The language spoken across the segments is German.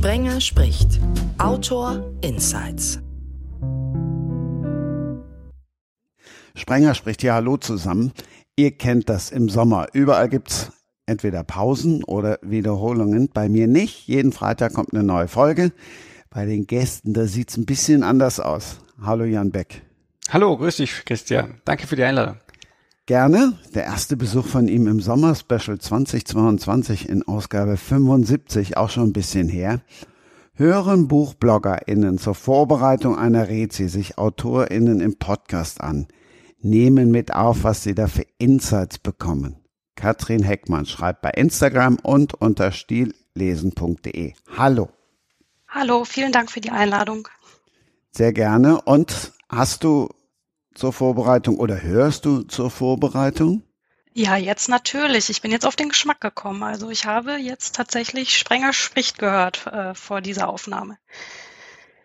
Sprenger spricht. Autor Insights. Sprenger spricht ja Hallo zusammen. Ihr kennt das im Sommer. Überall gibt's entweder Pausen oder Wiederholungen. Bei mir nicht. Jeden Freitag kommt eine neue Folge. Bei den Gästen, da sieht's ein bisschen anders aus. Hallo Jan Beck. Hallo, grüß dich, Christian. Danke für die Einladung. Gerne. Der erste Besuch von ihm im Sommer-Special 2022 in Ausgabe 75, auch schon ein bisschen her. Hören BuchbloggerInnen zur Vorbereitung einer Rezi sich AutorInnen im Podcast an, nehmen mit auf, was sie da für Insights bekommen. Katrin Heckmann schreibt bei Instagram und unter stillesen.de. Hallo. Hallo, vielen Dank für die Einladung. Sehr gerne. Und hast du zur Vorbereitung oder hörst du zur Vorbereitung? Ja, jetzt natürlich. Ich bin jetzt auf den Geschmack gekommen. Also ich habe jetzt tatsächlich Sprenger spricht gehört äh, vor dieser Aufnahme.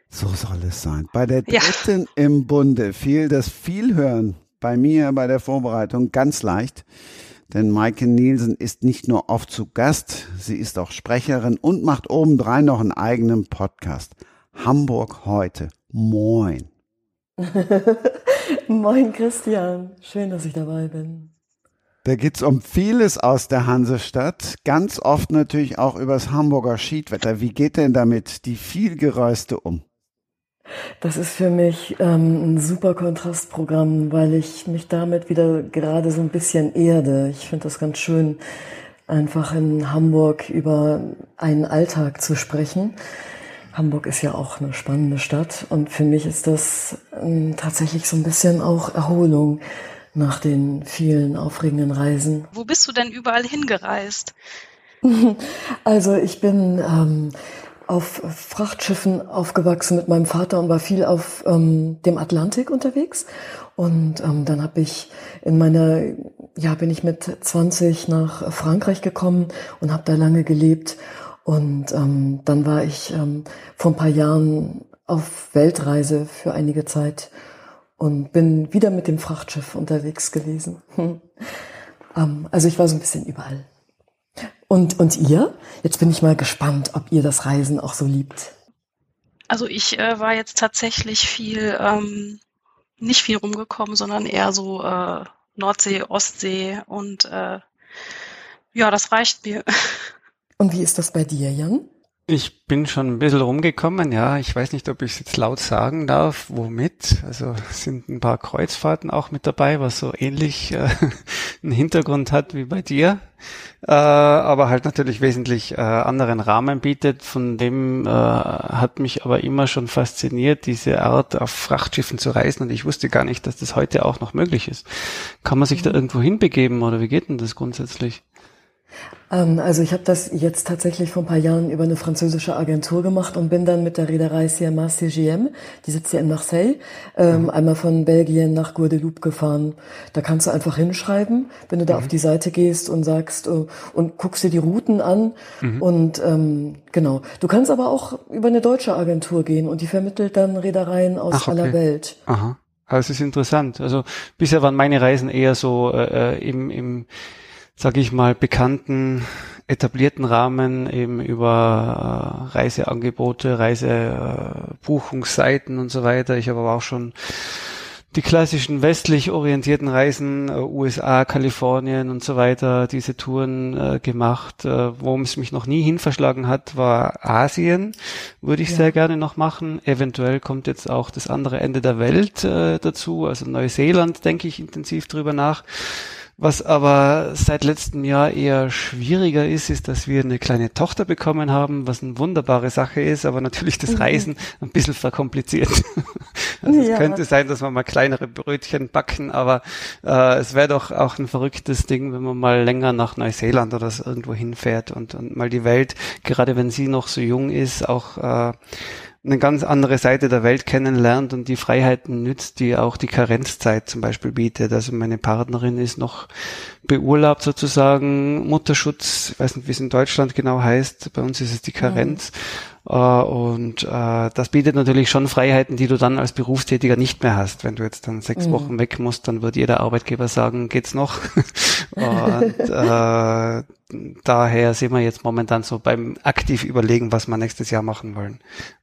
So soll es sein. Bei der dritten ja. im Bunde fiel das Vielhören bei mir bei der Vorbereitung ganz leicht. Denn Maike Nielsen ist nicht nur oft zu Gast, sie ist auch Sprecherin und macht obendrein noch einen eigenen Podcast. Hamburg heute. Moin. Moin Christian, schön, dass ich dabei bin. Da geht's um vieles aus der Hansestadt, ganz oft natürlich auch übers Hamburger Schiedwetter. Wie geht denn damit die vielgereiste um? Das ist für mich ähm, ein super Kontrastprogramm, weil ich mich damit wieder gerade so ein bisschen erde. Ich finde das ganz schön, einfach in Hamburg über einen Alltag zu sprechen. Hamburg ist ja auch eine spannende Stadt und für mich ist das ähm, tatsächlich so ein bisschen auch Erholung nach den vielen aufregenden Reisen. Wo bist du denn überall hingereist? Also ich bin ähm, auf Frachtschiffen aufgewachsen mit meinem Vater und war viel auf ähm, dem Atlantik unterwegs. Und ähm, dann habe ich in meiner, ja, bin ich mit 20 nach Frankreich gekommen und habe da lange gelebt. Und ähm, dann war ich ähm, vor ein paar Jahren auf Weltreise für einige Zeit und bin wieder mit dem Frachtschiff unterwegs gewesen. ähm, also ich war so ein bisschen überall. Und, und ihr? Jetzt bin ich mal gespannt, ob ihr das Reisen auch so liebt. Also ich äh, war jetzt tatsächlich viel, ähm, nicht viel rumgekommen, sondern eher so äh, Nordsee, Ostsee und äh, ja, das reicht mir. Und wie ist das bei dir, Jan? Ich bin schon ein bisschen rumgekommen, ja. Ich weiß nicht, ob ich es jetzt laut sagen darf, womit. Also sind ein paar Kreuzfahrten auch mit dabei, was so ähnlich äh, einen Hintergrund hat wie bei dir, äh, aber halt natürlich wesentlich äh, anderen Rahmen bietet. Von dem äh, hat mich aber immer schon fasziniert, diese Art auf Frachtschiffen zu reisen und ich wusste gar nicht, dass das heute auch noch möglich ist. Kann man sich da mhm. irgendwo hinbegeben oder wie geht denn das grundsätzlich? Ähm, also ich habe das jetzt tatsächlich vor ein paar Jahren über eine französische Agentur gemacht und bin dann mit der Reederei CMA CGM, die sitzt hier in Marseille, ähm, mhm. einmal von Belgien nach Guadeloupe gefahren. Da kannst du einfach hinschreiben, wenn du da mhm. auf die Seite gehst und sagst uh, und guckst dir die Routen an mhm. und ähm, genau. Du kannst aber auch über eine deutsche Agentur gehen und die vermittelt dann Reedereien aus Ach, okay. aller Welt. Aha. Also es ist interessant. Also bisher waren meine Reisen eher so äh, äh im, im sage ich mal, bekannten, etablierten Rahmen eben über äh, Reiseangebote, Reisebuchungsseiten äh, und so weiter. Ich habe aber auch schon die klassischen westlich orientierten Reisen, äh, USA, Kalifornien und so weiter, diese Touren äh, gemacht. Äh, worum es mich noch nie hin verschlagen hat, war Asien. Würde ich ja. sehr gerne noch machen. Eventuell kommt jetzt auch das andere Ende der Welt äh, dazu, also Neuseeland denke ich intensiv drüber nach. Was aber seit letztem Jahr eher schwieriger ist, ist, dass wir eine kleine Tochter bekommen haben, was eine wunderbare Sache ist, aber natürlich das mhm. Reisen ein bisschen verkompliziert. also ja. Es könnte sein, dass wir mal kleinere Brötchen backen, aber äh, es wäre doch auch ein verrücktes Ding, wenn man mal länger nach Neuseeland oder so irgendwo hinfährt und, und mal die Welt, gerade wenn sie noch so jung ist, auch äh, eine ganz andere Seite der Welt kennenlernt und die Freiheiten nützt, die auch die Karenzzeit zum Beispiel bietet. Also meine Partnerin ist noch beurlaubt sozusagen, Mutterschutz, ich weiß nicht, wie es in Deutschland genau heißt, bei uns ist es die Karenz. Mhm. Äh, und äh, das bietet natürlich schon Freiheiten, die du dann als Berufstätiger nicht mehr hast. Wenn du jetzt dann sechs mhm. Wochen weg musst, dann wird jeder Arbeitgeber sagen, geht's noch? und äh, daher sind wir jetzt momentan so beim aktiv überlegen, was wir nächstes Jahr machen wollen.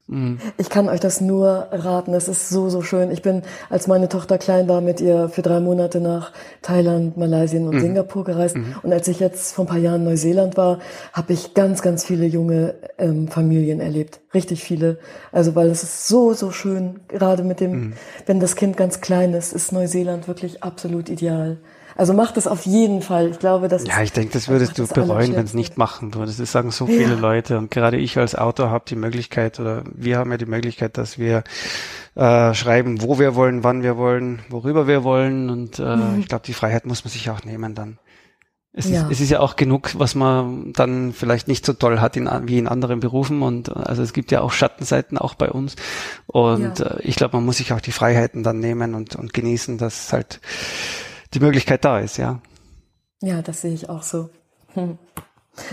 Mhm. Ich kann euch das nur raten. Es ist so, so schön. Ich bin, als meine Tochter klein war, mit ihr für drei Monate nach Thailand, Malaysia und mhm. Singapur gereist. Mhm. Und als ich jetzt vor ein paar Jahren in Neuseeland war, habe ich ganz, ganz viele junge ähm, Familien erlebt. Richtig viele. Also, weil es ist so, so schön. Gerade mit dem, mhm. wenn das Kind ganz klein ist, ist Neuseeland wirklich absolut ideal. Also mach das auf jeden Fall. Ich glaube, dass ja, ich denke, das würdest du das bereuen, wenn es nicht machen würdest. Das sagen so viele ja. Leute und gerade ich als Autor habe die Möglichkeit oder wir haben ja die Möglichkeit, dass wir äh, schreiben, wo wir wollen, wann wir wollen, worüber wir wollen und äh, mhm. ich glaube, die Freiheit muss man sich auch nehmen dann. Es, ja. ist, es ist ja auch genug, was man dann vielleicht nicht so toll hat in, wie in anderen Berufen und also es gibt ja auch Schattenseiten auch bei uns und ja. äh, ich glaube, man muss sich auch die Freiheiten dann nehmen und, und genießen, dass halt die Möglichkeit da ist, ja. Ja, das sehe ich auch so. Hm.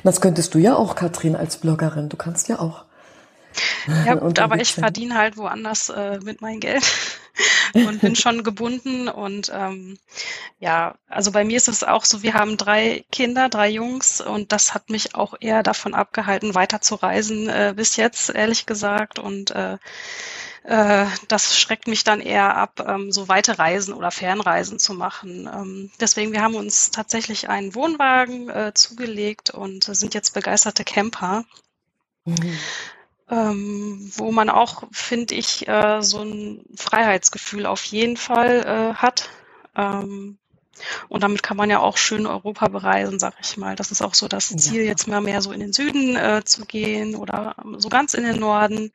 Das könntest du ja auch, Katrin, als Bloggerin. Du kannst ja auch. Ja gut, aber ich verdiene halt woanders äh, mit meinem Geld und bin schon gebunden und ähm, ja, also bei mir ist es auch so, wir haben drei Kinder, drei Jungs und das hat mich auch eher davon abgehalten, weiter zu reisen äh, bis jetzt, ehrlich gesagt und äh, äh, das schreckt mich dann eher ab, ähm, so weite Reisen oder Fernreisen zu machen. Ähm, deswegen, wir haben uns tatsächlich einen Wohnwagen äh, zugelegt und sind jetzt begeisterte Camper. Mhm. Ähm, wo man auch, finde ich, äh, so ein Freiheitsgefühl auf jeden Fall äh, hat. Ähm, und damit kann man ja auch schön Europa bereisen, sag ich mal. Das ist auch so das Ziel, jetzt mal mehr so in den Süden äh, zu gehen oder so ganz in den Norden.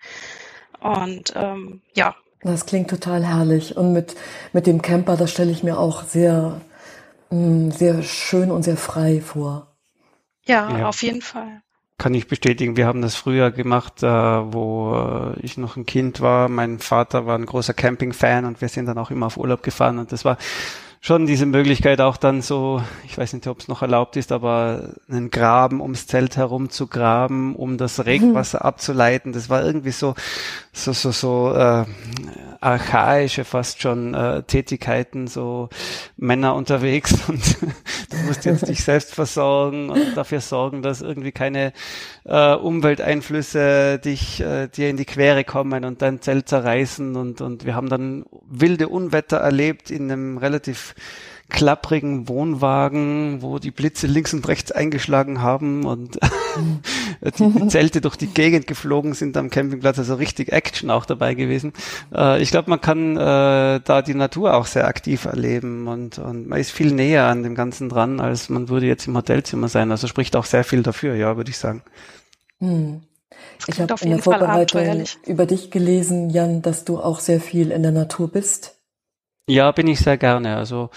Und ähm, ja. Das klingt total herrlich. Und mit, mit dem Camper, das stelle ich mir auch sehr, mh, mm, sehr schön und sehr frei vor. Ja, ja, auf jeden Fall. Kann ich bestätigen. Wir haben das früher gemacht, äh, wo ich noch ein Kind war. Mein Vater war ein großer Camping-Fan und wir sind dann auch immer auf Urlaub gefahren und das war schon diese Möglichkeit auch dann so, ich weiß nicht, ob es noch erlaubt ist, aber einen Graben ums Zelt herum zu graben, um das Regenwasser mhm. abzuleiten. Das war irgendwie so, so, so, so äh, archaische fast schon äh, Tätigkeiten, so Männer unterwegs und du musst jetzt dich selbst versorgen und dafür sorgen, dass irgendwie keine äh, Umwelteinflüsse dich äh, dir in die Quere kommen und dein Zelt zerreißen und und wir haben dann wilde Unwetter erlebt in einem relativ klapprigen Wohnwagen, wo die Blitze links und rechts eingeschlagen haben und die Zelte durch die Gegend geflogen sind am Campingplatz, also richtig Action auch dabei gewesen. Äh, ich glaube, man kann äh, da die Natur auch sehr aktiv erleben und, und man ist viel näher an dem Ganzen dran, als man würde jetzt im Hotelzimmer sein. Also spricht auch sehr viel dafür, ja, würde ich sagen. Hm. Ich habe in der Vorbereitung über dich gelesen, Jan, dass du auch sehr viel in der Natur bist. Ja, bin ich sehr gerne. Also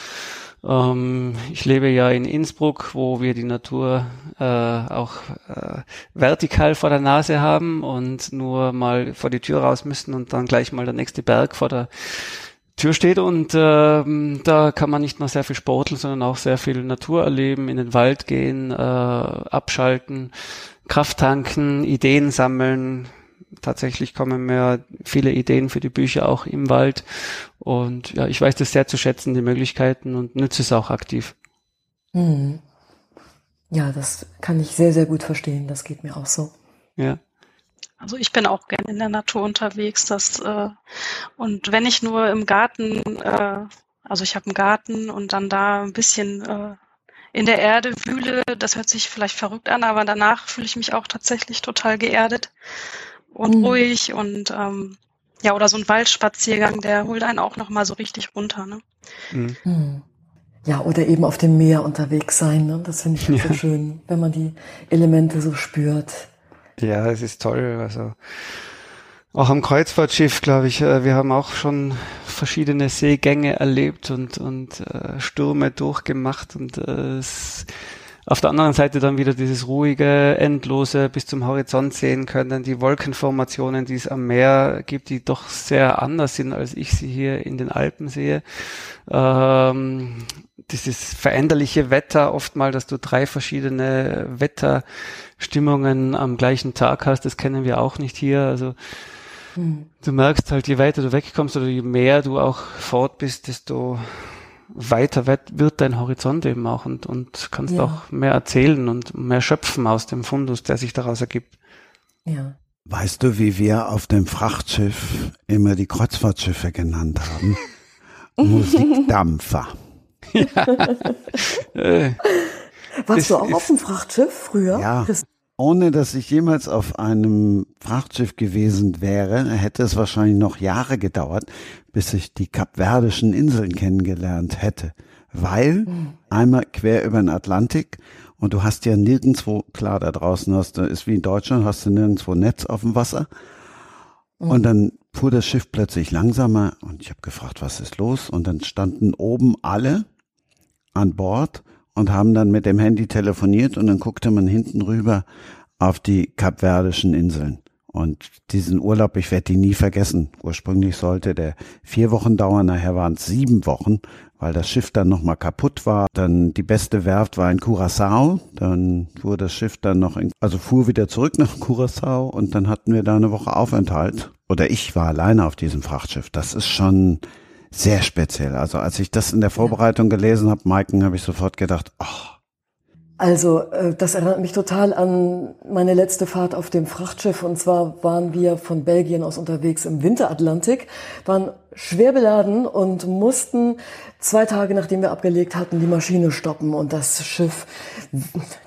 ähm, ich lebe ja in Innsbruck, wo wir die Natur äh, auch äh, vertikal vor der Nase haben und nur mal vor die Tür raus müssen und dann gleich mal der nächste Berg vor der Tür steht und ähm, da kann man nicht nur sehr viel sporteln, sondern auch sehr viel Natur erleben, in den Wald gehen, äh, abschalten, Kraft tanken, Ideen sammeln, tatsächlich kommen mir viele Ideen für die Bücher auch im Wald. Und ja, ich weiß das sehr zu schätzen, die Möglichkeiten und nütze es auch aktiv. Mhm. Ja, das kann ich sehr, sehr gut verstehen. Das geht mir auch so. Ja. Also ich bin auch gerne in der Natur unterwegs. Das, äh, und wenn ich nur im Garten, äh, also ich habe einen Garten und dann da ein bisschen äh, in der Erde wühle, das hört sich vielleicht verrückt an, aber danach fühle ich mich auch tatsächlich total geerdet und mhm. ruhig und ähm, ja, oder so ein Waldspaziergang, der holt einen auch nochmal so richtig runter. Ne? Mhm. mhm. Ja, oder eben auf dem Meer unterwegs sein. Ne? Das finde ich ja. so schön, wenn man die Elemente so spürt. Ja, es ist toll. Also auch am Kreuzfahrtschiff, glaube ich, äh, wir haben auch schon verschiedene Seegänge erlebt und, und äh, Stürme durchgemacht und äh, es auf der anderen Seite dann wieder dieses ruhige, endlose bis zum Horizont sehen können, die Wolkenformationen, die es am Meer gibt, die doch sehr anders sind, als ich sie hier in den Alpen sehe. Ähm, dieses veränderliche Wetter oft mal, dass du drei verschiedene Wetterstimmungen am gleichen Tag hast, das kennen wir auch nicht hier. Also hm. du merkst halt, je weiter du wegkommst oder je mehr du auch fort bist, desto weiter wird dein Horizont eben auch und, und kannst ja. auch mehr erzählen und mehr schöpfen aus dem Fundus, der sich daraus ergibt. Ja. Weißt du, wie wir auf dem Frachtschiff immer die Kreuzfahrtschiffe genannt haben? Musikdampfer. Ja. Warst du auch auf dem Frachtschiff früher? Ja. Ohne dass ich jemals auf einem Frachtschiff gewesen wäre, hätte es wahrscheinlich noch Jahre gedauert, bis ich die kapverdischen Inseln kennengelernt hätte. Weil mhm. einmal quer über den Atlantik und du hast ja nirgendwo, klar, da draußen hast du, ist wie in Deutschland, hast du nirgendwo Netz auf dem Wasser. Mhm. Und dann fuhr das Schiff plötzlich langsamer und ich habe gefragt, was ist los? Und dann standen oben alle an Bord und haben dann mit dem Handy telefoniert und dann guckte man hinten rüber auf die kapverdischen Inseln. Und diesen Urlaub, ich werde die nie vergessen. Ursprünglich sollte der vier Wochen dauern, nachher waren es sieben Wochen, weil das Schiff dann nochmal kaputt war. Dann die beste Werft war in Curacao. Dann fuhr das Schiff dann noch, in, also fuhr wieder zurück nach Curacao und dann hatten wir da eine Woche Aufenthalt. Oder ich war alleine auf diesem Frachtschiff. Das ist schon sehr speziell. Also als ich das in der Vorbereitung gelesen habe, Maiken, habe ich sofort gedacht, ach, also äh, das erinnert mich total an meine letzte Fahrt auf dem Frachtschiff. Und zwar waren wir von Belgien aus unterwegs im Winteratlantik, waren schwer beladen und mussten zwei Tage nachdem wir abgelegt hatten, die Maschine stoppen. Und das Schiff,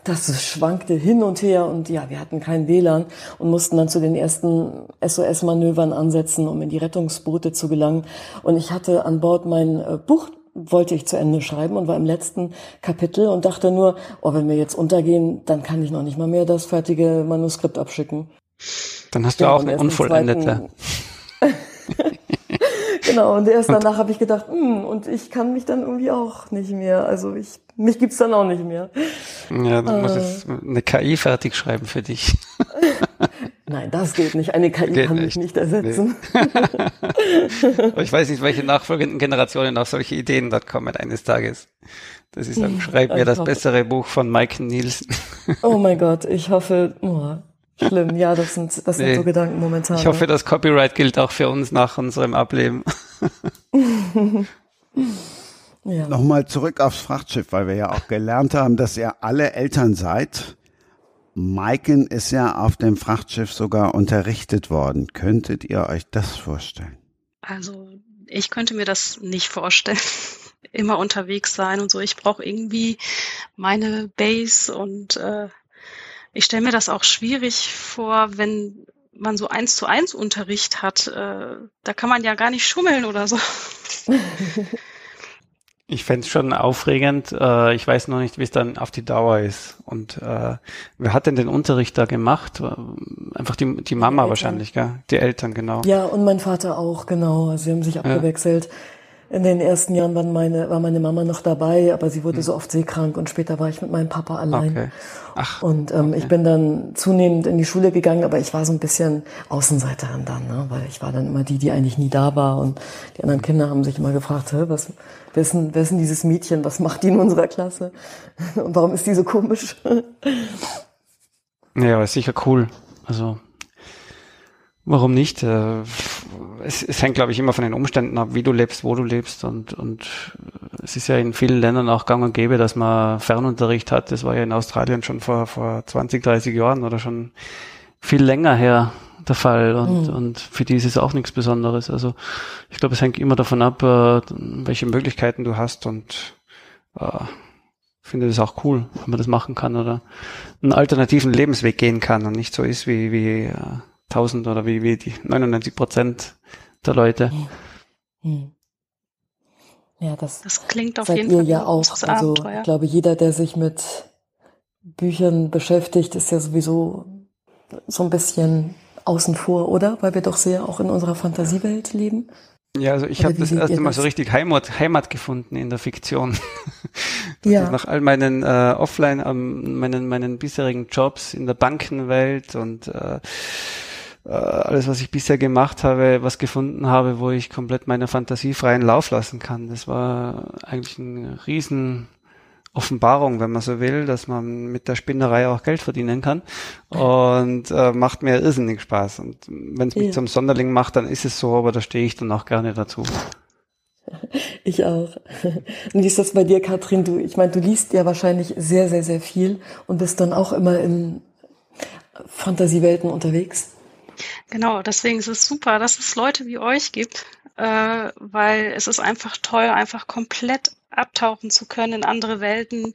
das schwankte hin und her. Und ja, wir hatten kein WLAN und mussten dann zu den ersten SOS-Manövern ansetzen, um in die Rettungsboote zu gelangen. Und ich hatte an Bord mein äh, Buch wollte ich zu Ende schreiben und war im letzten Kapitel und dachte nur, oh, wenn wir jetzt untergehen, dann kann ich noch nicht mal mehr das fertige Manuskript abschicken. Dann hast du ja, auch eine unvollendete. genau, und erst danach habe ich gedacht, hm, und ich kann mich dann irgendwie auch nicht mehr. Also ich, mich gibt's dann auch nicht mehr. Ja, du musst jetzt äh. eine KI fertig schreiben für dich. Nein, das geht nicht. Eine KI geht kann nicht. mich nicht ersetzen. Nee. ich weiß nicht, welche nachfolgenden Generationen auf solche Ideen dort kommen eines Tages. Das ist dann, schreib mir das hoffe. bessere Buch von Mike Nielsen. oh mein Gott, ich hoffe, oh, schlimm. Ja, das sind, das nee. sind so Gedanken momentan. Ich hoffe, das Copyright gilt auch für uns nach unserem Ableben. ja. Nochmal zurück aufs Frachtschiff, weil wir ja auch gelernt haben, dass ihr alle Eltern seid. Maiken ist ja auf dem Frachtschiff sogar unterrichtet worden. Könntet ihr euch das vorstellen? Also ich könnte mir das nicht vorstellen. Immer unterwegs sein und so. Ich brauche irgendwie meine Base und äh, ich stelle mir das auch schwierig vor, wenn man so eins zu eins Unterricht hat. Äh, da kann man ja gar nicht schummeln oder so. Ich fände es schon aufregend. Äh, ich weiß noch nicht, wie es dann auf die Dauer ist. Und äh, wer hat denn den Unterricht da gemacht? Einfach die, die Mama die wahrscheinlich, gell? Die Eltern, genau. Ja, und mein Vater auch, genau. Also sie haben sich abgewechselt. Ja. In den ersten Jahren war meine, war meine Mama noch dabei, aber sie wurde hm. so oft seekrank und später war ich mit meinem Papa allein. Okay. Ach, und ähm, okay. ich bin dann zunehmend in die Schule gegangen, aber ich war so ein bisschen Außenseiterin dann, ne? weil ich war dann immer die, die eigentlich nie da war und die anderen Kinder haben sich immer gefragt, was, wer ist, denn, wer ist denn dieses Mädchen, was macht die in unserer Klasse und warum ist die so komisch? ja, aber ist sicher cool. Also Warum nicht? Äh, es, es hängt, glaube ich, immer von den Umständen ab, wie du lebst, wo du lebst. Und, und es ist ja in vielen Ländern auch gang und gäbe, dass man Fernunterricht hat. Das war ja in Australien schon vor, vor 20, 30 Jahren oder schon viel länger her der Fall. Und, mhm. und für die ist es auch nichts Besonderes. Also ich glaube, es hängt immer davon ab, äh, welche Möglichkeiten du hast. Und äh, finde das auch cool, wenn man das machen kann oder einen alternativen Lebensweg gehen kann und nicht so ist wie, wie äh, 1000 oder wie, wie die 99 Prozent der Leute. Hm. Ja, das, das klingt auf seid jeden ihr Fall ja auch. Also ich glaube, jeder, der sich mit Büchern beschäftigt, ist ja sowieso so ein bisschen außen vor, oder? Weil wir doch sehr auch in unserer Fantasiewelt leben. Ja, also ich habe das erste Mal so richtig Heimat, Heimat gefunden in der Fiktion. ja. Nach all meinen äh, Offline, ähm, meinen, meinen bisherigen Jobs in der Bankenwelt und äh, äh, alles, was ich bisher gemacht habe, was gefunden habe, wo ich komplett meiner Fantasie freien Lauf lassen kann. Das war eigentlich ein riesen Offenbarung, wenn man so will, dass man mit der Spinnerei auch Geld verdienen kann und äh, macht mir irrsinnig Spaß. Und wenn es mich ja. zum Sonderling macht, dann ist es so, aber da stehe ich dann auch gerne dazu. Ich auch. Und wie ist das bei dir, Katrin? Du, ich meine, du liest ja wahrscheinlich sehr, sehr, sehr viel und bist dann auch immer in Fantasiewelten unterwegs. Genau, deswegen ist es super, dass es Leute wie euch gibt, äh, weil es ist einfach toll, einfach komplett abtauchen zu können in andere Welten.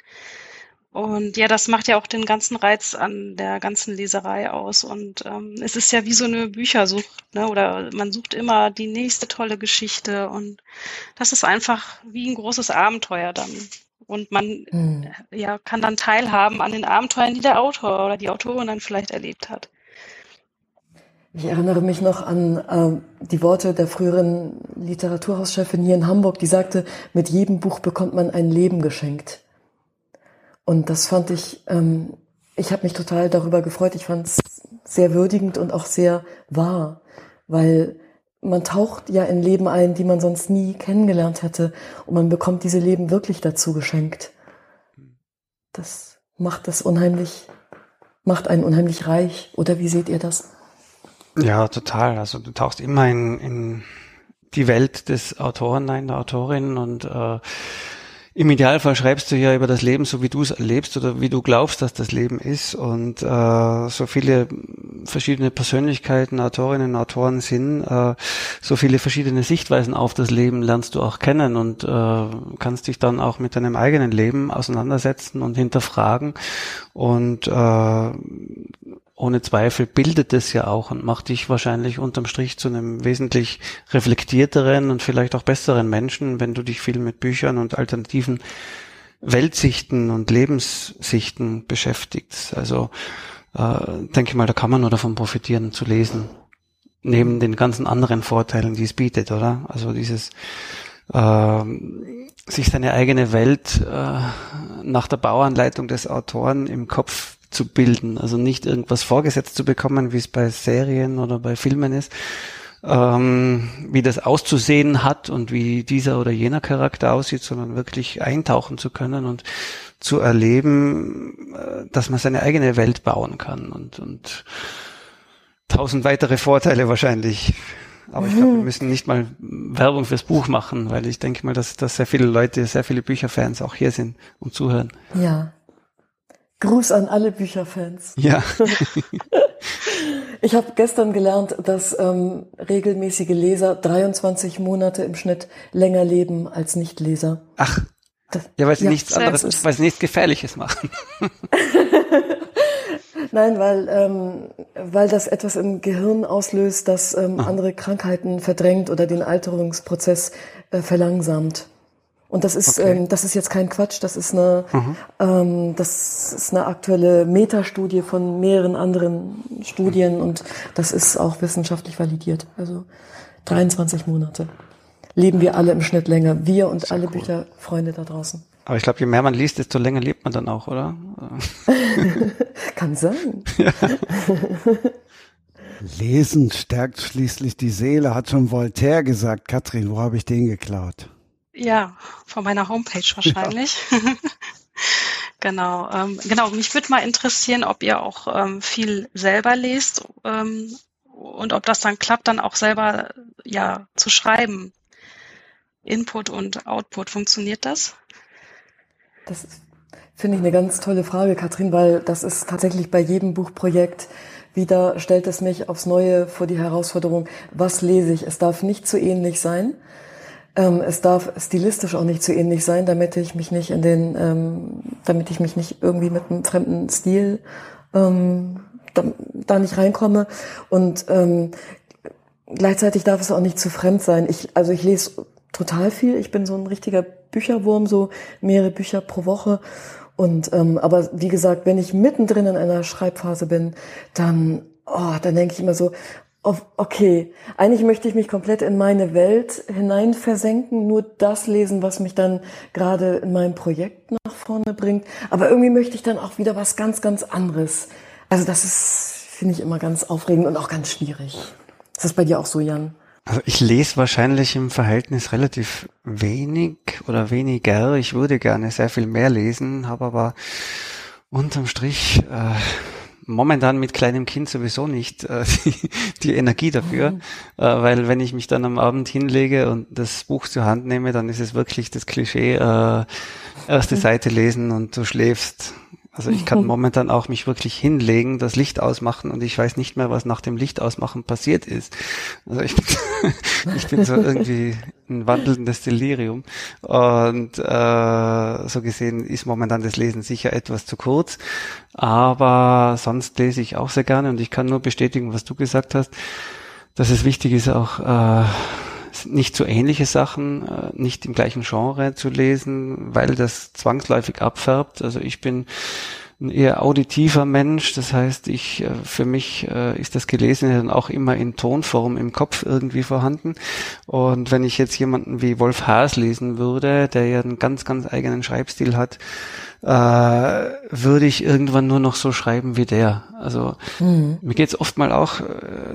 Und ja, das macht ja auch den ganzen Reiz an der ganzen Leserei aus. Und ähm, es ist ja wie so eine Büchersucht, ne? Oder man sucht immer die nächste tolle Geschichte. Und das ist einfach wie ein großes Abenteuer dann. Und man mhm. ja, kann dann teilhaben an den Abenteuern, die der Autor oder die Autorin dann vielleicht erlebt hat. Ich erinnere mich noch an äh, die Worte der früheren Literaturhauschefin hier in Hamburg, die sagte, mit jedem Buch bekommt man ein Leben geschenkt. Und das fand ich, ähm, ich habe mich total darüber gefreut. Ich fand es sehr würdigend und auch sehr wahr, weil man taucht ja in Leben ein, die man sonst nie kennengelernt hätte. Und man bekommt diese Leben wirklich dazu geschenkt. Das macht das unheimlich, macht einen unheimlich reich. Oder wie seht ihr das? Ja, total. Also du tauchst immer in, in die Welt des Autoren, nein, der Autorin und äh, im Idealfall schreibst du ja über das Leben, so wie du es erlebst oder wie du glaubst, dass das Leben ist. Und äh, so viele verschiedene Persönlichkeiten, Autorinnen, Autoren sind, äh, so viele verschiedene Sichtweisen auf das Leben lernst du auch kennen und äh, kannst dich dann auch mit deinem eigenen Leben auseinandersetzen und hinterfragen. Und äh, ohne Zweifel bildet es ja auch und macht dich wahrscheinlich unterm Strich zu einem wesentlich reflektierteren und vielleicht auch besseren Menschen, wenn du dich viel mit Büchern und alternativen Weltsichten und Lebenssichten beschäftigst. Also äh, denke ich mal, da kann man nur davon profitieren zu lesen. Neben den ganzen anderen Vorteilen, die es bietet, oder? Also dieses äh, sich seine eigene Welt äh, nach der Bauanleitung des Autoren im Kopf zu bilden. Also nicht irgendwas vorgesetzt zu bekommen, wie es bei Serien oder bei Filmen ist, ähm, wie das auszusehen hat und wie dieser oder jener Charakter aussieht, sondern wirklich eintauchen zu können und zu erleben, äh, dass man seine eigene Welt bauen kann und, und tausend weitere Vorteile wahrscheinlich. Aber ich glaube, wir mhm. müssen nicht mal Werbung fürs Buch machen, weil ich denke mal, dass, dass sehr viele Leute, sehr viele Bücherfans auch hier sind und zuhören. Ja, Gruß an alle Bücherfans. Ja. ich habe gestern gelernt, dass ähm, regelmäßige Leser 23 Monate im Schnitt länger leben als Nichtleser. Ach. Das, ja, weil sie ja, nichts anderes, weil sie nichts Gefährliches machen. Nein, weil, ähm, weil das etwas im Gehirn auslöst, das ähm, ah. andere Krankheiten verdrängt oder den Alterungsprozess äh, verlangsamt. Und das ist, okay. ähm, das ist jetzt kein Quatsch, das ist eine, mhm. ähm, das ist eine aktuelle Metastudie von mehreren anderen Studien und das ist auch wissenschaftlich validiert. Also 23 Monate leben wir alle im Schnitt länger. Wir und alle cool. Bücherfreunde da draußen. Aber ich glaube, je mehr man liest, desto länger lebt man dann auch, oder? Kann sein. Lesen stärkt schließlich die Seele, hat schon Voltaire gesagt. Katrin, wo habe ich den geklaut? Ja, von meiner Homepage wahrscheinlich. Ja. genau, ähm, genau. Mich würde mal interessieren, ob ihr auch ähm, viel selber lest ähm, und ob das dann klappt, dann auch selber ja zu schreiben. Input und Output, funktioniert das? Das finde ich eine ganz tolle Frage, Katrin, weil das ist tatsächlich bei jedem Buchprojekt wieder stellt es mich aufs Neue vor die Herausforderung, was lese ich? Es darf nicht zu ähnlich sein. Ähm, es darf stilistisch auch nicht zu ähnlich sein, damit ich mich nicht in den, ähm, damit ich mich nicht irgendwie mit einem fremden Stil ähm, da, da nicht reinkomme. Und ähm, gleichzeitig darf es auch nicht zu fremd sein. Ich, also ich lese total viel. Ich bin so ein richtiger Bücherwurm, so mehrere Bücher pro Woche. Und ähm, aber wie gesagt, wenn ich mittendrin in einer Schreibphase bin, dann oh, dann denke ich immer so, okay, eigentlich möchte ich mich komplett in meine Welt hinein versenken, nur das lesen, was mich dann gerade in meinem Projekt nach vorne bringt. Aber irgendwie möchte ich dann auch wieder was ganz, ganz anderes. Also das ist, finde ich immer ganz aufregend und auch ganz schwierig. Ist das bei dir auch so, Jan? Also ich lese wahrscheinlich im Verhältnis relativ wenig oder weniger. Ich würde gerne sehr viel mehr lesen, habe aber unterm Strich äh, momentan mit kleinem Kind sowieso nicht äh, die, die Energie dafür, mhm. äh, weil wenn ich mich dann am Abend hinlege und das Buch zur Hand nehme, dann ist es wirklich das Klischee, äh, erste Seite lesen und du schläfst also ich kann momentan auch mich wirklich hinlegen, das Licht ausmachen und ich weiß nicht mehr, was nach dem Licht ausmachen passiert ist. Also ich, ich bin so irgendwie ein wandelndes Delirium und äh, so gesehen ist momentan das Lesen sicher etwas zu kurz, aber sonst lese ich auch sehr gerne und ich kann nur bestätigen, was du gesagt hast, dass es wichtig ist auch äh, nicht so ähnliche Sachen, äh, nicht im gleichen Genre zu lesen, weil das zwangsläufig abfärbt. Also ich bin ein eher auditiver Mensch, das heißt, ich äh, für mich äh, ist das Gelesene dann auch immer in Tonform im Kopf irgendwie vorhanden. Und wenn ich jetzt jemanden wie Wolf Haas lesen würde, der ja einen ganz, ganz eigenen Schreibstil hat, äh, würde ich irgendwann nur noch so schreiben wie der. Also mhm. mir geht's oft mal auch äh,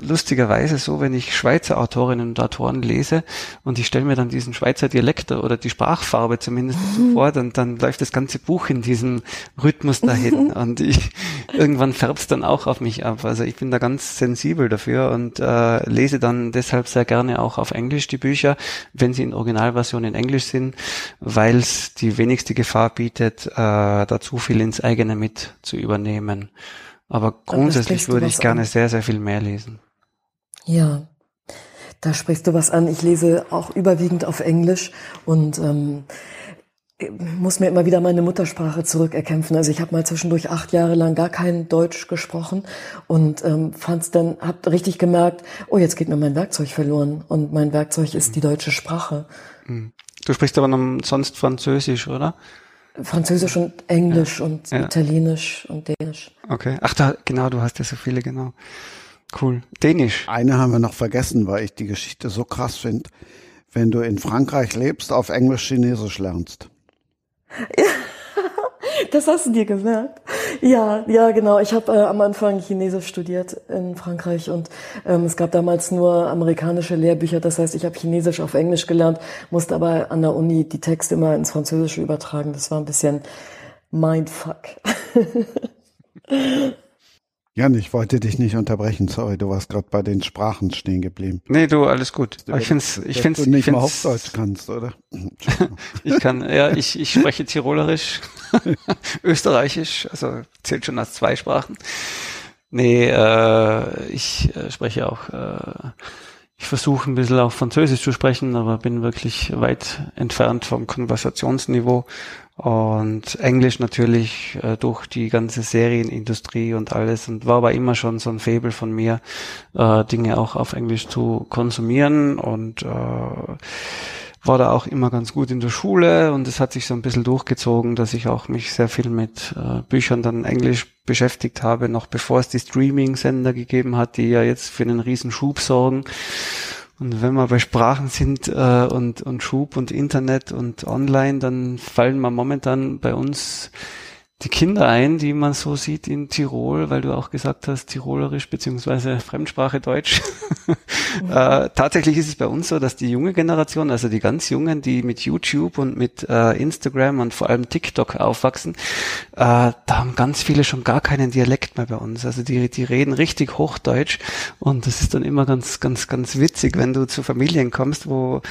lustigerweise so, wenn ich Schweizer Autorinnen und Autoren lese und ich stelle mir dann diesen Schweizer Dialekt oder die Sprachfarbe zumindest mhm. vor, dann, dann läuft das ganze Buch in diesem Rhythmus dahin und ich irgendwann färbt's dann auch auf mich ab. Also ich bin da ganz sensibel dafür und äh, lese dann deshalb sehr gerne auch auf Englisch die Bücher, wenn sie in Originalversion in Englisch sind, weil es die wenigste Gefahr bietet, äh, da zu viel ins eigene mit zu übernehmen. Aber grundsätzlich würde ich gerne an. sehr, sehr viel mehr lesen. Ja, da sprichst du was an. Ich lese auch überwiegend auf Englisch und ähm, muss mir immer wieder meine Muttersprache zurückerkämpfen. Also ich habe mal zwischendurch acht Jahre lang gar kein Deutsch gesprochen und ähm, fand's dann, hab richtig gemerkt, oh, jetzt geht mir mein Werkzeug verloren und mein Werkzeug ist die deutsche Sprache. Mhm. Du sprichst aber sonst Französisch, oder? Französisch und Englisch ja. und ja. Italienisch und Dänisch. Okay. Ach, da, genau, du hast ja so viele, genau. Cool. Dänisch. Eine haben wir noch vergessen, weil ich die Geschichte so krass finde. Wenn du in Frankreich lebst, auf Englisch Chinesisch lernst. Ja. Das hast du dir gemerkt. Ja, ja, genau. Ich habe äh, am Anfang Chinesisch studiert in Frankreich und ähm, es gab damals nur amerikanische Lehrbücher. Das heißt, ich habe Chinesisch auf Englisch gelernt, musste aber an der Uni die Texte immer ins Französische übertragen. Das war ein bisschen Mindfuck. Jan, ich wollte dich nicht unterbrechen. Sorry, du warst gerade bei den Sprachen stehen geblieben. Nee, du, alles gut. ich finde ich find's, du nicht ich mal Hochdeutsch kannst, oder? ich kann, ja, ich, ich spreche Tirolerisch, Österreichisch, also zählt schon als zwei Sprachen. Nee, äh, ich äh, spreche auch, äh, ich versuche ein bisschen auch Französisch zu sprechen, aber bin wirklich weit entfernt vom Konversationsniveau. Und Englisch natürlich äh, durch die ganze Serienindustrie und alles. Und war aber immer schon so ein Faible von mir, äh, Dinge auch auf Englisch zu konsumieren. Und äh, war da auch immer ganz gut in der Schule. Und es hat sich so ein bisschen durchgezogen, dass ich auch mich sehr viel mit äh, Büchern dann Englisch beschäftigt habe, noch bevor es die Streaming-Sender gegeben hat, die ja jetzt für einen riesen Schub sorgen. Und wenn wir bei Sprachen sind äh, und, und Schub und Internet und Online, dann fallen wir momentan bei uns die Kinder ein, die man so sieht in Tirol, weil du auch gesagt hast, Tirolerisch beziehungsweise Fremdsprache Deutsch. äh, tatsächlich ist es bei uns so, dass die junge Generation, also die ganz Jungen, die mit YouTube und mit äh, Instagram und vor allem TikTok aufwachsen, äh, da haben ganz viele schon gar keinen Dialekt mehr bei uns. Also die, die reden richtig Hochdeutsch und das ist dann immer ganz, ganz, ganz witzig, wenn du zu Familien kommst, wo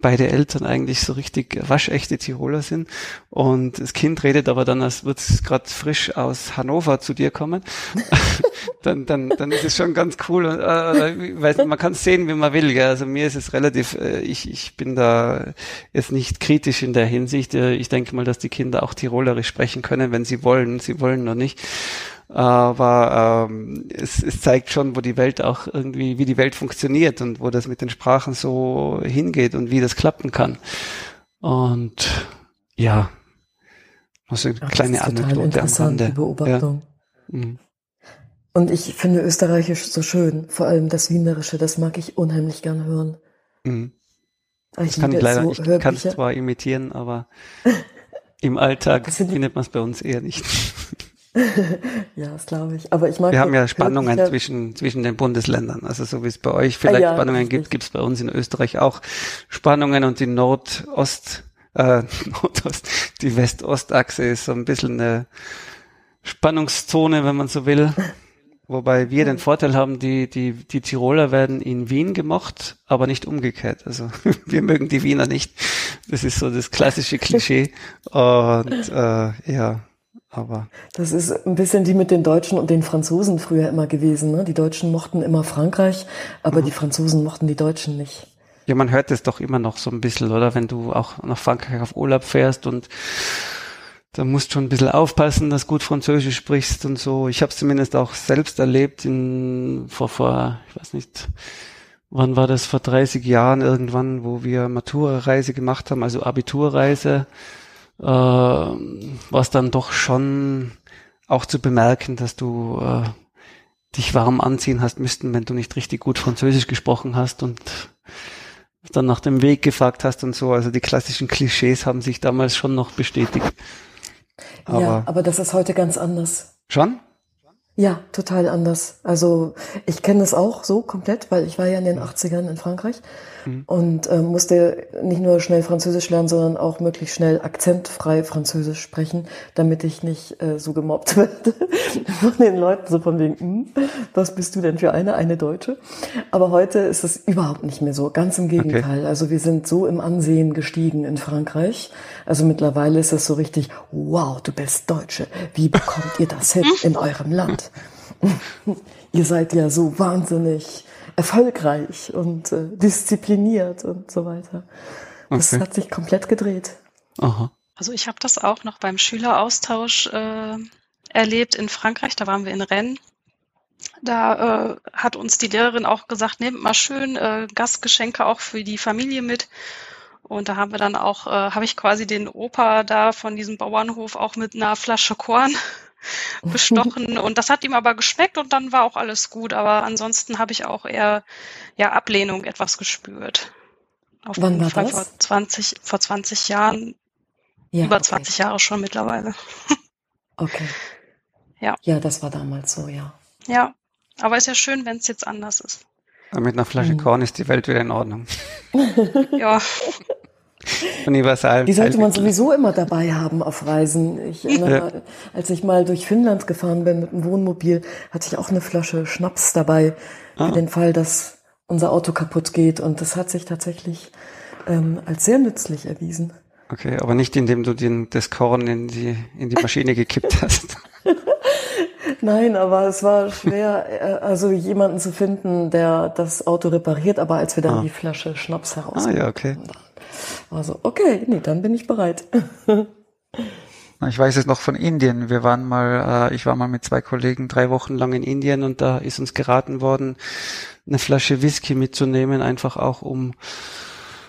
beide Eltern eigentlich so richtig waschechte Tiroler sind. Und das Kind redet aber dann, als würde es gerade frisch aus Hannover zu dir kommen. dann, dann, dann ist es schon ganz cool. Und, äh, weiß, man kann es sehen, wie man will. Gell? Also mir ist es relativ, äh, ich, ich bin da jetzt nicht kritisch in der Hinsicht. Äh, ich denke mal, dass die Kinder auch Tirolerisch sprechen können, wenn sie wollen. Sie wollen noch nicht aber ähm, es, es zeigt schon, wo die Welt auch irgendwie, wie die Welt funktioniert und wo das mit den Sprachen so hingeht und wie das klappen kann. Und ja, also eine Ach, kleine Anekdote am Rande. Die Beobachtung. Ja. Mhm. Und ich finde Österreichisch so schön, vor allem das Wienerische, das mag ich unheimlich gern hören. Mhm. Das kann ich leider so ich kann es zwar imitieren, aber im Alltag findet man es bei uns eher nicht. ja, das glaube ich. Aber ich mag Wir haben ja Spannungen zwischen, zwischen den Bundesländern. Also so wie es bei euch vielleicht ah, ja, Spannungen gibt, gibt es bei uns in Österreich auch Spannungen und die Nordost, äh, Nordost, die West-Ost-Achse ist so ein bisschen eine Spannungszone, wenn man so will. Wobei wir den Vorteil haben, die, die, die Tiroler werden in Wien gemocht, aber nicht umgekehrt. Also wir mögen die Wiener nicht. Das ist so das klassische Klischee. Und äh, ja, aber. Das ist ein bisschen die mit den Deutschen und den Franzosen früher immer gewesen. Ne? Die Deutschen mochten immer Frankreich, aber mhm. die Franzosen mochten die Deutschen nicht. Ja, man hört es doch immer noch so ein bisschen, oder? Wenn du auch nach Frankreich auf Urlaub fährst und da musst schon ein bisschen aufpassen, dass gut Französisch sprichst und so. Ich habe es zumindest auch selbst erlebt in vor vor, ich weiß nicht, wann war das vor 30 Jahren irgendwann, wo wir Matura-Reise gemacht haben, also Abiturreise, äh, war es dann doch schon auch zu bemerken, dass du äh, dich warm anziehen hast müssten, wenn du nicht richtig gut Französisch gesprochen hast und dann nach dem Weg gefragt hast und so. Also die klassischen Klischees haben sich damals schon noch bestätigt. Aber ja, aber das ist heute ganz anders. Schon? Ja, total anders. Also ich kenne es auch so komplett, weil ich war ja in den 80ern in Frankreich mhm. und äh, musste nicht nur schnell Französisch lernen, sondern auch möglichst schnell akzentfrei Französisch sprechen, damit ich nicht äh, so gemobbt werde von den Leuten, so von wegen, hm, was bist du denn für eine, eine Deutsche? Aber heute ist es überhaupt nicht mehr so, ganz im Gegenteil. Okay. Also wir sind so im Ansehen gestiegen in Frankreich. Also mittlerweile ist es so richtig, wow, du bist Deutsche. Wie bekommt ihr das hin in eurem Land? ihr seid ja so wahnsinnig erfolgreich und äh, diszipliniert und so weiter. Das okay. hat sich komplett gedreht. Aha. Also ich habe das auch noch beim Schüleraustausch äh, erlebt in Frankreich. Da waren wir in Rennes. Da äh, hat uns die Lehrerin auch gesagt, nehmt mal schön äh, Gastgeschenke auch für die Familie mit. Und da haben wir dann auch, äh, habe ich quasi den Opa da von diesem Bauernhof auch mit einer Flasche Korn bestochen und das hat ihm aber geschmeckt und dann war auch alles gut. Aber ansonsten habe ich auch eher ja Ablehnung etwas gespürt. Auf Wann war Fall das? Vor 20, vor 20 Jahren, ja, über okay. 20 Jahre schon mittlerweile. okay. Ja. Ja, das war damals so, ja. Ja, aber ist ja schön, wenn es jetzt anders ist. Mit einer Flasche mhm. Korn ist die Welt wieder in Ordnung. ja. Universal. Die sollte man sowieso immer dabei haben auf Reisen. Ich erinnere, ja. als ich mal durch Finnland gefahren bin mit dem Wohnmobil, hatte ich auch eine Flasche Schnaps dabei ah. für den Fall, dass unser Auto kaputt geht. Und das hat sich tatsächlich ähm, als sehr nützlich erwiesen. Okay, aber nicht indem du den, das Korn in die, in die Maschine gekippt hast. Nein, aber es war schwer, äh, also jemanden zu finden, der das Auto repariert. Aber als wir dann ah. die Flasche Schnaps heraus. Ah ja, okay. Also, okay, nee, dann bin ich bereit. Ich weiß es noch von Indien. Wir waren mal, äh, ich war mal mit zwei Kollegen drei Wochen lang in Indien und da ist uns geraten worden, eine Flasche Whisky mitzunehmen, einfach auch um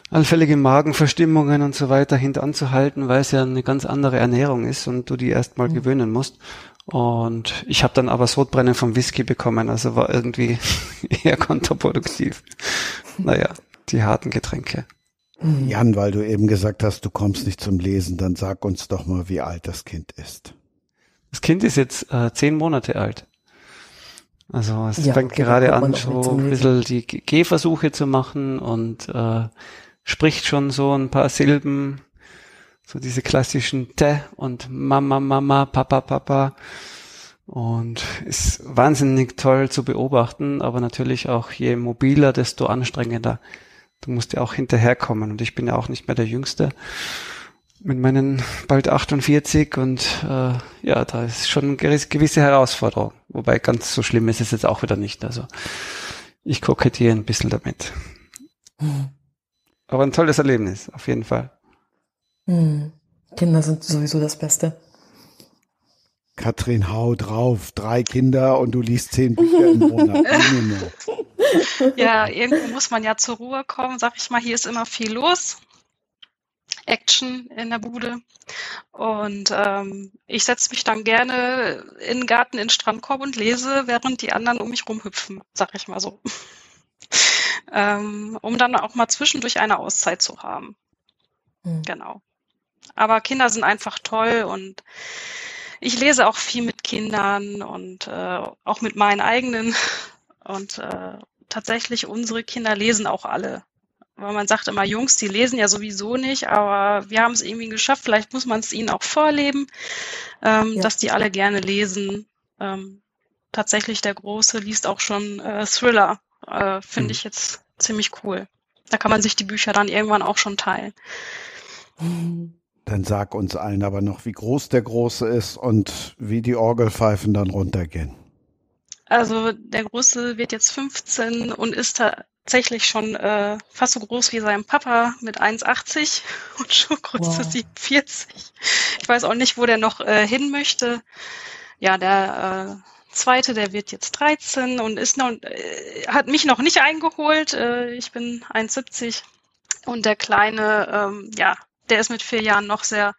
allfällige Magenverstimmungen und so weiter hintanzuhalten, weil es ja eine ganz andere Ernährung ist und du die erstmal mhm. gewöhnen musst. Und ich habe dann aber Sodbrennen vom Whisky bekommen, also war irgendwie eher kontraproduktiv. Naja, die harten Getränke. Mhm. Jan, weil du eben gesagt hast, du kommst nicht zum Lesen, dann sag uns doch mal, wie alt das Kind ist. Das Kind ist jetzt äh, zehn Monate alt. Also es ja, fängt okay, gerade an, so ein bisschen die Gehversuche zu machen und äh, spricht schon so ein paar Silben, so diese klassischen Te und Mama, Mama, Papa, Papa. Und ist wahnsinnig toll zu beobachten, aber natürlich auch je mobiler, desto anstrengender du musst ja auch hinterherkommen. Und ich bin ja auch nicht mehr der Jüngste mit meinen bald 48 und äh, ja, da ist schon eine gewisse Herausforderung. Wobei ganz so schlimm ist es jetzt auch wieder nicht. Also ich kokettiere ein bisschen damit. Mhm. Aber ein tolles Erlebnis, auf jeden Fall. Mhm. Kinder sind sowieso das Beste. Katrin, hau drauf, drei Kinder und du liest zehn Bücher im Monat. ja, irgendwo muss man ja zur Ruhe kommen. Sag ich mal, hier ist immer viel los. Action in der Bude. Und ähm, ich setze mich dann gerne in den Garten, in den Strandkorb und lese, während die anderen um mich rumhüpfen, sag ich mal so. ähm, um dann auch mal zwischendurch eine Auszeit zu haben. Mhm. Genau. Aber Kinder sind einfach toll und ich lese auch viel mit Kindern und äh, auch mit meinen eigenen. Und äh, tatsächlich, unsere Kinder lesen auch alle. Weil man sagt immer, Jungs, die lesen ja sowieso nicht, aber wir haben es irgendwie geschafft. Vielleicht muss man es ihnen auch vorleben, ähm, ja. dass die alle gerne lesen. Ähm, tatsächlich, der Große liest auch schon äh, Thriller. Äh, Finde mhm. ich jetzt ziemlich cool. Da kann man sich die Bücher dann irgendwann auch schon teilen. Dann sag uns allen aber noch, wie groß der Große ist und wie die Orgelpfeifen dann runtergehen. Also der Große wird jetzt 15 und ist tatsächlich schon äh, fast so groß wie sein Papa mit 1,80 und Schuhgröße wow. 47. Ich weiß auch nicht, wo der noch äh, hin möchte. Ja, der äh, Zweite, der wird jetzt 13 und ist noch, äh, hat mich noch nicht eingeholt. Äh, ich bin 1,70 und der Kleine, ähm, ja, der ist mit vier Jahren noch sehr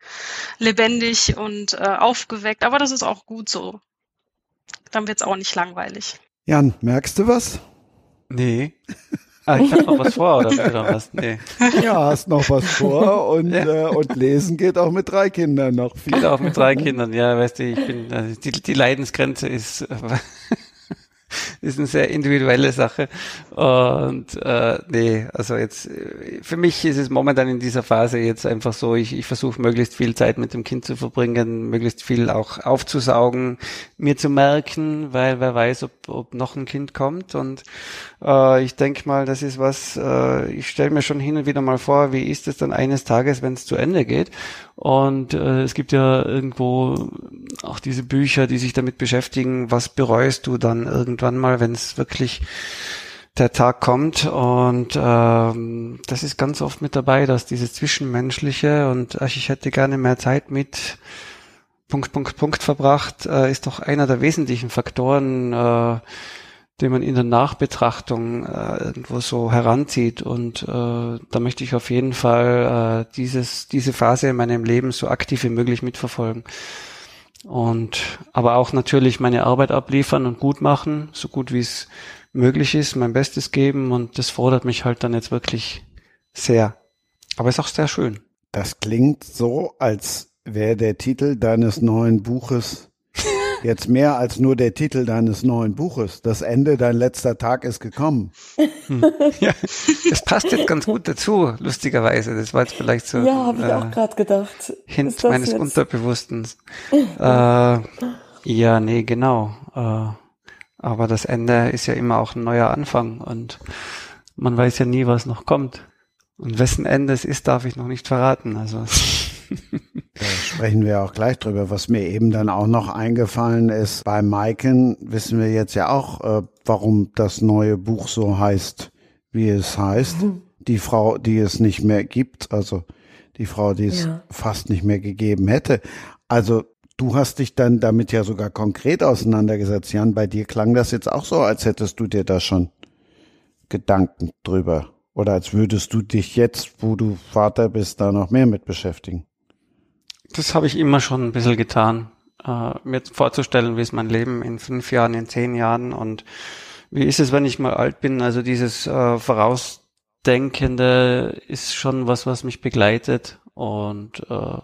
lebendig und äh, aufgeweckt. Aber das ist auch gut so. Dann wird's auch nicht langweilig. Jan, merkst du was? Nee. Ah, ich hab noch was vor, oder, oder was? Nee. Ja, hast noch was vor und, ja. äh, und lesen geht auch mit drei Kindern noch viel. Geht auch mit drei Kindern, ja, weißt du, ich bin, also die, die Leidensgrenze ist, ist eine sehr individuelle Sache. Und äh, nee, also jetzt für mich ist es momentan in dieser Phase jetzt einfach so, ich, ich versuche möglichst viel Zeit mit dem Kind zu verbringen, möglichst viel auch aufzusaugen, mir zu merken, weil wer weiß, ob, ob noch ein Kind kommt. Und äh, ich denke mal, das ist was, äh, ich stelle mir schon hin und wieder mal vor, wie ist es dann eines Tages, wenn es zu Ende geht. Und äh, es gibt ja irgendwo auch diese Bücher, die sich damit beschäftigen, was bereust du dann irgendwann mal, wenn es wirklich der Tag kommt. Und ähm, das ist ganz oft mit dabei, dass dieses Zwischenmenschliche und ach, ich hätte gerne mehr Zeit mit Punkt, Punkt, Punkt verbracht, äh, ist doch einer der wesentlichen Faktoren, äh, den man in der Nachbetrachtung äh, irgendwo so heranzieht. Und äh, da möchte ich auf jeden Fall äh, dieses, diese Phase in meinem Leben so aktiv wie möglich mitverfolgen. Und aber auch natürlich meine Arbeit abliefern und gut machen, so gut wie es möglich ist, mein Bestes geben. Und das fordert mich halt dann jetzt wirklich sehr. Aber ist auch sehr schön. Das klingt so, als wäre der Titel deines neuen Buches Jetzt mehr als nur der Titel deines neuen Buches. Das Ende, dein letzter Tag ist gekommen. Hm. Ja, das passt jetzt ganz gut dazu, lustigerweise. Das war jetzt vielleicht so. Ja, habe ich äh, auch gerade gedacht. Hint meines jetzt? Unterbewusstens. äh, ja, nee, genau. Äh, aber das Ende ist ja immer auch ein neuer Anfang und man weiß ja nie, was noch kommt. Und wessen Ende es ist, darf ich noch nicht verraten. Also. Da sprechen wir auch gleich drüber. Was mir eben dann auch noch eingefallen ist, bei Maiken wissen wir jetzt ja auch, äh, warum das neue Buch so heißt, wie es heißt. Mhm. Die Frau, die es nicht mehr gibt, also die Frau, die es ja. fast nicht mehr gegeben hätte. Also du hast dich dann damit ja sogar konkret auseinandergesetzt, Jan. Bei dir klang das jetzt auch so, als hättest du dir da schon Gedanken drüber. Oder als würdest du dich jetzt, wo du Vater bist, da noch mehr mit beschäftigen. Das habe ich immer schon ein bisschen getan, äh, mir vorzustellen, wie ist mein Leben in fünf Jahren, in zehn Jahren und wie ist es, wenn ich mal alt bin. Also dieses äh, Vorausdenkende ist schon was, was mich begleitet und äh,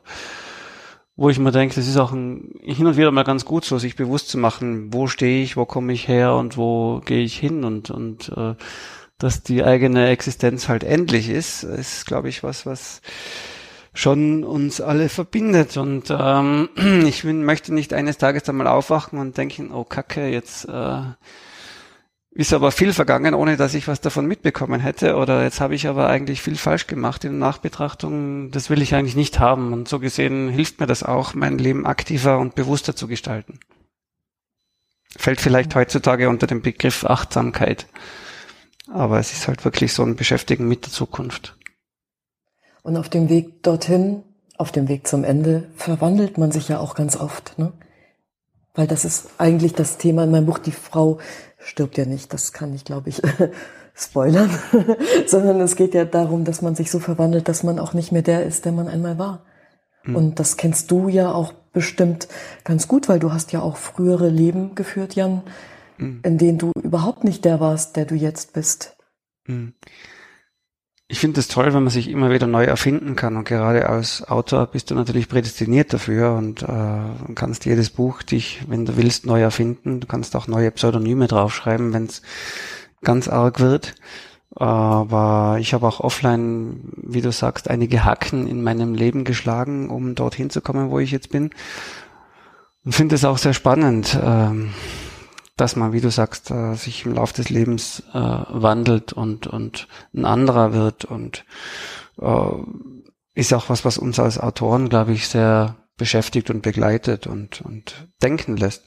wo ich mir denke, das ist auch ein, hin und wieder mal ganz gut so, sich bewusst zu machen, wo stehe ich, wo komme ich her und wo gehe ich hin und, und äh, dass die eigene Existenz halt endlich ist, ist, glaube ich, was, was schon uns alle verbindet. Und ähm, ich bin, möchte nicht eines Tages dann mal aufwachen und denken, oh Kacke, jetzt äh, ist aber viel vergangen, ohne dass ich was davon mitbekommen hätte. Oder jetzt habe ich aber eigentlich viel falsch gemacht in der Nachbetrachtung. Das will ich eigentlich nicht haben. Und so gesehen hilft mir das auch, mein Leben aktiver und bewusster zu gestalten. Fällt vielleicht heutzutage unter den Begriff Achtsamkeit. Aber es ist halt wirklich so ein Beschäftigen mit der Zukunft. Und auf dem Weg dorthin, auf dem Weg zum Ende, verwandelt man sich ja auch ganz oft. Ne? Weil das ist eigentlich das Thema in meinem Buch. Die Frau stirbt ja nicht, das kann ich, glaube ich, spoilern. Sondern es geht ja darum, dass man sich so verwandelt, dass man auch nicht mehr der ist, der man einmal war. Mhm. Und das kennst du ja auch bestimmt ganz gut, weil du hast ja auch frühere Leben geführt, Jan, mhm. in denen du überhaupt nicht der warst, der du jetzt bist. Mhm. Ich finde es toll, wenn man sich immer wieder neu erfinden kann. Und gerade als Autor bist du natürlich prädestiniert dafür und äh, kannst jedes Buch dich, wenn du willst, neu erfinden. Du kannst auch neue Pseudonyme draufschreiben, wenn es ganz arg wird. Aber ich habe auch offline, wie du sagst, einige Hacken in meinem Leben geschlagen, um dorthin zu kommen, wo ich jetzt bin. Und finde es auch sehr spannend. Ähm, dass man, wie du sagst, äh, sich im Laufe des Lebens äh, wandelt und, und ein anderer wird und äh, ist auch was, was uns als Autoren, glaube ich, sehr beschäftigt und begleitet und, und denken lässt.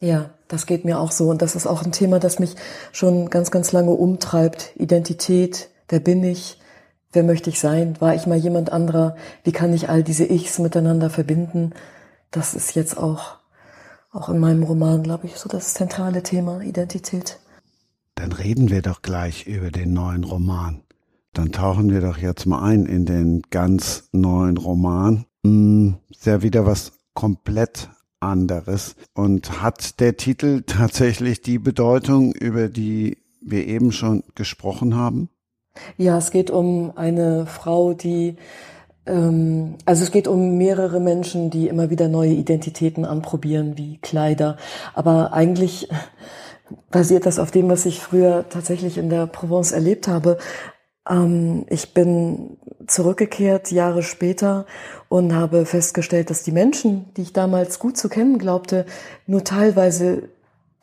Ja, das geht mir auch so. Und das ist auch ein Thema, das mich schon ganz, ganz lange umtreibt. Identität, wer bin ich? Wer möchte ich sein? War ich mal jemand anderer? Wie kann ich all diese Ichs miteinander verbinden? Das ist jetzt auch auch in meinem Roman, glaube ich, so das zentrale Thema Identität. Dann reden wir doch gleich über den neuen Roman. Dann tauchen wir doch jetzt mal ein in den ganz neuen Roman. Hm, ist ja wieder was komplett anderes. Und hat der Titel tatsächlich die Bedeutung, über die wir eben schon gesprochen haben? Ja, es geht um eine Frau, die also es geht um mehrere Menschen, die immer wieder neue Identitäten anprobieren, wie Kleider. Aber eigentlich basiert das auf dem, was ich früher tatsächlich in der Provence erlebt habe. Ähm, ich bin zurückgekehrt Jahre später und habe festgestellt, dass die Menschen, die ich damals gut zu kennen glaubte, nur teilweise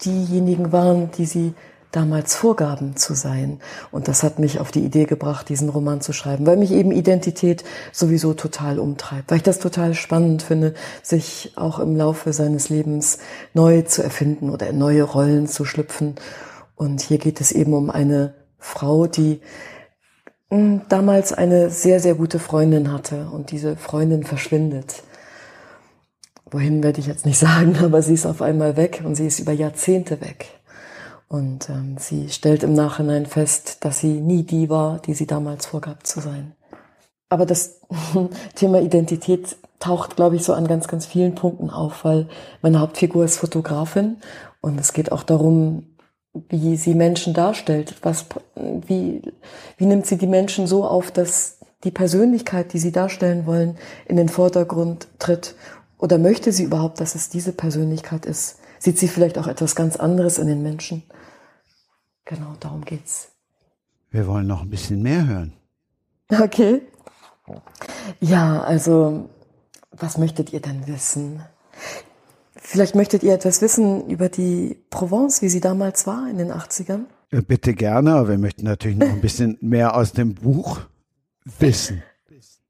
diejenigen waren, die sie damals vorgaben zu sein. Und das hat mich auf die Idee gebracht, diesen Roman zu schreiben, weil mich eben Identität sowieso total umtreibt, weil ich das total spannend finde, sich auch im Laufe seines Lebens neu zu erfinden oder in neue Rollen zu schlüpfen. Und hier geht es eben um eine Frau, die hm, damals eine sehr, sehr gute Freundin hatte und diese Freundin verschwindet. Wohin werde ich jetzt nicht sagen, aber sie ist auf einmal weg und sie ist über Jahrzehnte weg. Und ähm, sie stellt im Nachhinein fest, dass sie nie die war, die sie damals vorgab zu sein. Aber das Thema Identität taucht, glaube ich, so an ganz, ganz vielen Punkten auf, weil meine Hauptfigur ist Fotografin und es geht auch darum, wie sie Menschen darstellt. Was, wie, wie nimmt sie die Menschen so auf, dass die Persönlichkeit, die sie darstellen wollen, in den Vordergrund tritt? Oder möchte sie überhaupt, dass es diese Persönlichkeit ist? Sieht sie vielleicht auch etwas ganz anderes in den Menschen? Genau, darum geht's. Wir wollen noch ein bisschen mehr hören. Okay. Ja, also, was möchtet ihr denn wissen? Vielleicht möchtet ihr etwas wissen über die Provence, wie sie damals war in den 80ern? Bitte gerne, aber wir möchten natürlich noch ein bisschen mehr aus dem Buch wissen.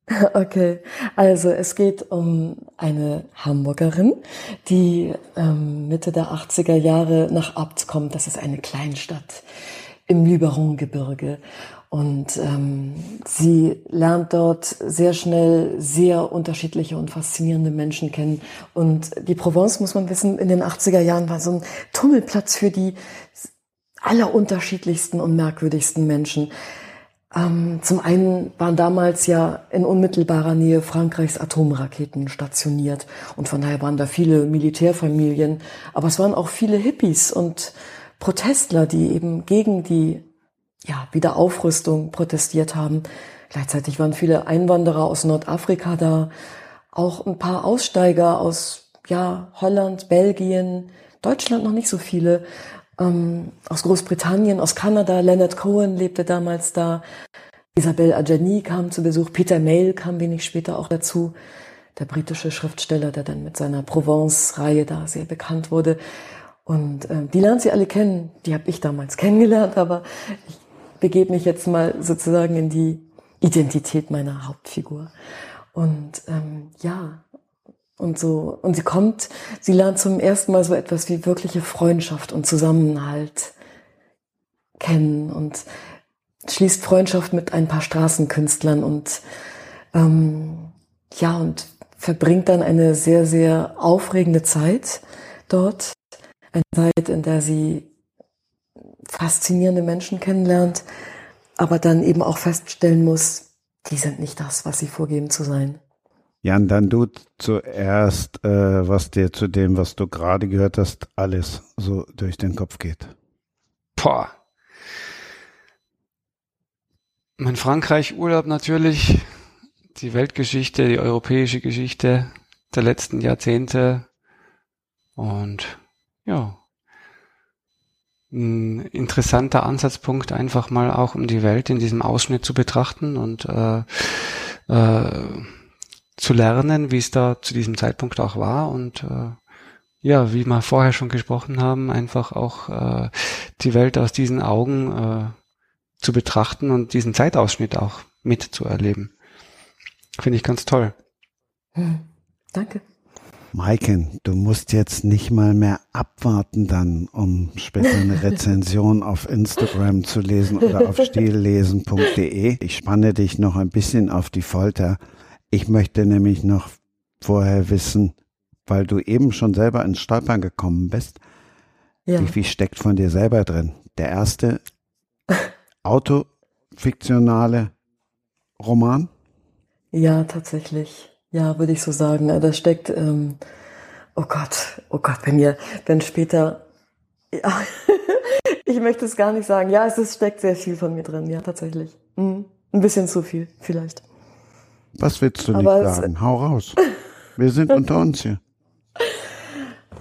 Okay, also es geht um eine Hamburgerin, die ähm, Mitte der 80er Jahre nach Abt kommt. Das ist eine Kleinstadt im Lüberon-Gebirge. Und ähm, sie lernt dort sehr schnell sehr unterschiedliche und faszinierende Menschen kennen. Und die Provence, muss man wissen, in den 80er Jahren war so ein Tummelplatz für die allerunterschiedlichsten und merkwürdigsten Menschen. Ähm, zum einen waren damals ja in unmittelbarer Nähe Frankreichs Atomraketen stationiert und von daher waren da viele Militärfamilien, aber es waren auch viele Hippies und Protestler, die eben gegen die ja, Wiederaufrüstung protestiert haben. Gleichzeitig waren viele Einwanderer aus Nordafrika da, auch ein paar Aussteiger aus ja, Holland, Belgien, Deutschland noch nicht so viele ähm, aus Großbritannien, aus Kanada. Leonard Cohen lebte damals da. Isabelle Adjani kam zu Besuch. Peter Mayle kam wenig später auch dazu. Der britische Schriftsteller, der dann mit seiner Provence-Reihe da sehr bekannt wurde. Und äh, die lernt sie alle kennen. Die habe ich damals kennengelernt, aber ich begebe mich jetzt mal sozusagen in die Identität meiner Hauptfigur. Und ähm, ja, und so, und sie kommt, sie lernt zum ersten Mal so etwas wie wirkliche Freundschaft und Zusammenhalt kennen und schließt Freundschaft mit ein paar Straßenkünstlern und ähm, ja, und verbringt dann eine sehr, sehr aufregende Zeit dort. Eine Zeit, in der sie faszinierende Menschen kennenlernt, aber dann eben auch feststellen muss, die sind nicht das, was sie vorgeben zu sein. Jan, dann du zuerst, äh, was dir zu dem, was du gerade gehört hast, alles so durch den Kopf geht. Boah. Mein Frankreich-Urlaub natürlich, die Weltgeschichte, die europäische Geschichte der letzten Jahrzehnte und ja, ein interessanter Ansatzpunkt, einfach mal auch um die Welt in diesem Ausschnitt zu betrachten und äh, äh, zu lernen, wie es da zu diesem Zeitpunkt auch war und äh, ja, wie wir vorher schon gesprochen haben, einfach auch äh, die Welt aus diesen Augen äh, zu betrachten und diesen Zeitausschnitt auch mitzuerleben. Finde ich ganz toll. Hm, danke. Maiken, du musst jetzt nicht mal mehr abwarten dann, um später eine Rezension auf Instagram zu lesen oder auf stillesen.de. Ich spanne dich noch ein bisschen auf die Folter. Ich möchte nämlich noch vorher wissen, weil du eben schon selber ins Stolpern gekommen bist, ja. wie viel steckt von dir selber drin? Der erste autofiktionale Roman? Ja, tatsächlich. Ja, würde ich so sagen. Da steckt, ähm, oh Gott, oh Gott, wenn ihr, wenn später, ja, ich möchte es gar nicht sagen. Ja, es ist, steckt sehr viel von mir drin, ja, tatsächlich. Mhm. Ein bisschen zu viel, vielleicht. Was willst du nicht Aber sagen? Hau raus. Wir sind unter uns hier.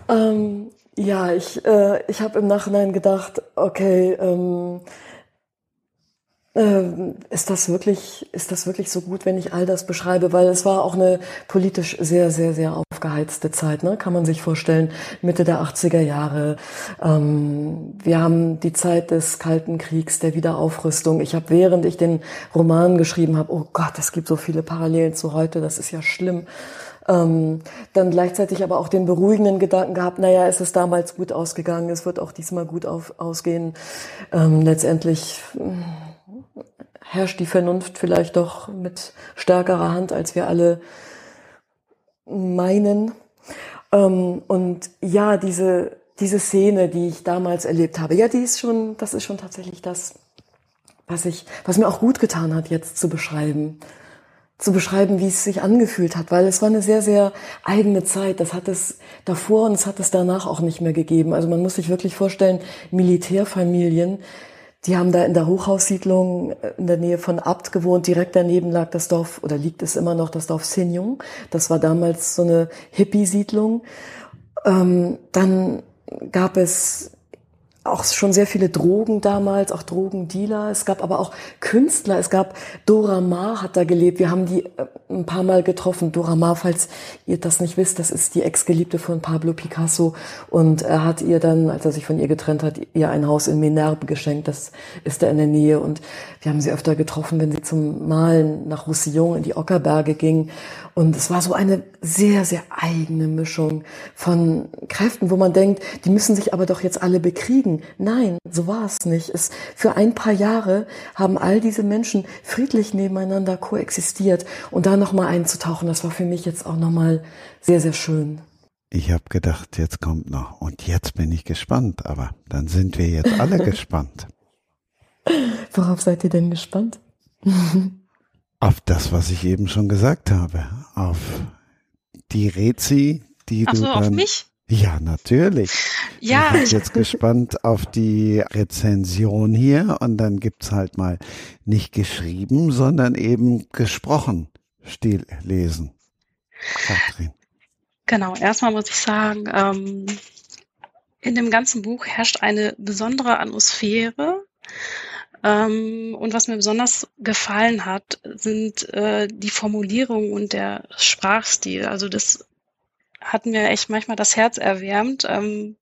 Ähm, ja, ich, äh, ich habe im Nachhinein gedacht, okay, ähm, ähm, ist das wirklich, ist das wirklich so gut, wenn ich all das beschreibe? Weil es war auch eine politisch sehr, sehr, sehr aufgeheizte Zeit, ne? kann man sich vorstellen, Mitte der 80er Jahre. Ähm, wir haben die Zeit des Kalten Kriegs, der Wiederaufrüstung. Ich habe, während ich den Roman geschrieben habe, oh Gott, es gibt so viele Parallelen zu heute, das ist ja schlimm. Ähm, dann gleichzeitig aber auch den beruhigenden Gedanken gehabt, naja, es ist damals gut ausgegangen, es wird auch diesmal gut auf, ausgehen. Ähm, letztendlich herrscht die Vernunft vielleicht doch mit stärkerer Hand, als wir alle meinen. Ähm, und ja, diese, diese Szene, die ich damals erlebt habe, ja, die ist schon, das ist schon tatsächlich das, was ich, was mir auch gut getan hat, jetzt zu beschreiben. Zu beschreiben, wie es sich angefühlt hat, weil es war eine sehr, sehr eigene Zeit. Das hat es davor und es hat es danach auch nicht mehr gegeben. Also man muss sich wirklich vorstellen, Militärfamilien, die haben da in der Hochhaussiedlung äh, in der Nähe von Abt gewohnt. Direkt daneben lag das Dorf, oder liegt es immer noch, das Dorf Sinjung. Das war damals so eine Hippie-Siedlung. Ähm, dann gab es auch schon sehr viele Drogen damals, auch Drogendealer. Es gab aber auch Künstler. Es gab Dora Maar hat da gelebt. Wir haben die äh, ein paar Mal getroffen. Dora Maar, falls ihr das nicht wisst, das ist die Ex-Geliebte von Pablo Picasso. Und er hat ihr dann, als er sich von ihr getrennt hat, ihr ein Haus in Minerbe geschenkt. Das ist da in der Nähe. Und wir haben sie öfter getroffen, wenn sie zum Malen nach Roussillon in die Ockerberge ging. Und es war so eine sehr, sehr eigene Mischung von Kräften, wo man denkt, die müssen sich aber doch jetzt alle bekriegen. Nein, so war es nicht. Es, für ein paar Jahre haben all diese Menschen friedlich nebeneinander koexistiert. Und da nochmal einzutauchen, das war für mich jetzt auch nochmal sehr, sehr schön. Ich habe gedacht, jetzt kommt noch. Und jetzt bin ich gespannt. Aber dann sind wir jetzt alle gespannt. Worauf seid ihr denn gespannt? Auf das, was ich eben schon gesagt habe. Auf die Rezi, die Ach du so, dann, auf mich? Ja, natürlich. Ja. Ich bin jetzt gespannt auf die Rezension hier und dann gibt's halt mal nicht geschrieben, sondern eben gesprochen Stil lesen. Katrin. Genau, erstmal muss ich sagen, ähm, in dem ganzen Buch herrscht eine besondere Atmosphäre. Ähm, und was mir besonders gefallen hat, sind äh, die Formulierungen und der Sprachstil. Also das hat mir echt manchmal das Herz erwärmt, ähm,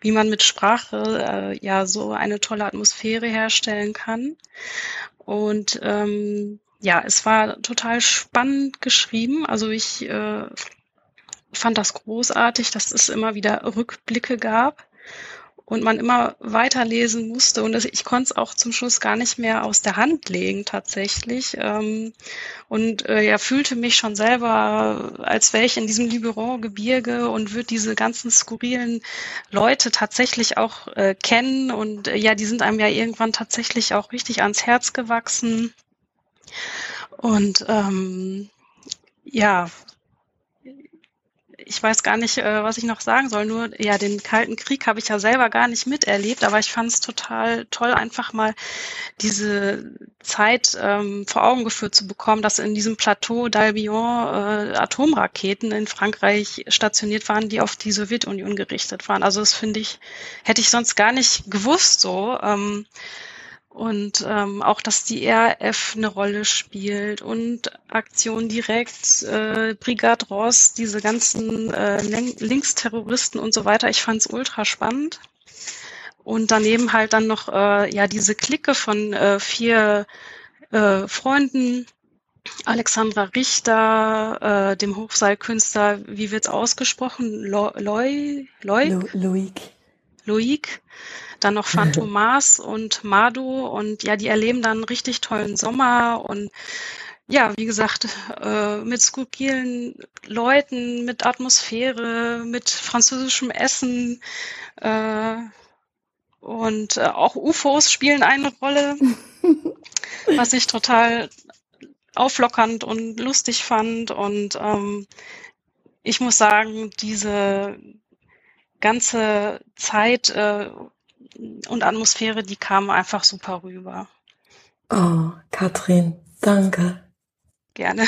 wie man mit Sprache äh, ja so eine tolle Atmosphäre herstellen kann. Und ähm, ja, es war total spannend geschrieben. Also ich äh, fand das großartig, dass es immer wieder Rückblicke gab und man immer weiterlesen musste. Und ich konnte es auch zum Schluss gar nicht mehr aus der Hand legen tatsächlich. Ähm, und äh, ja fühlte mich schon selber als wäre ich in diesem Luberon-Gebirge und würde diese ganzen skurrilen Leute tatsächlich auch äh, kennen. Und äh, ja die sind einem ja irgendwann tatsächlich auch richtig ans Herz gewachsen. Und ähm, ja ich weiß gar nicht, äh, was ich noch sagen soll. Nur, ja, den Kalten Krieg habe ich ja selber gar nicht miterlebt, aber ich fand es total toll, einfach mal diese Zeit ähm, vor Augen geführt zu bekommen, dass in diesem Plateau d'Albion äh, Atomraketen in Frankreich stationiert waren, die auf die Sowjetunion gerichtet waren. Also das finde ich, hätte ich sonst gar nicht gewusst so. Ähm, und ähm, auch, dass die RF eine Rolle spielt und Aktion direkt, äh, Brigade Ross, diese ganzen äh, Linksterroristen und so weiter. Ich fand's ultra spannend. Und daneben halt dann noch äh, ja diese Clique von äh, vier äh, Freunden, Alexandra Richter, äh, dem Hochseilkünstler, wie wird's ausgesprochen? Lo Loy, Loy? Loic. Loic. Dann noch Phantomas und Mado und ja, die erleben dann einen richtig tollen Sommer und ja, wie gesagt, äh, mit skurrilen Leuten, mit Atmosphäre, mit französischem Essen äh, und äh, auch UFOs spielen eine Rolle, was ich total auflockernd und lustig fand. Und ähm, ich muss sagen, diese ganze Zeit äh, und Atmosphäre, die kam einfach super rüber. Oh, Katrin, danke. Gerne.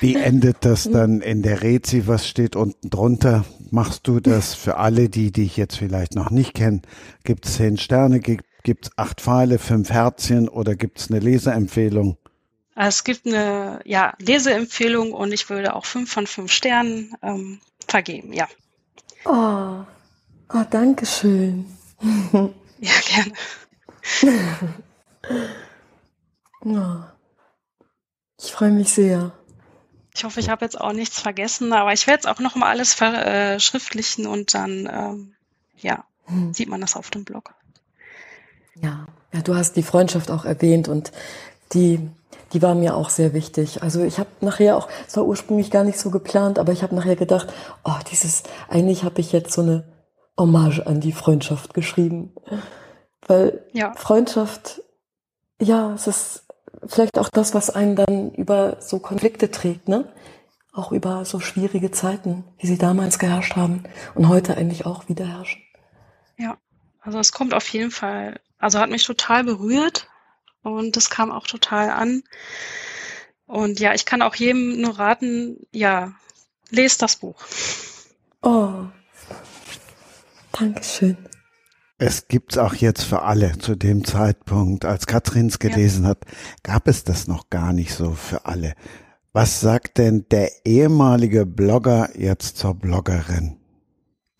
Wie endet das dann in der Rezi? Was steht unten drunter? Machst du das für alle, die dich jetzt vielleicht noch nicht kennen? Gibt es zehn Sterne? Gibt es acht Pfeile, fünf Herzchen oder gibt es eine Leseempfehlung? Es gibt eine ja, Leseempfehlung und ich würde auch fünf von fünf Sternen ähm, vergeben, ja. Oh, Oh, danke schön. Ja, gerne. Oh. Ich freue mich sehr. Ich hoffe, ich habe jetzt auch nichts vergessen, aber ich werde es auch noch mal alles verschriftlichen und dann ähm, ja, hm. sieht man das auf dem Blog. Ja. ja, du hast die Freundschaft auch erwähnt und die, die war mir auch sehr wichtig. Also ich habe nachher auch, es war ursprünglich gar nicht so geplant, aber ich habe nachher gedacht, oh, dieses, eigentlich habe ich jetzt so eine Hommage an die Freundschaft geschrieben. Weil ja. Freundschaft, ja, es ist vielleicht auch das, was einen dann über so Konflikte trägt, ne? Auch über so schwierige Zeiten, wie sie damals geherrscht haben und heute eigentlich auch wieder herrschen. Ja, also es kommt auf jeden Fall, also hat mich total berührt und es kam auch total an. Und ja, ich kann auch jedem nur raten, ja, lest das Buch. Oh, Dankeschön. Es gibt's auch jetzt für alle zu dem Zeitpunkt. Als Katrins gelesen ja. hat, gab es das noch gar nicht so für alle. Was sagt denn der ehemalige Blogger jetzt zur Bloggerin?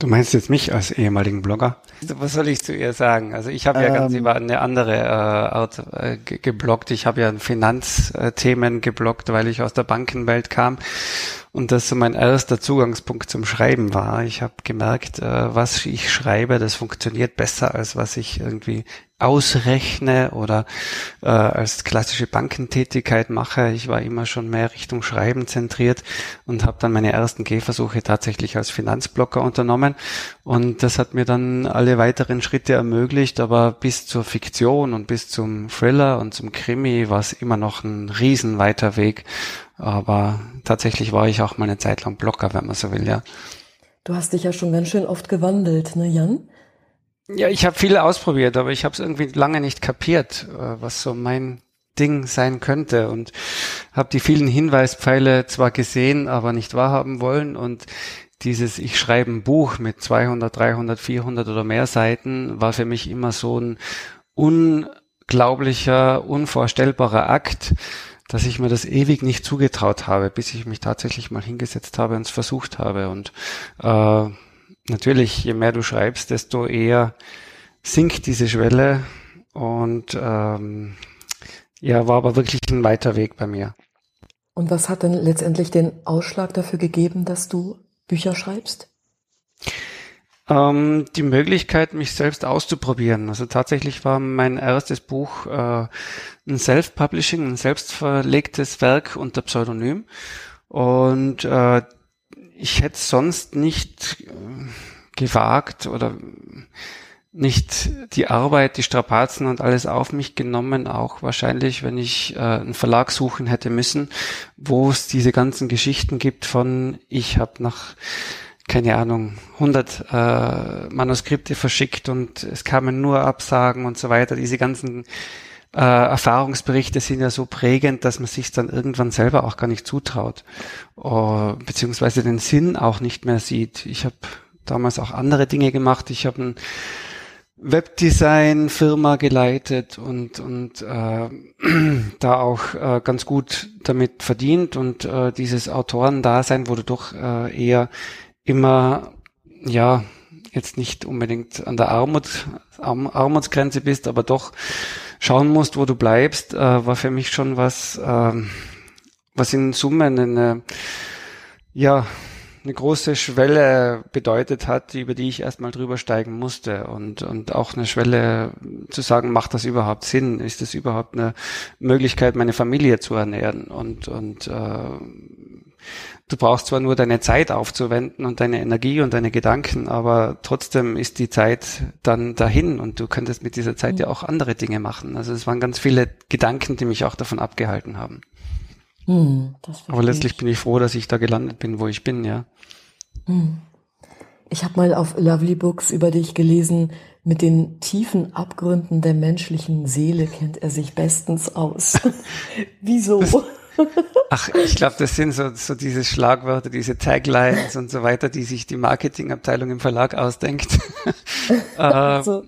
Du meinst jetzt mich als ehemaligen Blogger? Was soll ich zu ihr sagen? Also ich habe ja ganz ähm, über eine andere äh, Art äh, gebloggt. Ich habe ja Finanzthemen gebloggt, weil ich aus der Bankenwelt kam und das so mein erster Zugangspunkt zum Schreiben war. Ich habe gemerkt, äh, was ich schreibe, das funktioniert besser, als was ich irgendwie ausrechne oder äh, als klassische Bankentätigkeit mache. Ich war immer schon mehr Richtung Schreiben zentriert und habe dann meine ersten Gehversuche tatsächlich als Finanzblocker unternommen. Und das hat mir dann alle weiteren Schritte ermöglicht, aber bis zur Fiktion und bis zum Thriller und zum Krimi war es immer noch ein riesen weiter Weg. Aber tatsächlich war ich auch mal eine Zeit lang Blocker, wenn man so will, ja. Du hast dich ja schon ganz schön oft gewandelt, ne Jan? Ja, ich habe viel ausprobiert, aber ich habe es irgendwie lange nicht kapiert, äh, was so mein Ding sein könnte und habe die vielen Hinweispfeile zwar gesehen, aber nicht wahrhaben wollen und dieses ich schreibe ein Buch mit 200, 300, 400 oder mehr Seiten war für mich immer so ein unglaublicher, unvorstellbarer Akt, dass ich mir das ewig nicht zugetraut habe, bis ich mich tatsächlich mal hingesetzt habe und es versucht habe. Und äh, natürlich, je mehr du schreibst, desto eher sinkt diese Schwelle. Und ähm, ja, war aber wirklich ein weiter Weg bei mir. Und was hat denn letztendlich den Ausschlag dafür gegeben, dass du Bücher schreibst? Ähm, die Möglichkeit, mich selbst auszuprobieren. Also tatsächlich war mein erstes Buch äh, ein Self-Publishing, ein selbstverlegtes Werk unter Pseudonym. Und äh, ich hätte sonst nicht äh, gewagt oder nicht die Arbeit, die Strapazen und alles auf mich genommen, auch wahrscheinlich, wenn ich äh, einen Verlag suchen hätte müssen, wo es diese ganzen Geschichten gibt von, ich habe nach, keine Ahnung, 100 äh, Manuskripte verschickt und es kamen nur Absagen und so weiter. Diese ganzen äh, Erfahrungsberichte sind ja so prägend, dass man sich dann irgendwann selber auch gar nicht zutraut, uh, beziehungsweise den Sinn auch nicht mehr sieht. Ich habe damals auch andere Dinge gemacht. Ich habe ein Webdesign-Firma geleitet und, und äh, da auch äh, ganz gut damit verdient und äh, dieses Autorendasein, wo du doch äh, eher immer, ja, jetzt nicht unbedingt an der Armut, Arm, Armutsgrenze bist, aber doch schauen musst, wo du bleibst, äh, war für mich schon was, äh, was in Summe eine, ja, eine große Schwelle bedeutet hat, über die ich erstmal drüber steigen musste und, und auch eine Schwelle zu sagen, macht das überhaupt Sinn? Ist das überhaupt eine Möglichkeit, meine Familie zu ernähren? Und, und äh, du brauchst zwar nur deine Zeit aufzuwenden und deine Energie und deine Gedanken, aber trotzdem ist die Zeit dann dahin und du könntest mit dieser Zeit ja auch andere Dinge machen. Also es waren ganz viele Gedanken, die mich auch davon abgehalten haben. Hm, Aber letztlich bin ich froh, dass ich da gelandet bin, wo ich bin, ja. Hm. Ich habe mal auf Lovely Books über dich gelesen, mit den tiefen Abgründen der menschlichen Seele kennt er sich bestens aus. Wieso? Das, ach, ich glaube, das sind so, so diese Schlagwörter, diese Taglines und so weiter, die sich die Marketingabteilung im Verlag ausdenkt. äh, so.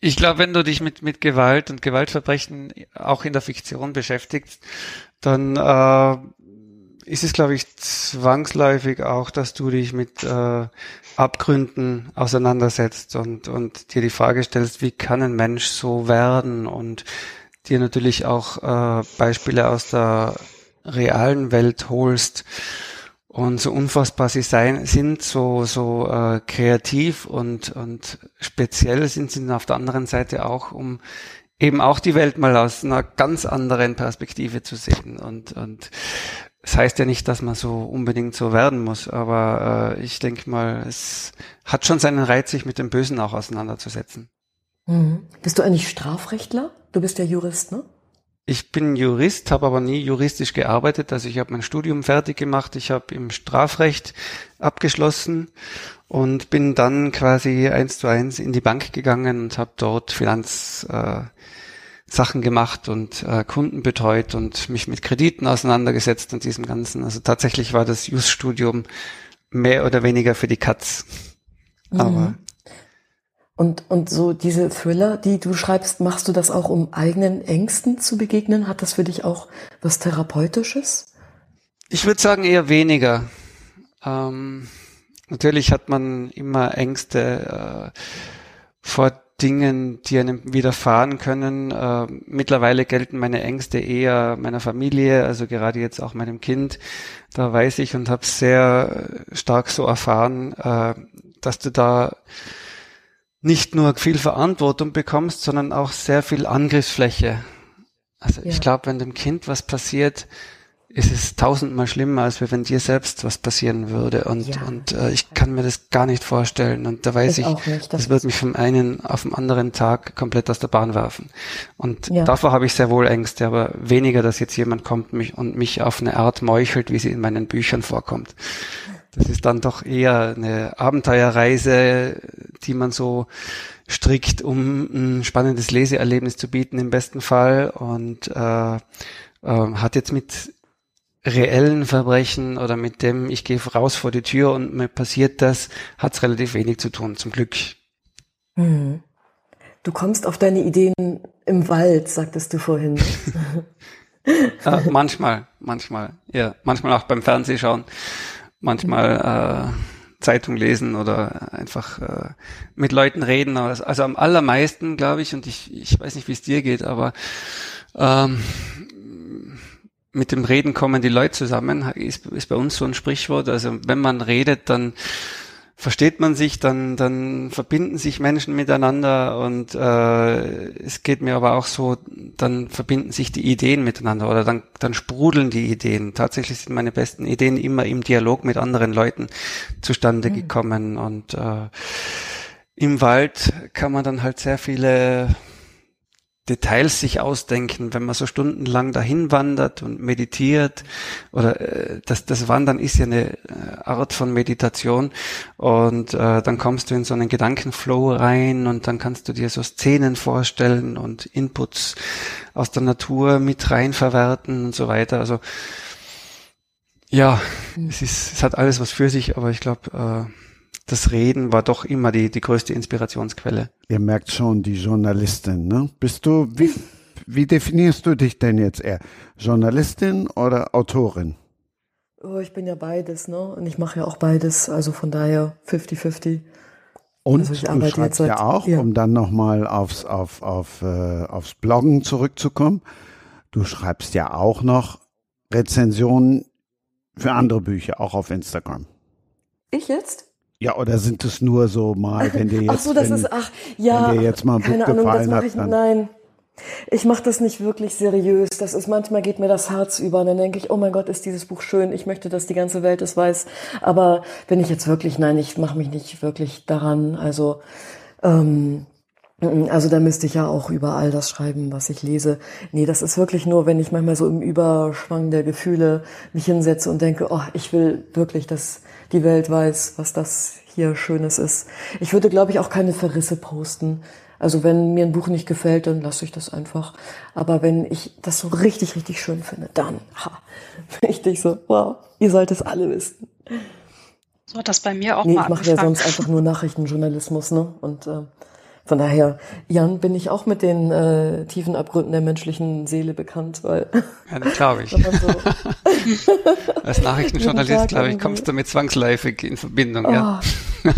Ich glaube, wenn du dich mit, mit Gewalt und Gewaltverbrechen auch in der Fiktion beschäftigst, dann äh, ist es, glaube ich, zwangsläufig auch, dass du dich mit äh, Abgründen auseinandersetzt und, und dir die Frage stellst, wie kann ein Mensch so werden und dir natürlich auch äh, Beispiele aus der realen Welt holst und so unfassbar sie sein, sind, so, so äh, kreativ und, und speziell sind sie auf der anderen Seite auch, um eben auch die Welt mal aus einer ganz anderen Perspektive zu sehen. Und, und es das heißt ja nicht, dass man so unbedingt so werden muss, aber äh, ich denke mal, es hat schon seinen Reiz, sich mit dem Bösen auch auseinanderzusetzen. Mhm. Bist du eigentlich Strafrechtler? Du bist ja Jurist, ne? Ich bin Jurist, habe aber nie juristisch gearbeitet. Also ich habe mein Studium fertig gemacht, ich habe im Strafrecht abgeschlossen und bin dann quasi eins zu eins in die Bank gegangen und habe dort Finanz äh, gemacht und äh, Kunden betreut und mich mit Krediten auseinandergesetzt und diesem Ganzen. Also tatsächlich war das Just-Studium mehr oder weniger für die Katz. Mhm. Aber und, und so diese Thriller, die du schreibst, machst du das auch, um eigenen Ängsten zu begegnen? Hat das für dich auch was Therapeutisches? Ich würde sagen eher weniger. Ähm, natürlich hat man immer Ängste äh, vor Dingen, die einem widerfahren können. Äh, mittlerweile gelten meine Ängste eher meiner Familie, also gerade jetzt auch meinem Kind. Da weiß ich und habe sehr stark so erfahren, äh, dass du da nicht nur viel Verantwortung bekommst, sondern auch sehr viel Angriffsfläche. Also ja. ich glaube, wenn dem Kind was passiert, ist es tausendmal schlimmer, als wenn dir selbst was passieren würde. Und, ja. und äh, ich kann mir das gar nicht vorstellen. Und da weiß ich, ich nicht, das, das wird mich vom einen auf den anderen Tag komplett aus der Bahn werfen. Und ja. davor habe ich sehr wohl Ängste, aber weniger, dass jetzt jemand kommt mich, und mich auf eine Art meuchelt, wie sie in meinen Büchern vorkommt. Das ist dann doch eher eine Abenteuerreise, die man so strickt, um ein spannendes Leseerlebnis zu bieten im besten Fall und äh, äh, hat jetzt mit reellen Verbrechen oder mit dem, ich gehe raus vor die Tür und mir passiert das, hat es relativ wenig zu tun, zum Glück. Hm. Du kommst auf deine Ideen im Wald, sagtest du vorhin. äh, manchmal, manchmal, ja, manchmal auch beim Fernsehschauen, manchmal äh, Zeitung lesen oder einfach äh, mit Leuten reden. Also am allermeisten, glaube ich, und ich, ich weiß nicht, wie es dir geht, aber ähm, mit dem Reden kommen die Leute zusammen, ist, ist bei uns so ein Sprichwort. Also wenn man redet, dann versteht man sich, dann, dann verbinden sich Menschen miteinander und äh, es geht mir aber auch so, dann verbinden sich die Ideen miteinander oder dann, dann sprudeln die Ideen. Tatsächlich sind meine besten Ideen immer im Dialog mit anderen Leuten zustande mhm. gekommen und äh, im Wald kann man dann halt sehr viele Details sich ausdenken, wenn man so stundenlang dahin wandert und meditiert oder äh, das, das Wandern ist ja eine äh, Art von Meditation und äh, dann kommst du in so einen Gedankenflow rein und dann kannst du dir so Szenen vorstellen und Inputs aus der Natur mit rein verwerten und so weiter. Also ja, mhm. es ist, es hat alles was für sich, aber ich glaube, äh, das Reden war doch immer die, die größte Inspirationsquelle. Ihr merkt schon, die Journalistin, ne? Bist du, wie, wie definierst du dich denn jetzt eher? Journalistin oder Autorin? Oh, ich bin ja beides, ne? Und ich mache ja auch beides, also von daher 50-50. Und also du schreibst seit, ja auch, ja. um dann nochmal aufs, auf, auf, äh, aufs Bloggen zurückzukommen, du schreibst ja auch noch Rezensionen für andere Bücher, auch auf Instagram. Ich jetzt? Ja, oder sind es nur so mal, wenn dir jetzt, ach so, das wenn, ist, ach, ja, wenn dir jetzt mal ein Buch Ahnung, gefallen hat, ich, dann nein. Ich mache das nicht wirklich seriös. Das ist manchmal geht mir das Herz über. Und dann denke ich, oh mein Gott, ist dieses Buch schön. Ich möchte, dass die ganze Welt es weiß. Aber wenn ich jetzt wirklich, nein, ich mache mich nicht wirklich daran. Also ähm, also da müsste ich ja auch überall das schreiben, was ich lese. Nee, das ist wirklich nur, wenn ich manchmal so im Überschwang der Gefühle mich hinsetze und denke, oh, ich will wirklich, dass die Welt weiß, was das hier Schönes ist. Ich würde, glaube ich, auch keine Verrisse posten. Also wenn mir ein Buch nicht gefällt, dann lasse ich das einfach. Aber wenn ich das so richtig, richtig schön finde, dann ha, richtig so, wow, ihr sollt es alle wissen. So hat das bei mir auch nee, mal ich mache ja sonst einfach nur Nachrichtenjournalismus, ne? Und äh, von daher, Jan, bin ich auch mit den äh, tiefen Abgründen der menschlichen Seele bekannt, weil. Ja, das glaube ich. So Als Nachrichtenjournalist, glaube ich, kommst du mit zwangsläufig in Verbindung, oh, ja.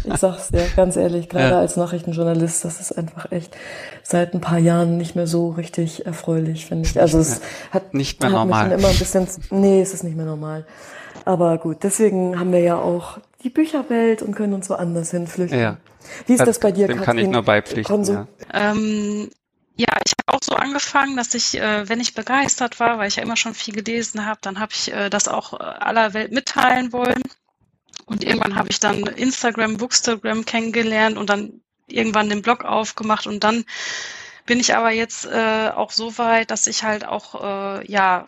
ich sag's dir, ganz ehrlich, gerade ja. als Nachrichtenjournalist, das ist einfach echt seit ein paar Jahren nicht mehr so richtig erfreulich, finde ich. Also es hat, nicht mehr hat normal. Mich immer ein bisschen, nee, es ist nicht mehr normal. Aber gut, deswegen haben wir ja auch die Bücherwelt und können uns woanders hinflüchten. Ja. Wie ist das, das bei dir, Dem Katrin? kann ich nur beipflichten. Ja. Ähm, ja, ich habe auch so angefangen, dass ich, äh, wenn ich begeistert war, weil ich ja immer schon viel gelesen habe, dann habe ich äh, das auch äh, aller Welt mitteilen wollen. Und irgendwann habe ich dann Instagram, Bookstagram kennengelernt und dann irgendwann den Blog aufgemacht und dann bin ich aber jetzt äh, auch so weit, dass ich halt auch äh, ja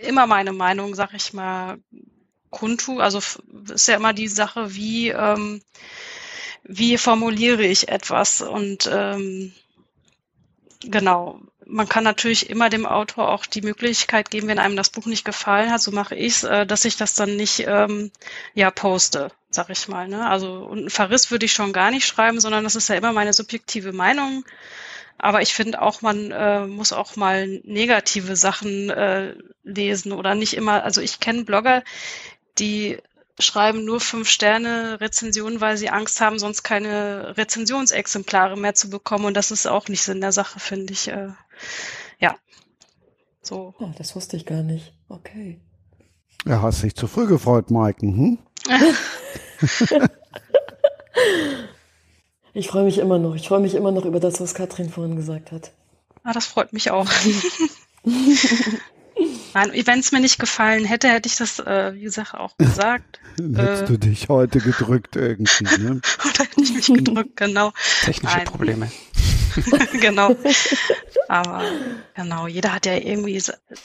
immer meine Meinung, sag ich mal, kundtu. Also ist ja immer die Sache, wie ähm, wie formuliere ich etwas und ähm, genau. Man kann natürlich immer dem Autor auch die Möglichkeit geben, wenn einem das Buch nicht gefallen hat, so mache ich es, äh, dass ich das dann nicht ähm, ja poste, sag ich mal. Ne? Also und einen Verriss würde ich schon gar nicht schreiben, sondern das ist ja immer meine subjektive Meinung. Aber ich finde auch, man äh, muss auch mal negative Sachen äh, lesen oder nicht immer. Also ich kenne Blogger, die schreiben nur fünf Sterne Rezensionen, weil sie Angst haben, sonst keine Rezensionsexemplare mehr zu bekommen. Und das ist auch nicht Sinn der Sache, finde ich. Äh, ja. So. Oh, das wusste ich gar nicht. Okay. Ja, hast dich zu früh gefreut, Maiken, hm? ich freue mich immer noch. Ich freue mich immer noch über das, was Katrin vorhin gesagt hat. Ah, das freut mich auch. Nein, wenn es mir nicht gefallen hätte, hätte ich das, äh, wie gesagt, auch gesagt. Hättest äh, du dich heute gedrückt irgendwie, ne? Oder hätte ich mich gedrückt, genau. Technische Nein. Probleme. genau. Aber genau, jeder hat ja irgendwie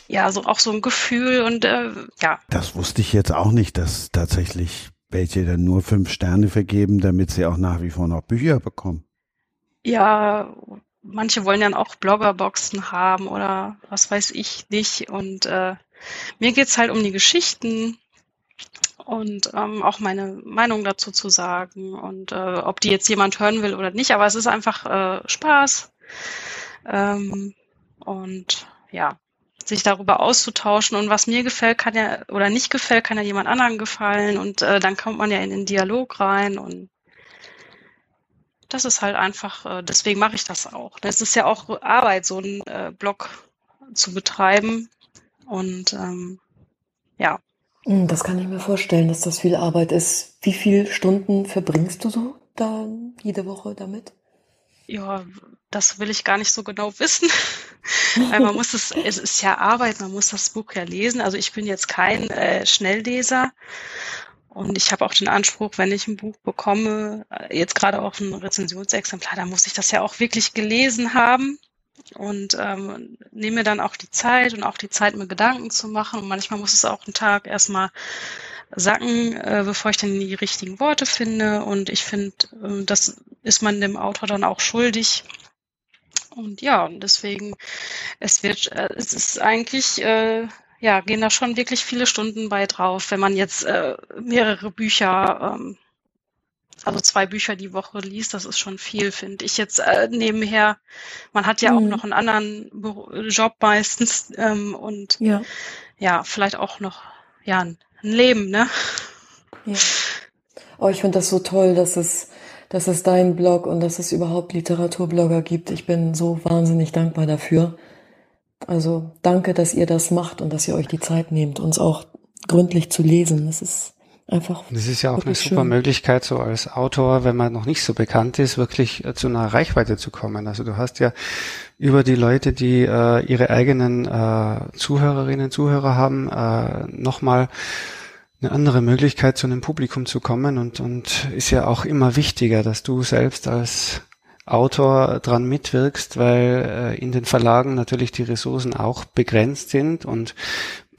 ja so auch so ein Gefühl und äh, ja. Das wusste ich jetzt auch nicht, dass tatsächlich welche dann nur fünf Sterne vergeben, damit sie auch nach wie vor noch Bücher bekommen. Ja, manche wollen dann auch Bloggerboxen haben oder was weiß ich nicht. Und äh, mir geht's halt um die Geschichten und ähm, auch meine Meinung dazu zu sagen und äh, ob die jetzt jemand hören will oder nicht. Aber es ist einfach äh, Spaß. Ähm, und ja, sich darüber auszutauschen und was mir gefällt, kann ja oder nicht gefällt, kann ja jemand anderen gefallen und äh, dann kommt man ja in den Dialog rein und das ist halt einfach, äh, deswegen mache ich das auch. Es ist ja auch Arbeit, so einen äh, Blog zu betreiben. Und ähm, ja. Hm, das kann ich mir vorstellen, dass das viel Arbeit ist. Wie viele Stunden verbringst du so da jede Woche damit? Ja, das will ich gar nicht so genau wissen. Weil man muss es, es ist ja Arbeit, man muss das Buch ja lesen. Also ich bin jetzt kein äh, Schnellleser Und ich habe auch den Anspruch, wenn ich ein Buch bekomme, jetzt gerade auch ein Rezensionsexemplar, dann muss ich das ja auch wirklich gelesen haben und ähm, nehme dann auch die Zeit und auch die Zeit, mir Gedanken zu machen. Und manchmal muss es auch einen Tag erstmal sacken, äh, bevor ich dann die richtigen Worte finde. Und ich finde, äh, das ist man dem Autor dann auch schuldig. Und ja, und deswegen, es wird, äh, es ist eigentlich, äh, ja, gehen da schon wirklich viele Stunden bei drauf, wenn man jetzt äh, mehrere Bücher ähm, also zwei Bücher die Woche liest, das ist schon viel, finde ich jetzt äh, nebenher. Man hat ja mhm. auch noch einen anderen Job meistens ähm, und ja. ja, vielleicht auch noch ja ein Leben, ne? Ja. Oh, ich finde das so toll, dass es, dass es dein Blog und dass es überhaupt Literaturblogger gibt. Ich bin so wahnsinnig dankbar dafür. Also danke, dass ihr das macht und dass ihr euch die Zeit nehmt, uns auch gründlich zu lesen. Das ist einfach. Das ist ja auch eine super schön. Möglichkeit, so als Autor, wenn man noch nicht so bekannt ist, wirklich äh, zu einer Reichweite zu kommen. Also du hast ja über die Leute, die äh, ihre eigenen äh, Zuhörerinnen, Zuhörer haben, äh, nochmal eine andere Möglichkeit, zu einem Publikum zu kommen und, und ist ja auch immer wichtiger, dass du selbst als Autor dran mitwirkst, weil äh, in den Verlagen natürlich die Ressourcen auch begrenzt sind und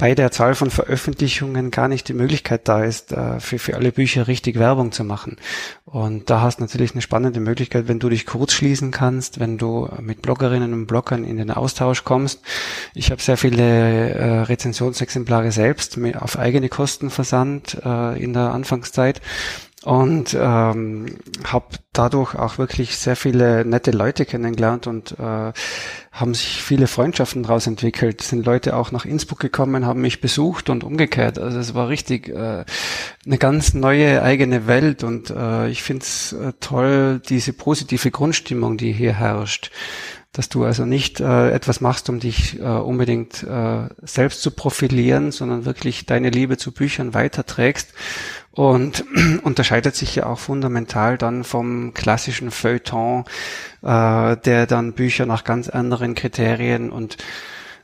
bei der Zahl von Veröffentlichungen gar nicht die Möglichkeit da ist, äh, für, für alle Bücher richtig Werbung zu machen. Und da hast natürlich eine spannende Möglichkeit, wenn du dich kurz schließen kannst, wenn du mit Bloggerinnen und Bloggern in den Austausch kommst. Ich habe sehr viele äh, Rezensionsexemplare selbst auf eigene Kosten versandt äh, in der Anfangszeit und ähm, habe dadurch auch wirklich sehr viele nette Leute kennengelernt und äh, haben sich viele Freundschaften daraus entwickelt. Sind Leute auch nach Innsbruck gekommen, haben mich besucht und umgekehrt. Also es war richtig äh, eine ganz neue eigene Welt und äh, ich finde es äh, toll, diese positive Grundstimmung, die hier herrscht dass du also nicht äh, etwas machst, um dich äh, unbedingt äh, selbst zu profilieren, sondern wirklich deine Liebe zu Büchern weiterträgst und unterscheidet sich ja auch fundamental dann vom klassischen Feuilleton, äh, der dann Bücher nach ganz anderen Kriterien und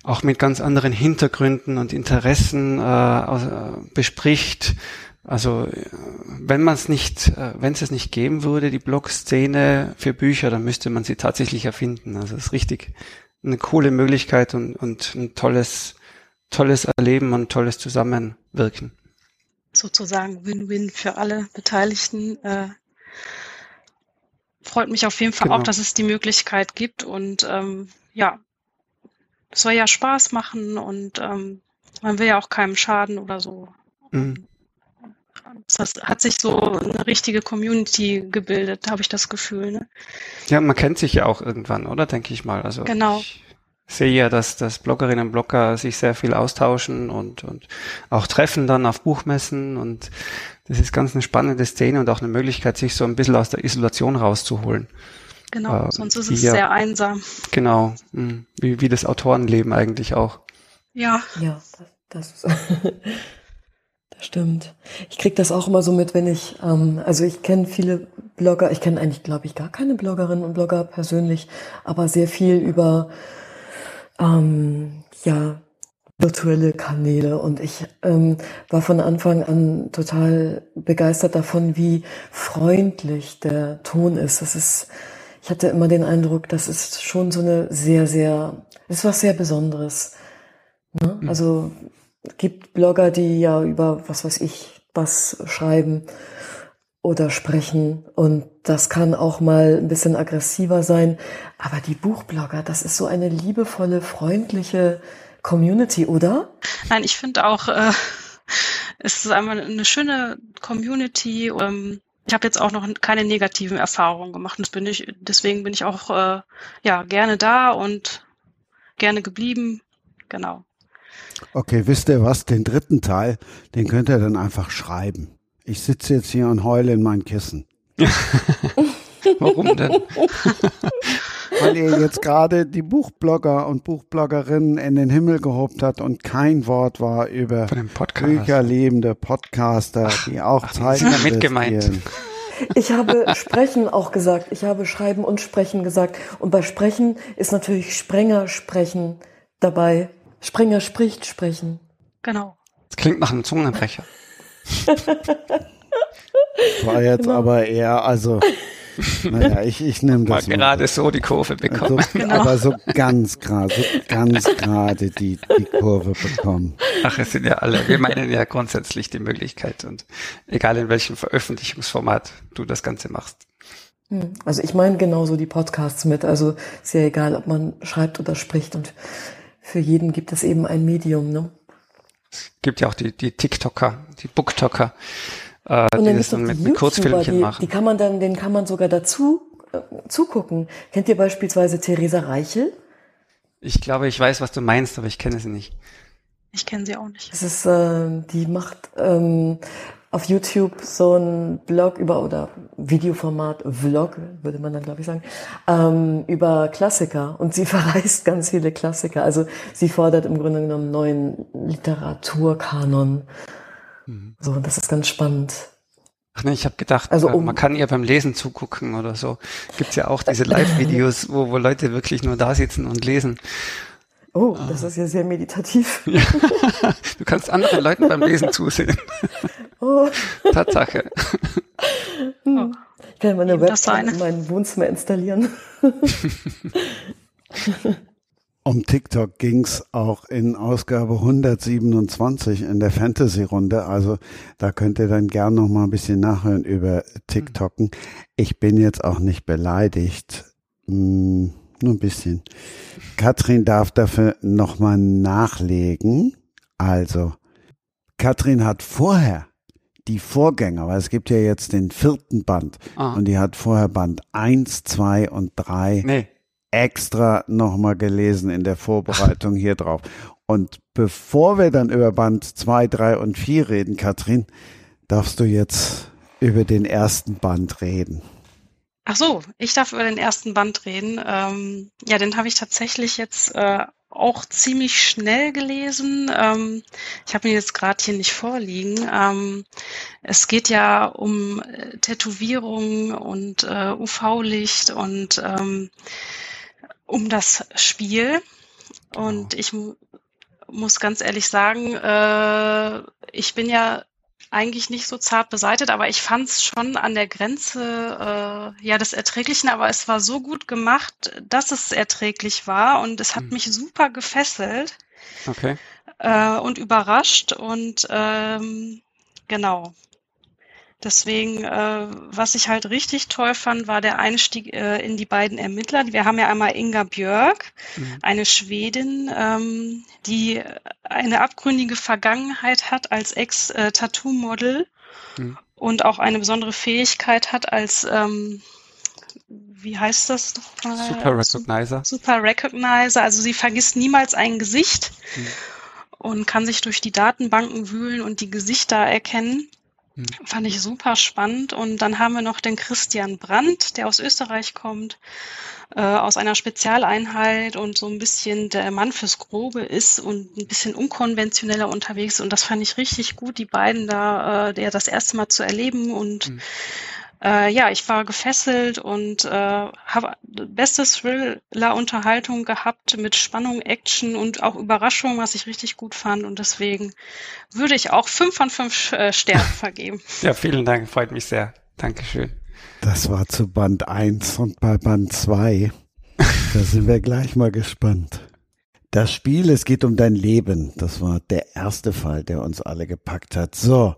auch mit ganz anderen Hintergründen und Interessen äh, bespricht. Also wenn man es nicht, äh, wenn es es nicht geben würde, die Blog-Szene für Bücher, dann müsste man sie tatsächlich erfinden. Also es ist richtig eine coole Möglichkeit und, und ein tolles, tolles Erleben und tolles Zusammenwirken sozusagen Win-Win für alle Beteiligten. Äh, freut mich auf jeden Fall genau. auch, dass es die Möglichkeit gibt und ähm, ja, es soll ja Spaß machen und ähm, man will ja auch keinem schaden oder so. Mhm. Das hat sich so eine richtige Community gebildet, habe ich das Gefühl. Ne? Ja, man kennt sich ja auch irgendwann, oder? Denke ich mal. Also genau. Ich, sehe ja, dass, dass Bloggerinnen und Blogger sich sehr viel austauschen und, und auch treffen dann auf Buchmessen und das ist ganz eine spannende Szene und auch eine Möglichkeit, sich so ein bisschen aus der Isolation rauszuholen. Genau, äh, sonst ist es ja, sehr einsam. Genau, hm, wie, wie das Autorenleben eigentlich auch. Ja. Ja, das, das, das stimmt. Ich krieg das auch immer so mit, wenn ich, ähm, also ich kenne viele Blogger, ich kenne eigentlich, glaube ich, gar keine Bloggerinnen und Blogger persönlich, aber sehr viel über ähm, ja, virtuelle Kanäle und ich ähm, war von Anfang an total begeistert davon, wie freundlich der Ton ist. Das ist, ich hatte immer den Eindruck, das ist schon so eine sehr, sehr, ist was sehr Besonderes. Ne? Mhm. Also gibt Blogger, die ja über was weiß ich was schreiben oder sprechen. Und das kann auch mal ein bisschen aggressiver sein. Aber die Buchblogger, das ist so eine liebevolle, freundliche Community, oder? Nein, ich finde auch, äh, es ist einmal eine schöne Community. Ähm, ich habe jetzt auch noch keine negativen Erfahrungen gemacht. Das bin ich, deswegen bin ich auch äh, ja gerne da und gerne geblieben. Genau. Okay, wisst ihr was? Den dritten Teil, den könnt ihr dann einfach schreiben. Ich sitze jetzt hier und heule in mein Kissen. Warum denn? Weil ihr jetzt gerade die Buchblogger und Buchbloggerinnen in den Himmel gehobt hat und kein Wort war über bücherlebende Podcaster, die auch ach, Zeit sind damit gemeint. Ich habe Sprechen auch gesagt. Ich habe Schreiben und Sprechen gesagt. Und bei Sprechen ist natürlich Sprenger sprechen dabei. Sprenger spricht sprechen. Genau. Das klingt nach einem Zungenbrecher. War jetzt genau. aber eher, also naja, ich, ich nehme das mal. gerade so die Kurve bekommen. Also, genau. Aber so ganz gerade, so ganz gerade die, die Kurve bekommen. Ach, es sind ja alle, wir meinen ja grundsätzlich die Möglichkeit und egal in welchem Veröffentlichungsformat du das Ganze machst. Hm. Also ich meine genauso die Podcasts mit. Also ist ja egal, ob man schreibt oder spricht und für jeden gibt es eben ein Medium, ne? Es gibt ja auch die, die TikToker, die Booktoker, äh, die das dann mit, mit Kurzfilmchen die, machen. Die kann man dann, den kann man sogar dazu äh, zugucken. Kennt ihr beispielsweise Theresa Reichel? Ich glaube, ich weiß, was du meinst, aber ich kenne sie nicht. Ich kenne sie auch nicht. Das ist, äh, die macht ähm, auf YouTube so ein Blog über oder Videoformat Vlog würde man dann glaube ich sagen ähm, über Klassiker und sie verreist ganz viele Klassiker. Also sie fordert im Grunde genommen neuen Literaturkanon Mhm. So, das ist ganz spannend. Ach nee, ich habe gedacht, also, äh, um, man kann ihr beim Lesen zugucken oder so. Gibt's ja auch diese Live-Videos, wo, wo Leute wirklich nur da sitzen und lesen. Oh, ah. das ist ja sehr meditativ. Ja. Du kannst anderen Leuten beim Lesen zusehen. Oh. Tatsache. Hm. Ich kann meine Website in meinem Wohnzimmer installieren. Um TikTok ging's auch in Ausgabe 127 in der Fantasy-Runde. Also da könnt ihr dann gern noch mal ein bisschen nachhören über TikToken. Ich bin jetzt auch nicht beleidigt. Hm, nur ein bisschen. Katrin darf dafür noch mal nachlegen. Also, Katrin hat vorher die Vorgänger, weil es gibt ja jetzt den vierten Band ah. und die hat vorher Band eins, zwei und drei nee extra nochmal gelesen in der Vorbereitung hier drauf. Und bevor wir dann über Band 2, 3 und 4 reden, Katrin, darfst du jetzt über den ersten Band reden. Ach so, ich darf über den ersten Band reden. Ähm, ja, den habe ich tatsächlich jetzt äh, auch ziemlich schnell gelesen. Ähm, ich habe ihn jetzt gerade hier nicht vorliegen. Ähm, es geht ja um äh, Tätowierungen und äh, UV-Licht und ähm, um das Spiel. Und ich muss ganz ehrlich sagen, äh, ich bin ja eigentlich nicht so zart beseitet, aber ich fand es schon an der Grenze äh, ja des Erträglichen, aber es war so gut gemacht, dass es erträglich war und es hat hm. mich super gefesselt okay. äh, und überrascht und ähm, genau. Deswegen, äh, was ich halt richtig toll fand, war der Einstieg äh, in die beiden Ermittler. Wir haben ja einmal Inga Björk, mhm. eine Schwedin, ähm, die eine abgründige Vergangenheit hat als Ex-Tattoo-Model mhm. und auch eine besondere Fähigkeit hat als ähm, wie heißt das nochmal? Super Recognizer. Super Recognizer. Also sie vergisst niemals ein Gesicht mhm. und kann sich durch die Datenbanken wühlen und die Gesichter erkennen. Hm. Fand ich super spannend. Und dann haben wir noch den Christian Brandt, der aus Österreich kommt, äh, aus einer Spezialeinheit und so ein bisschen der Mann fürs Grobe ist und ein bisschen unkonventioneller unterwegs. Und das fand ich richtig gut, die beiden da, äh, der das erste Mal zu erleben und mhm äh, ja, ich war gefesselt und äh, habe beste Thriller-Unterhaltung gehabt mit Spannung, Action und auch Überraschung, was ich richtig gut fand. Und deswegen würde ich auch fünf von fünf äh, Sternen vergeben. Ja, vielen Dank, freut mich sehr. Dankeschön. Das war zu Band 1 und bei Band 2. Da sind wir gleich mal gespannt. Das Spiel, es geht um dein Leben. Das war der erste Fall, der uns alle gepackt hat. So,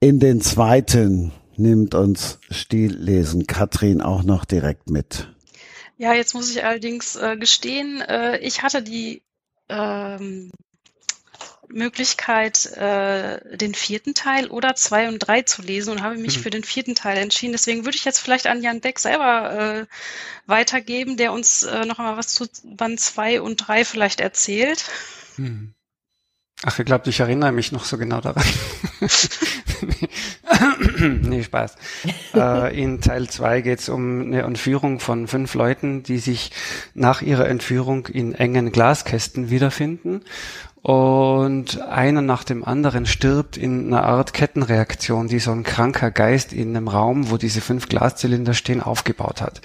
in den zweiten nimmt uns Stillesen Katrin auch noch direkt mit. Ja, jetzt muss ich allerdings äh, gestehen, äh, ich hatte die ähm, Möglichkeit, äh, den vierten Teil oder zwei und drei zu lesen und habe mich mhm. für den vierten Teil entschieden. Deswegen würde ich jetzt vielleicht an Jan Beck selber äh, weitergeben, der uns äh, noch einmal was zu Band zwei und drei vielleicht erzählt. Mhm. Ach, ich glaube, ich erinnere mich noch so genau daran. nee, Spaß. Äh, in Teil 2 geht es um eine Entführung von fünf Leuten, die sich nach ihrer Entführung in engen Glaskästen wiederfinden und einer nach dem anderen stirbt in einer Art Kettenreaktion, die so ein kranker Geist in einem Raum, wo diese fünf Glaszylinder stehen, aufgebaut hat.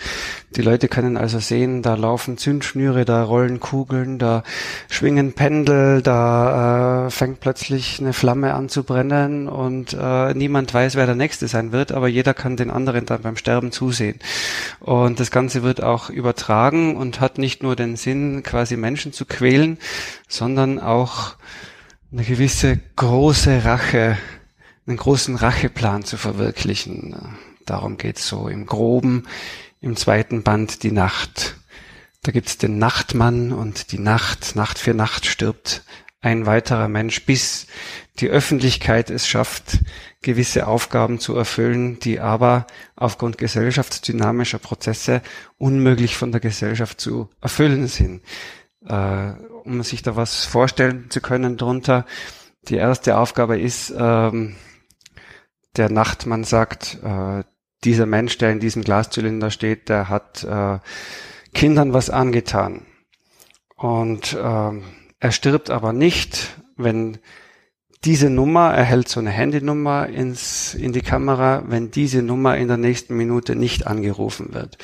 Die Leute können also sehen, da laufen Zündschnüre, da rollen Kugeln, da schwingen Pendel, da äh, fängt plötzlich eine Flamme an zu brennen und äh, niemand weiß, wer der Nächste sein wird, aber jeder kann den anderen dann beim Sterben zusehen. Und das Ganze wird auch übertragen und hat nicht nur den Sinn, quasi Menschen zu quälen, sondern auch eine gewisse große Rache, einen großen Racheplan zu verwirklichen. Darum geht's so im groben, im zweiten Band die Nacht. Da gibt's den Nachtmann und die Nacht, Nacht für Nacht stirbt ein weiterer Mensch, bis die Öffentlichkeit es schafft, gewisse Aufgaben zu erfüllen, die aber aufgrund gesellschaftsdynamischer Prozesse unmöglich von der Gesellschaft zu erfüllen sind. Um sich da was vorstellen zu können drunter. Die erste Aufgabe ist, ähm, der Nachtmann sagt, äh, dieser Mensch, der in diesem Glaszylinder steht, der hat äh, Kindern was angetan. Und äh, er stirbt aber nicht, wenn diese Nummer, er hält so eine Handynummer ins, in die Kamera, wenn diese Nummer in der nächsten Minute nicht angerufen wird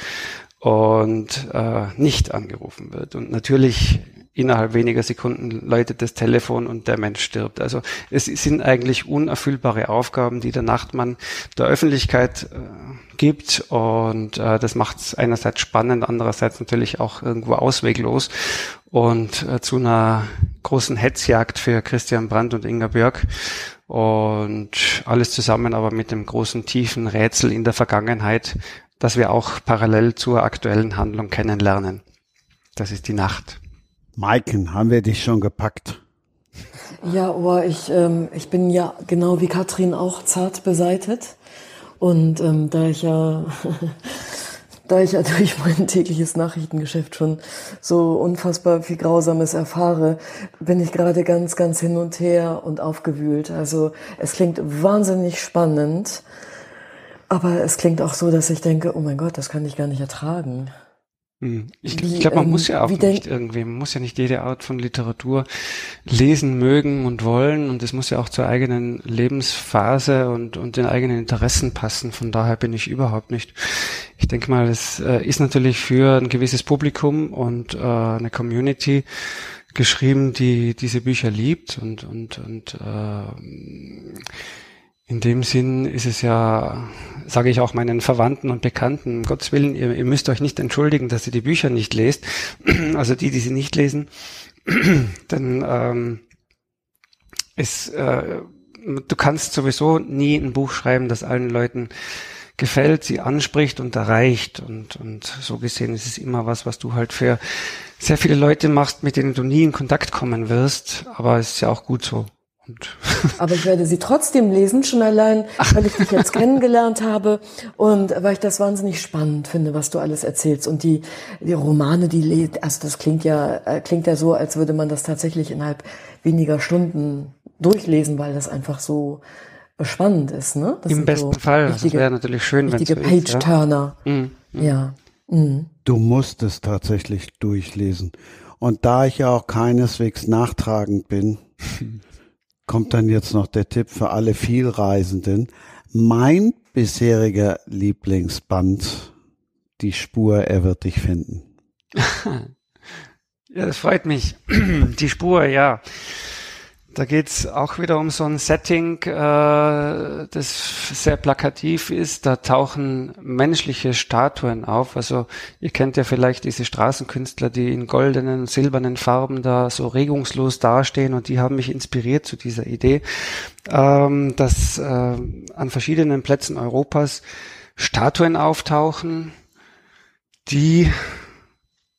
und äh, nicht angerufen wird. Und natürlich innerhalb weniger Sekunden läutet das Telefon und der Mensch stirbt. Also es sind eigentlich unerfüllbare Aufgaben, die der Nachtmann der Öffentlichkeit äh, gibt und äh, das macht es einerseits spannend, andererseits natürlich auch irgendwo ausweglos und äh, zu einer großen Hetzjagd für Christian Brandt und Inga Björk und alles zusammen aber mit dem großen tiefen Rätsel in der Vergangenheit, das wir auch parallel zur aktuellen Handlung kennenlernen. Das ist die Nacht. Maiken, haben wir dich schon gepackt? Ja, oh, ich, ähm, ich bin ja genau wie Katrin auch zart beseitet. Und ähm, da ich ja, da ich ja durch mein tägliches Nachrichtengeschäft schon so unfassbar viel Grausames erfahre, bin ich gerade ganz, ganz hin und her und aufgewühlt. Also es klingt wahnsinnig spannend, aber es klingt auch so, dass ich denke, oh mein Gott, das kann ich gar nicht ertragen. Ich, ich glaube, man ähm, muss ja auch nicht irgendwie, man muss ja nicht jede Art von Literatur lesen, mögen und wollen und es muss ja auch zur eigenen Lebensphase und, und den eigenen Interessen passen. Von daher bin ich überhaupt nicht. Ich denke mal, es äh, ist natürlich für ein gewisses Publikum und äh, eine Community geschrieben, die diese Bücher liebt und, und, und äh, in dem Sinn ist es ja, sage ich auch meinen Verwandten und Bekannten, um Gottes Willen, ihr, ihr müsst euch nicht entschuldigen, dass ihr die Bücher nicht lest. Also die, die sie nicht lesen, denn ähm, es, äh, du kannst sowieso nie ein Buch schreiben, das allen Leuten gefällt, sie anspricht und erreicht. Und, und so gesehen ist es immer was, was du halt für sehr viele Leute machst, mit denen du nie in Kontakt kommen wirst. Aber es ist ja auch gut so. Und Aber ich werde sie trotzdem lesen, schon allein, weil ich dich jetzt kennengelernt habe und weil ich das wahnsinnig spannend finde, was du alles erzählst. Und die, die Romane, die, also das klingt ja, äh, klingt ja so, als würde man das tatsächlich innerhalb weniger Stunden durchlesen, weil das einfach so spannend ist, ne? Das Im besten so Fall. Richtige, das wäre natürlich schön, wenn Richtige Page-Turner. Ja. Mhm. mhm. ja. Mhm. Du musst es tatsächlich durchlesen. Und da ich ja auch keineswegs nachtragend bin, kommt dann jetzt noch der Tipp für alle Vielreisenden. Mein bisheriger Lieblingsband, die Spur, er wird dich finden. ja, das freut mich. Die Spur, ja. Da geht's auch wieder um so ein Setting, äh, das sehr plakativ ist. Da tauchen menschliche Statuen auf. Also ihr kennt ja vielleicht diese Straßenkünstler, die in goldenen, silbernen Farben da so regungslos dastehen und die haben mich inspiriert zu dieser Idee, ähm, dass äh, an verschiedenen Plätzen Europas Statuen auftauchen, die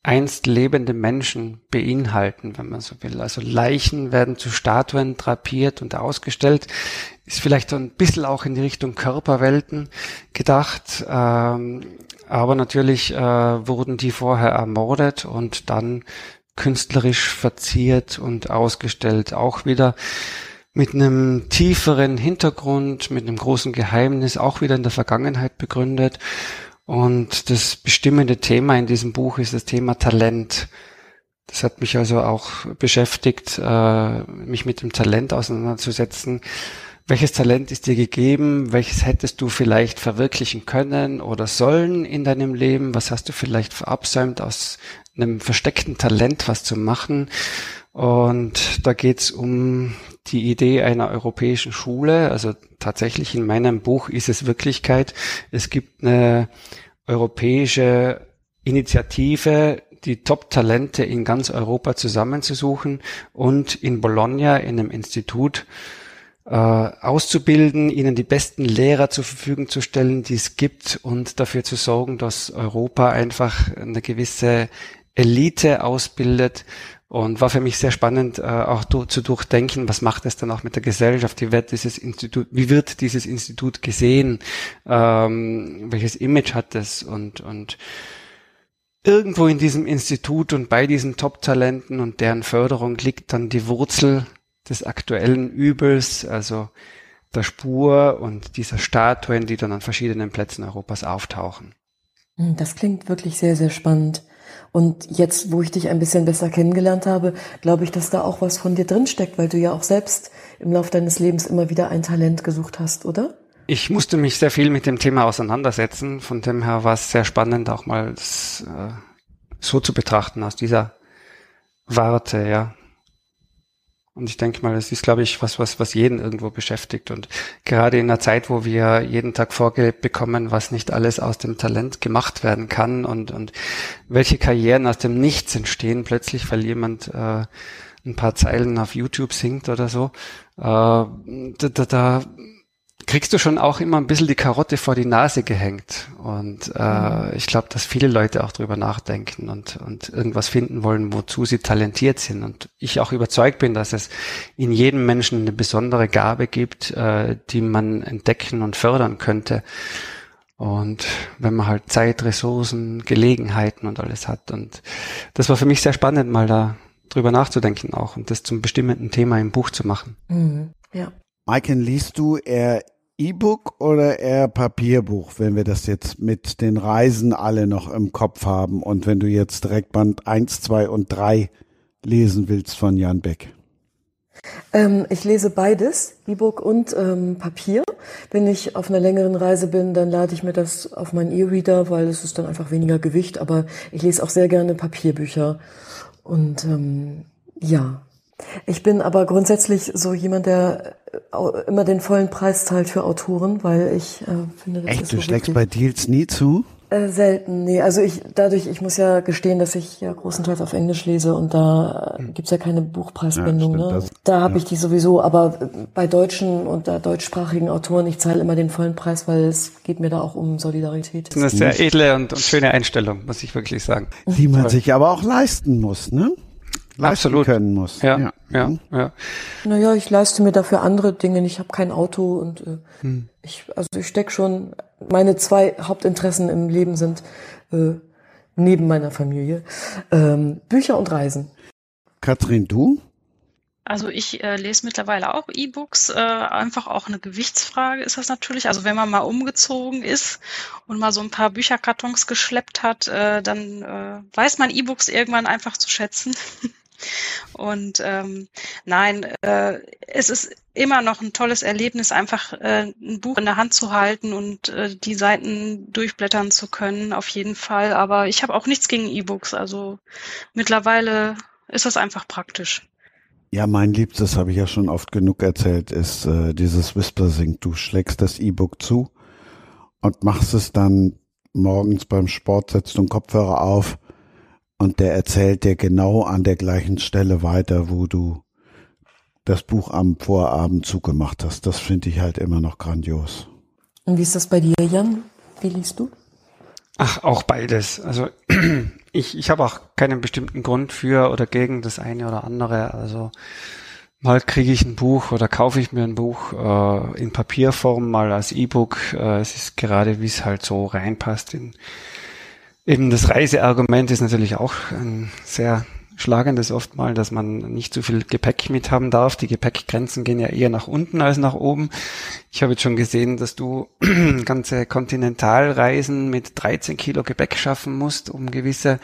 einst lebende Menschen beinhalten, wenn man so will. Also Leichen werden zu Statuen drapiert und ausgestellt. Ist vielleicht so ein bisschen auch in die Richtung Körperwelten gedacht. Ähm, aber natürlich äh, wurden die vorher ermordet und dann künstlerisch verziert und ausgestellt. Auch wieder mit einem tieferen Hintergrund, mit einem großen Geheimnis, auch wieder in der Vergangenheit begründet. Und das bestimmende Thema in diesem Buch ist das Thema Talent. Das hat mich also auch beschäftigt, äh, mich mit dem Talent auseinanderzusetzen. Welches Talent ist dir gegeben? Welches hättest du vielleicht verwirklichen können oder sollen in deinem Leben? Was hast du vielleicht verabsäumt, aus einem versteckten Talent was zu machen? Und da geht's um die Idee einer europäischen Schule. Also tatsächlich in meinem Buch ist es Wirklichkeit. Es gibt eine europäische Initiative, die Top-Talente in ganz Europa zusammenzusuchen und in Bologna in einem Institut äh, auszubilden, ihnen die besten Lehrer zur Verfügung zu stellen, die es gibt und dafür zu sorgen, dass Europa einfach eine gewisse Elite ausbildet, und war für mich sehr spannend, äh, auch zu durchdenken, was macht es dann auch mit der Gesellschaft, wie wird dieses Institut, wie wird dieses Institut gesehen, ähm, welches Image hat es und, und irgendwo in diesem Institut und bei diesen Top-Talenten und deren Förderung liegt dann die Wurzel des aktuellen Übels, also der Spur und dieser Statuen, die dann an verschiedenen Plätzen Europas auftauchen. Das klingt wirklich sehr, sehr spannend. Und jetzt, wo ich dich ein bisschen besser kennengelernt habe, glaube ich, dass da auch was von dir drinsteckt, weil du ja auch selbst im Laufe deines Lebens immer wieder ein Talent gesucht hast, oder? Ich musste mich sehr viel mit dem Thema auseinandersetzen. Von dem her war es sehr spannend, auch mal das, äh, so zu betrachten aus dieser Warte, ja. Und ich denke mal, es ist, glaube ich, was, was, was jeden irgendwo beschäftigt. Und gerade in einer Zeit, wo wir jeden Tag vorgelebt bekommen, was nicht alles aus dem Talent gemacht werden kann und, und welche Karrieren aus dem Nichts entstehen, plötzlich, weil jemand äh, ein paar Zeilen auf YouTube singt oder so, äh, da, da, da kriegst du schon auch immer ein bisschen die Karotte vor die Nase gehängt. Und äh, mhm. ich glaube, dass viele Leute auch drüber nachdenken und, und irgendwas finden wollen, wozu sie talentiert sind. Und ich auch überzeugt bin, dass es in jedem Menschen eine besondere Gabe gibt, äh, die man entdecken und fördern könnte. Und wenn man halt Zeit, Ressourcen, Gelegenheiten und alles hat. Und das war für mich sehr spannend, mal da drüber nachzudenken auch und das zum bestimmenden Thema im Buch zu machen. Mhm. Ja. Maiken, liest du eher E-Book oder eher Papierbuch, wenn wir das jetzt mit den Reisen alle noch im Kopf haben und wenn du jetzt direkt Band 1, 2 und 3 lesen willst von Jan Beck? Ähm, ich lese beides, E-Book und ähm, Papier. Wenn ich auf einer längeren Reise bin, dann lade ich mir das auf meinen E-Reader, weil es ist dann einfach weniger Gewicht. Aber ich lese auch sehr gerne Papierbücher. Und ähm, ja, ich bin aber grundsätzlich so jemand, der äh, immer den vollen Preis zahlt für Autoren, weil ich äh, finde, das Echt, ist du so schlägst wichtig. bei Deals nie zu? Äh, selten, nee. Also ich dadurch, ich muss ja gestehen, dass ich ja großenteils auf Englisch lese und da äh, gibt's ja keine Buchpreisbindung. Ja, ne? das- da habe ja. ich die sowieso, aber äh, bei deutschen und da deutschsprachigen Autoren, ich zahle immer den vollen Preis, weil es geht mir da auch um Solidarität. Das ist eine sehr edle und, und schöne Einstellung, muss ich wirklich sagen. Die man sich aber auch leisten muss, ne? Leisten Absolut. können muss. Ja, ja, ja. ja. Naja, ich leiste mir dafür andere Dinge. Ich habe kein Auto und äh, Hm. ich, also ich steck schon. Meine zwei Hauptinteressen im Leben sind äh, neben meiner Familie ähm, Bücher und Reisen. Katrin, du? Also ich äh, lese mittlerweile auch E-Books, äh, einfach auch eine Gewichtsfrage ist das natürlich. Also wenn man mal umgezogen ist und mal so ein paar Bücherkartons geschleppt hat, äh, dann äh, weiß man E-Books irgendwann einfach zu schätzen. Und ähm, nein, äh, es ist immer noch ein tolles Erlebnis, einfach äh, ein Buch in der Hand zu halten und äh, die Seiten durchblättern zu können, auf jeden Fall. Aber ich habe auch nichts gegen E-Books. Also mittlerweile ist das einfach praktisch. Ja, mein Liebstes habe ich ja schon oft genug erzählt, ist äh, dieses Whisper Sync. Du schlägst das E-Book zu und machst es dann morgens beim Sport, setzt du einen Kopfhörer auf und der erzählt dir genau an der gleichen Stelle weiter, wo du das Buch am Vorabend zugemacht hast. Das finde ich halt immer noch grandios. Und wie ist das bei dir, Jan? Wie liest du? Ach, auch beides. Also ich, ich habe auch keinen bestimmten Grund für oder gegen das eine oder andere. Also mal kriege ich ein Buch oder kaufe ich mir ein Buch äh, in Papierform, mal als E-Book. Äh, es ist gerade, wie es halt so reinpasst. In, eben das Reiseargument ist natürlich auch ein sehr schlagendes oft mal, dass man nicht zu viel Gepäck mit haben darf. Die Gepäckgrenzen gehen ja eher nach unten als nach oben. Ich habe jetzt schon gesehen, dass du ganze Kontinentalreisen mit 13 Kilo Gepäck schaffen musst, um gewisse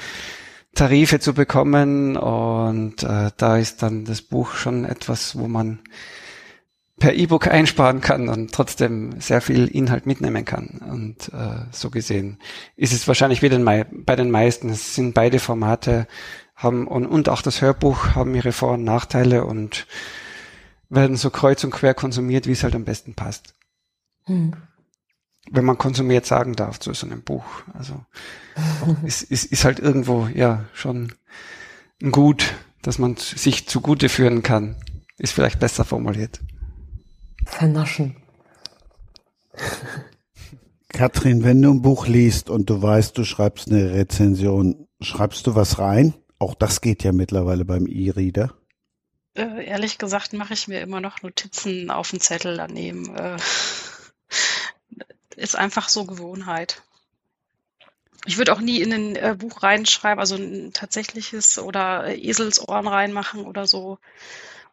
Tarife zu bekommen und äh, da ist dann das Buch schon etwas, wo man per E-Book einsparen kann und trotzdem sehr viel Inhalt mitnehmen kann. Und äh, so gesehen ist es wahrscheinlich wie den, bei den meisten. Es sind beide Formate haben und, und auch das Hörbuch haben ihre Vor- und Nachteile und werden so kreuz und quer konsumiert, wie es halt am besten passt. Hm. Wenn man konsumiert sagen darf zu so einem Buch. Also ist, ist, ist halt irgendwo ja schon ein Gut, dass man sich zugute führen kann. Ist vielleicht besser formuliert vernaschen. Katrin, wenn du ein Buch liest und du weißt, du schreibst eine Rezension, schreibst du was rein? Auch das geht ja mittlerweile beim E-Reader. Äh, ehrlich gesagt mache ich mir immer noch Notizen auf den Zettel daneben. Äh, ist einfach so Gewohnheit. Ich würde auch nie in ein äh, Buch reinschreiben, also ein tatsächliches oder äh, Eselsohren reinmachen oder so.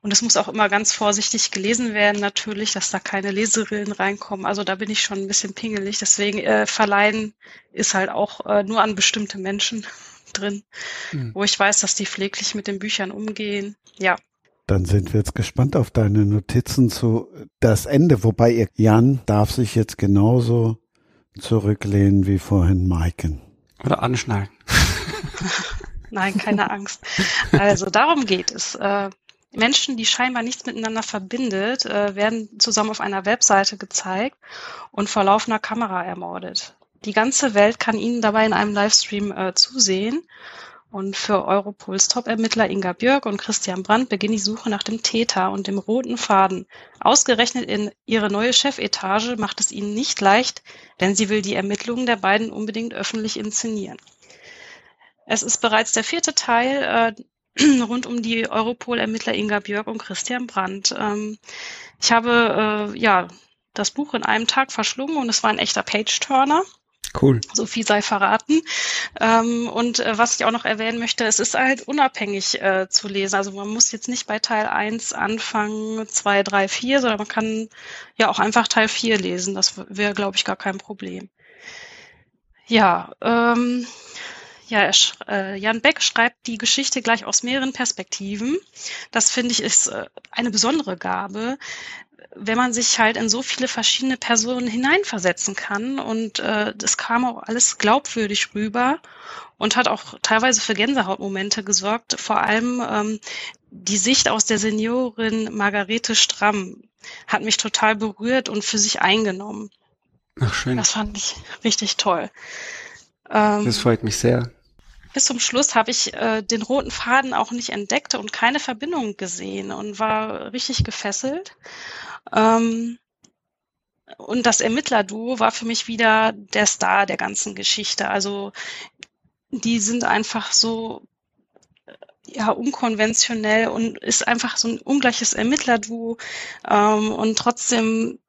Und es muss auch immer ganz vorsichtig gelesen werden, natürlich, dass da keine Leserillen reinkommen. Also da bin ich schon ein bisschen pingelig. Deswegen äh, verleihen ist halt auch äh, nur an bestimmte Menschen drin, mhm. wo ich weiß, dass die pfleglich mit den Büchern umgehen. Ja. Dann sind wir jetzt gespannt auf deine Notizen zu das Ende, wobei ihr Jan darf sich jetzt genauso zurücklehnen wie vorhin Maiken. Oder anschnallen. Nein, keine Angst. Also darum geht es. Äh, Menschen, die scheinbar nichts miteinander verbindet, äh, werden zusammen auf einer Webseite gezeigt und vor laufender Kamera ermordet. Die ganze Welt kann ihnen dabei in einem Livestream äh, zusehen. Und für Europols Top-Ermittler Inga Björk und Christian Brandt beginnt die Suche nach dem Täter und dem roten Faden. Ausgerechnet in ihre neue Chefetage macht es ihnen nicht leicht, denn sie will die Ermittlungen der beiden unbedingt öffentlich inszenieren. Es ist bereits der vierte Teil äh, rund um die Europol-Ermittler Inga Björk und Christian Brandt. Ähm, ich habe äh, ja das Buch in einem Tag verschlungen und es war ein echter Page-Turner. Cool. So viel sei verraten. Ähm, und äh, was ich auch noch erwähnen möchte, es ist halt unabhängig äh, zu lesen. Also man muss jetzt nicht bei Teil 1 anfangen, 2, 3, 4, sondern man kann ja auch einfach Teil 4 lesen. Das wäre, glaube ich, gar kein Problem. Ja, ähm, ja, äh, Jan Beck schreibt die Geschichte gleich aus mehreren Perspektiven. Das finde ich ist äh, eine besondere Gabe, wenn man sich halt in so viele verschiedene Personen hineinversetzen kann. Und äh, das kam auch alles glaubwürdig rüber und hat auch teilweise für Gänsehautmomente gesorgt. Vor allem ähm, die Sicht aus der Seniorin Margarete Stramm hat mich total berührt und für sich eingenommen. Ach, schön. Das fand ich richtig toll. Ähm, das freut mich sehr bis zum Schluss habe ich äh, den roten Faden auch nicht entdeckt und keine Verbindung gesehen und war richtig gefesselt. Ähm, und das Ermittlerduo war für mich wieder der Star der ganzen Geschichte. Also die sind einfach so ja unkonventionell und ist einfach so ein ungleiches Ermittlerduo ähm, und trotzdem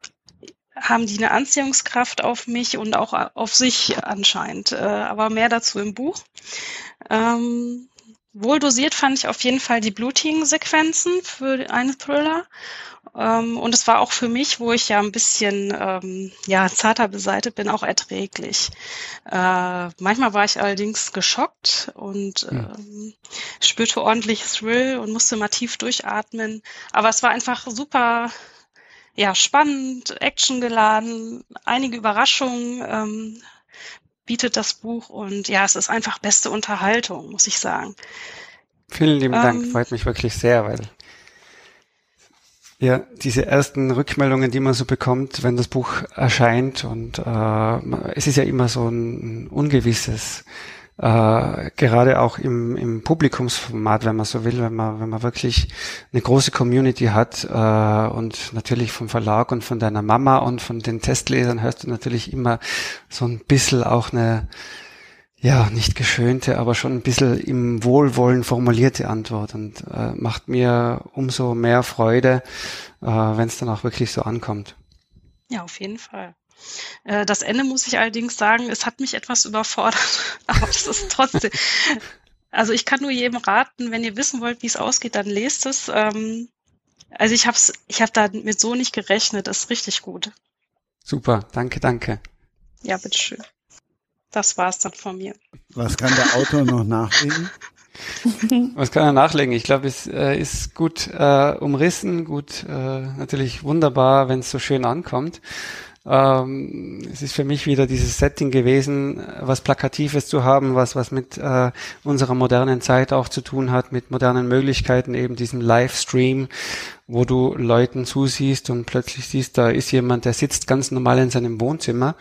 haben die eine Anziehungskraft auf mich und auch auf sich anscheinend. Äh, aber mehr dazu im Buch. Ähm, wohl dosiert fand ich auf jeden Fall die blutigen Sequenzen für einen Thriller. Ähm, und es war auch für mich, wo ich ja ein bisschen ähm, ja, zarter beseitigt bin, auch erträglich. Äh, manchmal war ich allerdings geschockt und ähm, spürte ordentlich Thrill und musste mal tief durchatmen. Aber es war einfach super ja, spannend, actiongeladen, einige Überraschungen ähm, bietet das Buch und ja, es ist einfach beste Unterhaltung, muss ich sagen. Vielen lieben ähm, Dank, freut mich wirklich sehr, weil ja, diese ersten Rückmeldungen, die man so bekommt, wenn das Buch erscheint und äh, es ist ja immer so ein ungewisses äh, gerade auch im, im Publikumsformat, wenn man so will, wenn man, wenn man wirklich eine große Community hat äh, und natürlich vom Verlag und von deiner Mama und von den Testlesern hörst du natürlich immer so ein bisschen auch eine, ja, nicht geschönte, aber schon ein bisschen im Wohlwollen formulierte Antwort und äh, macht mir umso mehr Freude, äh, wenn es dann auch wirklich so ankommt. Ja, auf jeden Fall. Äh, das Ende muss ich allerdings sagen, es hat mich etwas überfordert, aber es ist trotzdem. Also ich kann nur jedem raten, wenn ihr wissen wollt, wie es ausgeht, dann lest es. Ähm, also ich habe ich hab damit so nicht gerechnet. Das ist richtig gut. Super, danke, danke. Ja, bitteschön. das war es dann von mir. Was kann der Autor noch nachlegen? Was kann er nachlegen? Ich glaube, es äh, ist gut äh, umrissen, gut, äh, natürlich wunderbar, wenn es so schön ankommt. Ähm, es ist für mich wieder dieses Setting gewesen, was Plakatives zu haben, was was mit äh, unserer modernen Zeit auch zu tun hat, mit modernen Möglichkeiten, eben diesen Livestream, wo du Leuten zusiehst und plötzlich siehst, da ist jemand, der sitzt ganz normal in seinem Wohnzimmer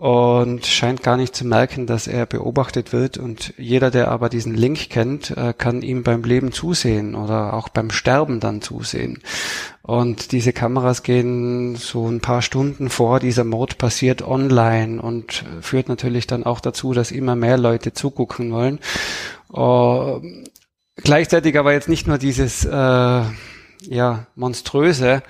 und scheint gar nicht zu merken, dass er beobachtet wird. Und jeder, der aber diesen Link kennt, äh, kann ihm beim Leben zusehen oder auch beim Sterben dann zusehen. Und diese Kameras gehen so ein paar Stunden vor dieser Mord passiert online und führt natürlich dann auch dazu, dass immer mehr Leute zugucken wollen. Uh, gleichzeitig aber jetzt nicht nur dieses äh, ja monströse,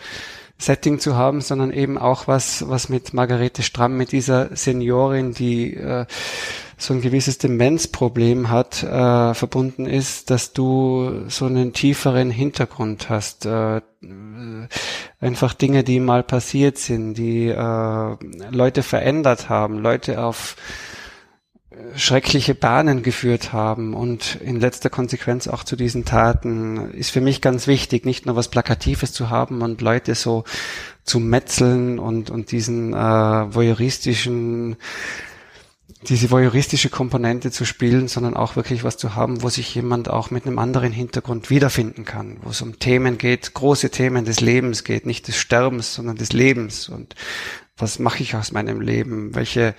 Setting zu haben, sondern eben auch was, was mit Margarete Stramm, mit dieser Seniorin, die äh, so ein gewisses Demenzproblem hat, äh, verbunden ist, dass du so einen tieferen Hintergrund hast. Äh, einfach Dinge, die mal passiert sind, die äh, Leute verändert haben, Leute auf schreckliche Bahnen geführt haben und in letzter Konsequenz auch zu diesen Taten ist für mich ganz wichtig, nicht nur was Plakatives zu haben und Leute so zu metzeln und, und diesen äh, voyeuristischen diese voyeuristische Komponente zu spielen, sondern auch wirklich was zu haben, wo sich jemand auch mit einem anderen Hintergrund wiederfinden kann, wo es um Themen geht, große Themen des Lebens geht, nicht des Sterbens, sondern des Lebens. Und was mache ich aus meinem Leben, welche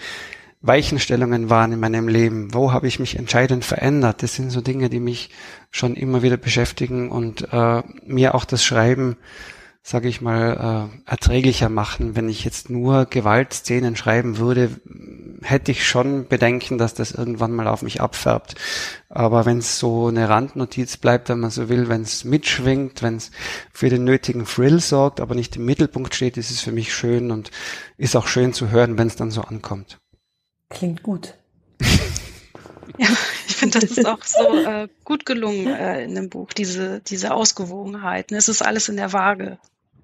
Weichenstellungen waren in meinem Leben, wo habe ich mich entscheidend verändert. Das sind so Dinge, die mich schon immer wieder beschäftigen und äh, mir auch das Schreiben, sage ich mal, äh, erträglicher machen. Wenn ich jetzt nur Gewaltszenen schreiben würde, hätte ich schon Bedenken, dass das irgendwann mal auf mich abfärbt. Aber wenn es so eine Randnotiz bleibt, wenn man so will, wenn es mitschwingt, wenn es für den nötigen Thrill sorgt, aber nicht im Mittelpunkt steht, ist es für mich schön und ist auch schön zu hören, wenn es dann so ankommt. Klingt gut. ja, ich finde, das ist auch so äh, gut gelungen äh, in dem Buch, diese, diese Ausgewogenheit. Es ist alles in der Waage.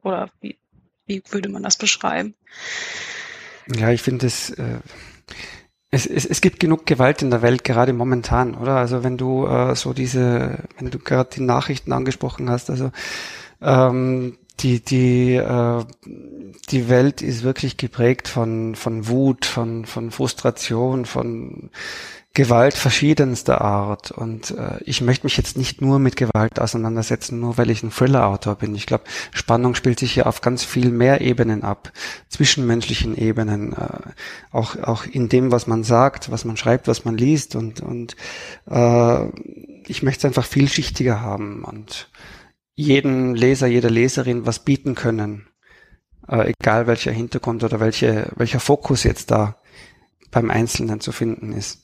Oder wie, wie würde man das beschreiben? Ja, ich finde es, äh, es, es, es gibt genug Gewalt in der Welt, gerade momentan, oder? Also wenn du äh, so diese, wenn du gerade die Nachrichten angesprochen hast, also ähm, die, die, äh, die Welt ist wirklich geprägt von, von Wut, von, von Frustration, von Gewalt verschiedenster Art. Und äh, ich möchte mich jetzt nicht nur mit Gewalt auseinandersetzen, nur weil ich ein Thriller-Autor bin. Ich glaube, Spannung spielt sich hier auf ganz viel mehr Ebenen ab, zwischenmenschlichen Ebenen, äh, auch, auch in dem, was man sagt, was man schreibt, was man liest. Und, und äh, ich möchte es einfach vielschichtiger haben. Und jeden Leser, jeder Leserin was bieten können, äh, egal welcher Hintergrund oder welche, welcher Fokus jetzt da beim Einzelnen zu finden ist.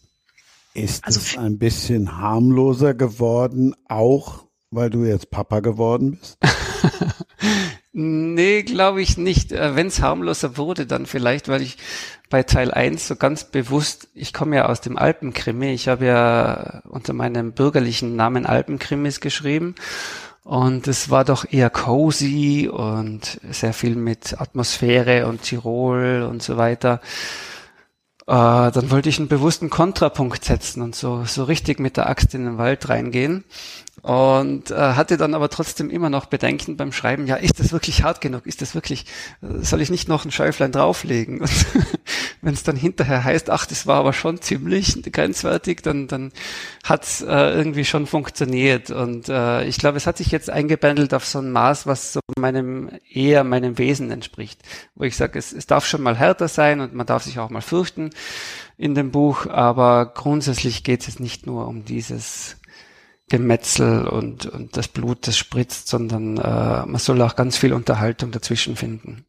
Ist also es ein bisschen harmloser geworden, auch weil du jetzt Papa geworden bist? nee, glaube ich nicht. Äh, Wenn es harmloser wurde, dann vielleicht, weil ich bei Teil 1 so ganz bewusst, ich komme ja aus dem Alpenkrimi, ich habe ja unter meinem bürgerlichen Namen Alpenkrimis geschrieben und es war doch eher cozy und sehr viel mit Atmosphäre und Tirol und so weiter. Äh, dann wollte ich einen bewussten Kontrapunkt setzen und so, so richtig mit der Axt in den Wald reingehen und äh, hatte dann aber trotzdem immer noch Bedenken beim Schreiben, ja, ist das wirklich hart genug? Ist das wirklich, äh, soll ich nicht noch ein Schäuflein drauflegen? Und wenn es dann hinterher heißt, ach, das war aber schon ziemlich grenzwertig, dann, dann hat's äh, irgendwie schon funktioniert. Und äh, ich glaube, es hat sich jetzt eingebändelt auf so ein Maß, was so meinem, eher meinem Wesen entspricht. Wo ich sage, es, es darf schon mal härter sein und man darf sich auch mal fürchten in dem Buch, aber grundsätzlich geht es nicht nur um dieses Gemetzel und, und das Blut, das spritzt, sondern äh, man soll auch ganz viel Unterhaltung dazwischen finden.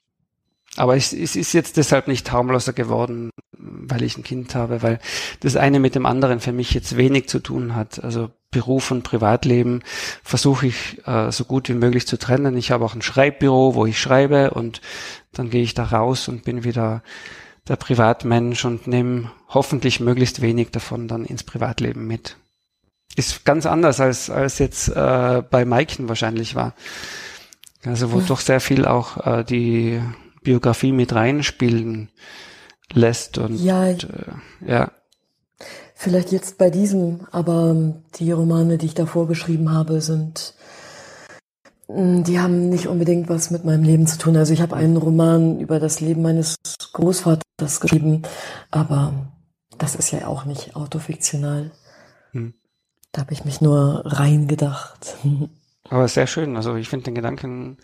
Aber es, es ist jetzt deshalb nicht harmloser geworden, weil ich ein Kind habe, weil das eine mit dem anderen für mich jetzt wenig zu tun hat. Also Beruf und Privatleben versuche ich äh, so gut wie möglich zu trennen. Ich habe auch ein Schreibbüro, wo ich schreibe und dann gehe ich da raus und bin wieder der Privatmensch und nehme hoffentlich möglichst wenig davon dann ins Privatleben mit ist ganz anders als, als jetzt äh, bei Maiken wahrscheinlich war. Also wo ja. doch sehr viel auch äh, die Biografie mit reinspielen lässt und ja, äh, ja. vielleicht jetzt bei diesem, aber die Romane, die ich davor geschrieben habe, sind, mm, die haben nicht unbedingt was mit meinem Leben zu tun. Also ich habe einen Roman über das Leben meines Großvaters geschrieben, aber das ist ja auch nicht autofiktional. Hm. Da habe ich mich nur reingedacht. Aber sehr schön. Also ich finde den Gedanken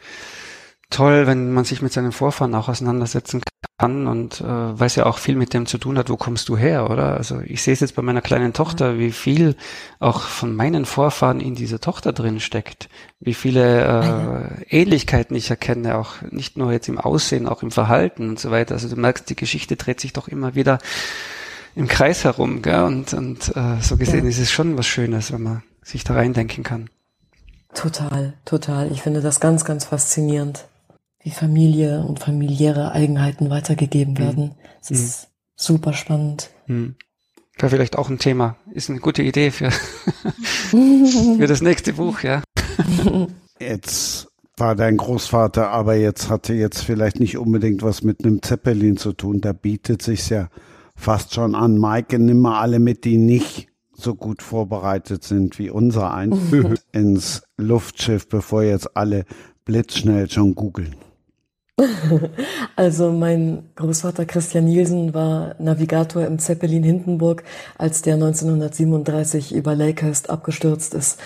toll, wenn man sich mit seinen Vorfahren auch auseinandersetzen kann und äh, weil es ja auch viel mit dem zu tun hat, wo kommst du her, oder? Also ich sehe es jetzt bei meiner kleinen Tochter, wie viel auch von meinen Vorfahren in dieser Tochter drin steckt, wie viele äh, Ähnlichkeiten ich erkenne, auch nicht nur jetzt im Aussehen, auch im Verhalten und so weiter. Also du merkst, die Geschichte dreht sich doch immer wieder im Kreis herum, gell? Und, und äh, so gesehen ja. ist es schon was Schönes, wenn man sich da reindenken kann. Total, total. Ich finde das ganz, ganz faszinierend wie Familie und familiäre Eigenheiten weitergegeben mhm. werden. Das ist mhm. super spannend. Mhm. Wäre vielleicht auch ein Thema. Ist eine gute Idee für, für das nächste Buch, ja. Jetzt war dein Großvater, aber jetzt hatte jetzt vielleicht nicht unbedingt was mit einem Zeppelin zu tun. Da bietet sich's ja fast schon an. Maike, nimm mal alle mit, die nicht so gut vorbereitet sind wie unser eins ins Luftschiff, bevor jetzt alle blitzschnell schon googeln. Also mein Großvater Christian Nielsen war Navigator im Zeppelin Hindenburg, als der 1937 über Lakehurst abgestürzt ist.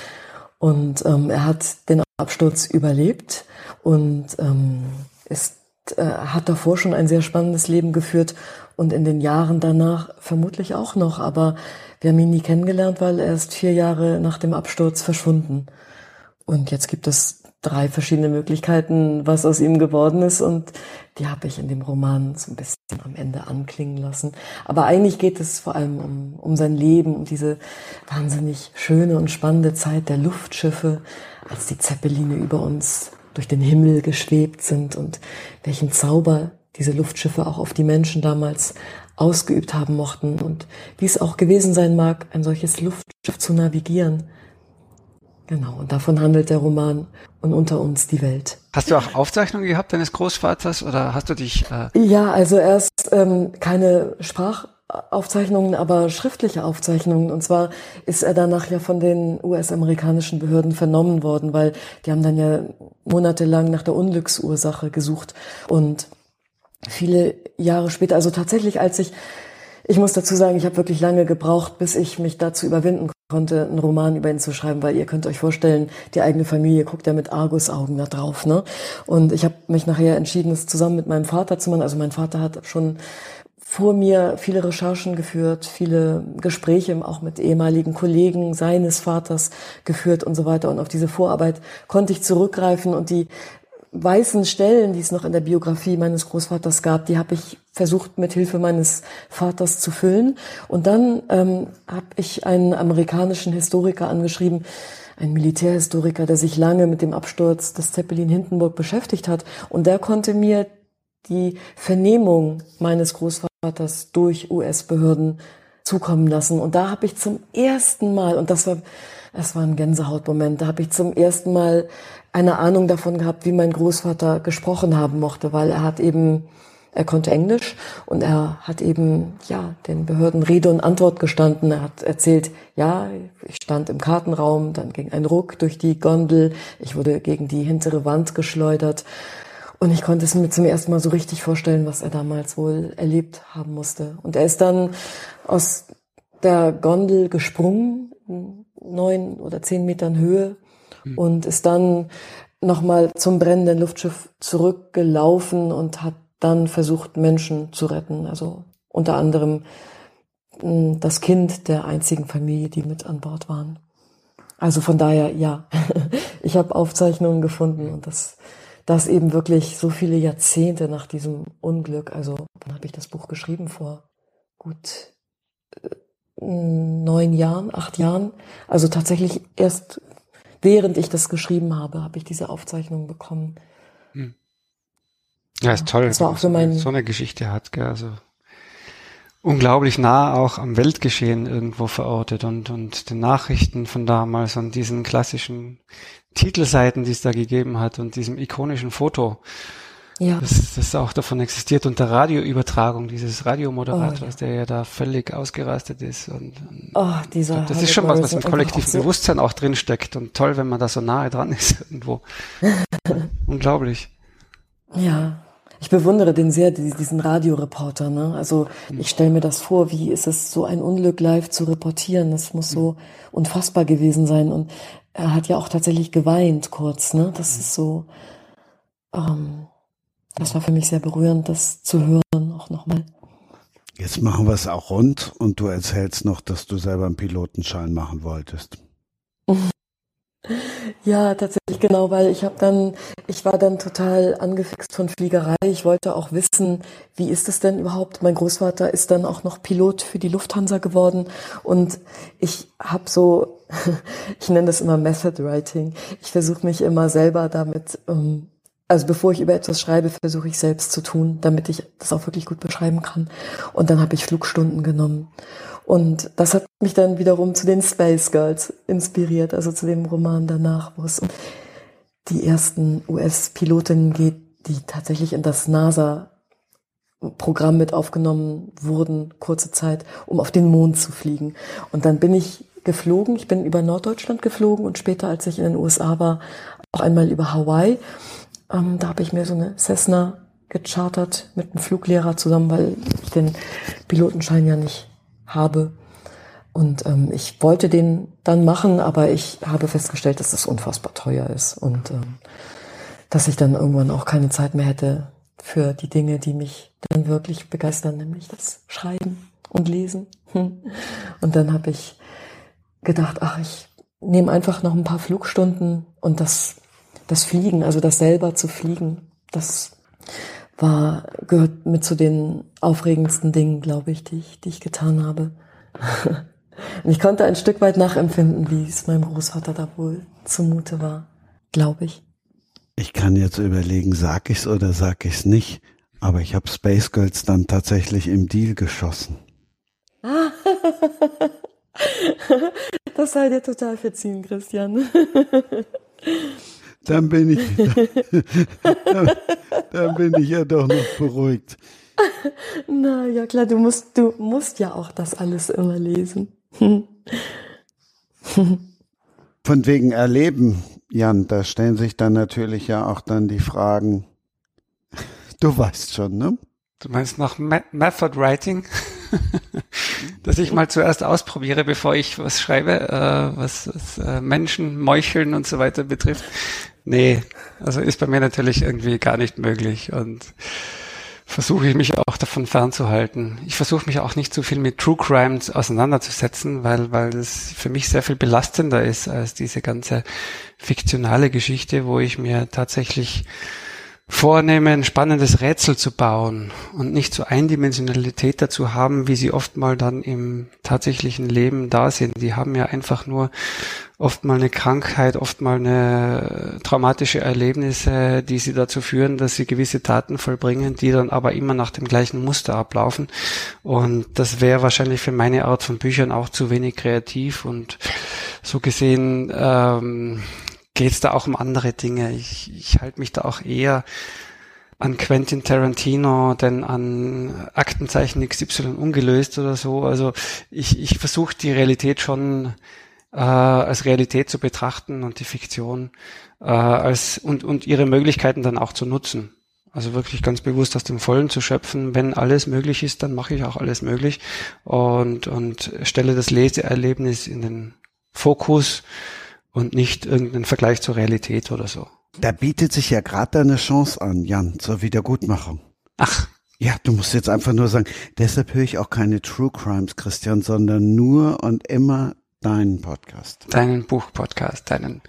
Und ähm, er hat den Absturz überlebt und ähm, ist, äh, hat davor schon ein sehr spannendes Leben geführt und in den Jahren danach vermutlich auch noch. Aber wir haben ihn nie kennengelernt, weil er ist vier Jahre nach dem Absturz verschwunden. Und jetzt gibt es drei verschiedene Möglichkeiten, was aus ihm geworden ist. Und die habe ich in dem Roman so ein bisschen am Ende anklingen lassen. Aber eigentlich geht es vor allem um, um sein Leben, um diese wahnsinnig schöne und spannende Zeit der Luftschiffe, als die Zeppeline über uns durch den Himmel geschwebt sind und welchen Zauber diese Luftschiffe auch auf die Menschen damals ausgeübt haben mochten und wie es auch gewesen sein mag, ein solches Luftschiff zu navigieren. Genau, und davon handelt der Roman und unter uns die Welt. Hast du auch Aufzeichnungen gehabt deines Großvaters oder hast du dich? Äh ja, also erst ähm, keine Sprachaufzeichnungen, aber schriftliche Aufzeichnungen. Und zwar ist er danach ja von den US-amerikanischen Behörden vernommen worden, weil die haben dann ja monatelang nach der Unglücksursache gesucht und viele Jahre später, also tatsächlich als ich ich muss dazu sagen, ich habe wirklich lange gebraucht, bis ich mich dazu überwinden konnte, einen Roman über ihn zu schreiben, weil ihr könnt euch vorstellen, die eigene Familie guckt ja mit Argusaugen da drauf. Ne? Und ich habe mich nachher entschieden, es zusammen mit meinem Vater zu machen. Also mein Vater hat schon vor mir viele Recherchen geführt, viele Gespräche auch mit ehemaligen Kollegen seines Vaters geführt und so weiter. Und auf diese Vorarbeit konnte ich zurückgreifen und die weißen Stellen, die es noch in der Biografie meines Großvaters gab, die habe ich versucht mit Hilfe meines Vaters zu füllen. Und dann ähm, habe ich einen amerikanischen Historiker angeschrieben, einen Militärhistoriker, der sich lange mit dem Absturz des Zeppelin Hindenburg beschäftigt hat. Und der konnte mir die Vernehmung meines Großvaters durch US-Behörden zukommen lassen. Und da habe ich zum ersten Mal, und das war, es war ein Gänsehautmoment, da habe ich zum ersten Mal eine Ahnung davon gehabt, wie mein Großvater gesprochen haben mochte, weil er hat eben, er konnte Englisch und er hat eben, ja, den Behörden Rede und Antwort gestanden. Er hat erzählt, ja, ich stand im Kartenraum, dann ging ein Ruck durch die Gondel, ich wurde gegen die hintere Wand geschleudert. Und ich konnte es mir zum ersten Mal so richtig vorstellen, was er damals wohl erlebt haben musste. Und er ist dann aus der Gondel gesprungen, neun oder zehn Metern Höhe, hm. und ist dann nochmal zum brennenden Luftschiff zurückgelaufen und hat dann versucht, Menschen zu retten. Also unter anderem hm, das Kind der einzigen Familie, die mit an Bord waren. Also von daher, ja, ich habe Aufzeichnungen gefunden und das, das eben wirklich so viele Jahrzehnte nach diesem Unglück. Also dann habe ich das Buch geschrieben vor gut äh, neun Jahren, acht Jahren. Also tatsächlich erst während ich das geschrieben habe, habe ich diese Aufzeichnung bekommen. Hm. Ja, ist toll, das war auch für mein so eine Geschichte hat, gell? also unglaublich nah auch am Weltgeschehen irgendwo verortet und, und den Nachrichten von damals und diesen klassischen Titelseiten, die es da gegeben hat und diesem ikonischen Foto Ja. Das, das auch davon existiert und der Radioübertragung dieses Radiomoderators, oh, ja. der ja da völlig ausgerastet ist und, und oh, dieser das ist schon was, was im kollektiven so Bewusstsein auch drin steckt und toll, wenn man da so nahe dran ist irgendwo. Unglaublich. Ja, ich bewundere den sehr, diesen Radioreporter. Ne? Also mhm. ich stelle mir das vor, wie ist es, so ein Unglück live zu reportieren? Das muss so mhm. unfassbar gewesen sein. Und er hat ja auch tatsächlich geweint kurz. Ne? Das mhm. ist so, ähm, das war für mich sehr berührend, das zu hören, auch nochmal. Jetzt machen wir es auch rund und du erzählst noch, dass du selber einen Pilotenschein machen wolltest. Ja, tatsächlich genau, weil ich habe dann, ich war dann total angefixt von Fliegerei. Ich wollte auch wissen, wie ist es denn überhaupt? Mein Großvater ist dann auch noch Pilot für die Lufthansa geworden und ich habe so, ich nenne das immer Method Writing. Ich versuche mich immer selber damit, ähm, also bevor ich über etwas schreibe, versuche ich selbst zu tun, damit ich das auch wirklich gut beschreiben kann. Und dann habe ich Flugstunden genommen. Und das hat mich dann wiederum zu den Space Girls inspiriert, also zu dem Roman danach, wo es um die ersten US-Pilotinnen geht, die tatsächlich in das NASA Programm mit aufgenommen wurden, kurze Zeit, um auf den Mond zu fliegen. Und dann bin ich geflogen, ich bin über Norddeutschland geflogen und später, als ich in den USA war, auch einmal über Hawaii. Ähm, da habe ich mir so eine Cessna gechartert mit einem Fluglehrer zusammen, weil ich den Pilotenschein ja nicht habe. Und ähm, ich wollte den dann machen, aber ich habe festgestellt, dass das unfassbar teuer ist und ähm, dass ich dann irgendwann auch keine Zeit mehr hätte für die Dinge, die mich dann wirklich begeistern, nämlich das Schreiben und Lesen. Und dann habe ich gedacht, ach, ich nehme einfach noch ein paar Flugstunden und das, das Fliegen, also das selber zu fliegen, das war, gehört mit zu den aufregendsten Dingen, glaube ich, die ich, die ich getan habe. Und ich konnte ein Stück weit nachempfinden, wie es meinem Großvater da wohl zumute war, glaube ich. Ich kann jetzt überlegen, sag ich's oder sag ich's nicht, aber ich habe Space Girls dann tatsächlich im Deal geschossen. das sei dir total verziehen, Christian. dann bin ich, dann, dann bin ich ja doch noch beruhigt. Na ja, klar, du musst, du musst ja auch das alles immer lesen. Von wegen Erleben, Jan, da stellen sich dann natürlich ja auch dann die Fragen. Du weißt schon, ne? Du meinst nach Me Method Writing? dass ich mal zuerst ausprobiere, bevor ich was schreibe, äh, was, was äh, Menschen, Meucheln und so weiter betrifft. Nee, also ist bei mir natürlich irgendwie gar nicht möglich und versuche ich mich auch davon fernzuhalten. Ich versuche mich auch nicht so viel mit True Crimes auseinanderzusetzen, weil, weil das für mich sehr viel belastender ist als diese ganze fiktionale Geschichte, wo ich mir tatsächlich vornehme, ein spannendes Rätsel zu bauen und nicht so Eindimensionalität dazu haben, wie sie oft mal dann im tatsächlichen Leben da sind. Die haben ja einfach nur oft mal eine Krankheit, oft mal eine traumatische Erlebnisse, die sie dazu führen, dass sie gewisse Taten vollbringen, die dann aber immer nach dem gleichen Muster ablaufen. Und das wäre wahrscheinlich für meine Art von Büchern auch zu wenig kreativ und so gesehen ähm, geht es da auch um andere Dinge. Ich, ich halte mich da auch eher an Quentin Tarantino denn an Aktenzeichen XY ungelöst oder so. Also ich, ich versuche die Realität schon äh, als Realität zu betrachten und die Fiktion äh, als und, und ihre Möglichkeiten dann auch zu nutzen. Also wirklich ganz bewusst aus dem Vollen zu schöpfen. Wenn alles möglich ist, dann mache ich auch alles möglich und, und stelle das Leseerlebnis in den Fokus und nicht irgendeinen Vergleich zur Realität oder so. Da bietet sich ja gerade eine Chance an, Jan, zur Wiedergutmachung. Ach. Ja, du musst jetzt einfach nur sagen, deshalb höre ich auch keine True Crimes, Christian, sondern nur und immer deinen Podcast. Deinen Buchpodcast, deinen,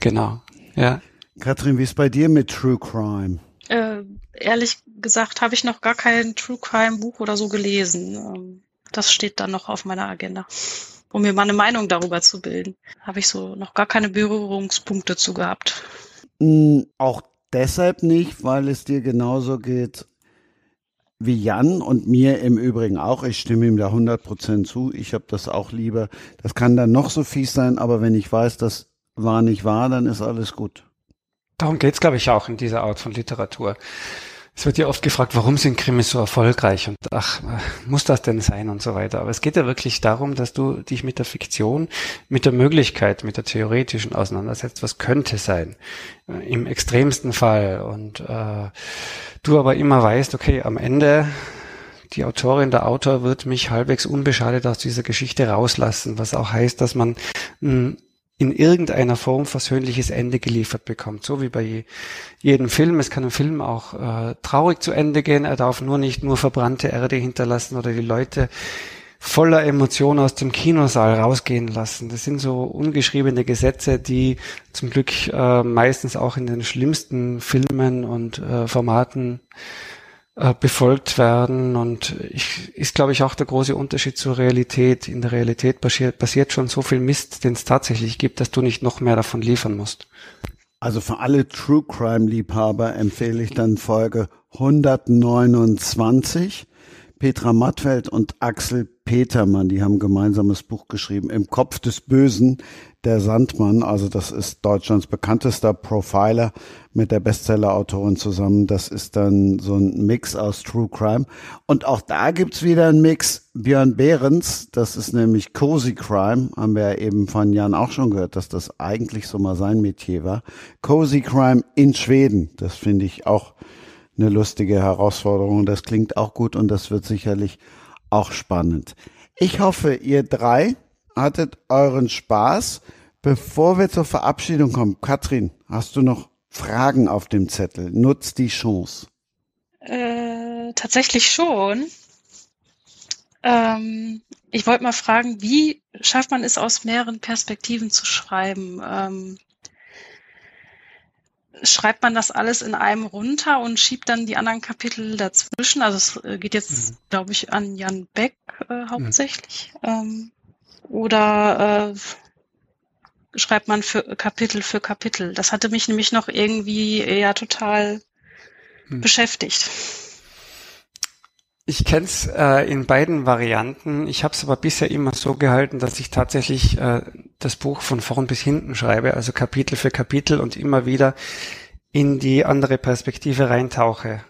genau, ja. Katrin, wie ist bei dir mit True Crime? Äh, ehrlich gesagt habe ich noch gar kein True Crime Buch oder so gelesen. Ähm, das steht dann noch auf meiner Agenda um mir mal eine Meinung darüber zu bilden. Habe ich so noch gar keine Berührungspunkte zu gehabt. Mm, auch deshalb nicht, weil es dir genauso geht wie Jan und mir im Übrigen auch. Ich stimme ihm da 100% zu. Ich habe das auch lieber. Das kann dann noch so fies sein, aber wenn ich weiß, das war nicht wahr, dann ist alles gut. darum geht's, glaube ich, auch in dieser Art von Literatur. Es wird ja oft gefragt, warum sind Krimis so erfolgreich und ach, muss das denn sein und so weiter. Aber es geht ja wirklich darum, dass du dich mit der Fiktion, mit der Möglichkeit, mit der theoretischen auseinandersetzt, was könnte sein, äh, im extremsten Fall. Und äh, du aber immer weißt, okay, am Ende die Autorin, der Autor wird mich halbwegs unbeschadet aus dieser Geschichte rauslassen, was auch heißt, dass man hm, in irgendeiner Form versöhnliches Ende geliefert bekommt. So wie bei jedem Film. Es kann ein Film auch äh, traurig zu Ende gehen. Er darf nur nicht nur verbrannte Erde hinterlassen oder die Leute voller Emotionen aus dem Kinosaal rausgehen lassen. Das sind so ungeschriebene Gesetze, die zum Glück äh, meistens auch in den schlimmsten Filmen und äh, Formaten äh, befolgt werden. Und ich, ist, glaube ich, auch der große Unterschied zur Realität. In der Realität passiert, passiert schon so viel Mist, den es tatsächlich gibt, dass du nicht noch mehr davon liefern musst. Also für alle True Crime Liebhaber empfehle ich dann Folge 129. Petra Mattfeld und Axel Petermann, die haben ein gemeinsames Buch geschrieben, Im Kopf des Bösen, der Sandmann. Also das ist Deutschlands bekanntester Profiler mit der Bestseller-Autorin zusammen. Das ist dann so ein Mix aus True Crime. Und auch da gibt's wieder einen Mix. Björn Behrens, das ist nämlich Cozy Crime, haben wir ja eben von Jan auch schon gehört, dass das eigentlich so mal sein Metier war. Cozy Crime in Schweden, das finde ich auch eine lustige Herausforderung. Das klingt auch gut und das wird sicherlich auch spannend. Ich hoffe, ihr drei hattet euren Spaß. Bevor wir zur Verabschiedung kommen, Katrin, hast du noch Fragen auf dem Zettel? Nutzt die Chance. Äh, tatsächlich schon. Ähm, ich wollte mal fragen, wie schafft man es aus mehreren Perspektiven zu schreiben? Ähm, schreibt man das alles in einem runter und schiebt dann die anderen Kapitel dazwischen? Also es äh, geht jetzt, mhm. glaube ich, an Jan Beck äh, hauptsächlich. Mhm. Ähm, oder äh, schreibt man für Kapitel für Kapitel? Das hatte mich nämlich noch irgendwie eher total mhm. beschäftigt. Ich kenne es äh, in beiden Varianten. Ich habe es aber bisher immer so gehalten, dass ich tatsächlich äh, das Buch von vorn bis hinten schreibe, also Kapitel für Kapitel und immer wieder in die andere Perspektive reintauche.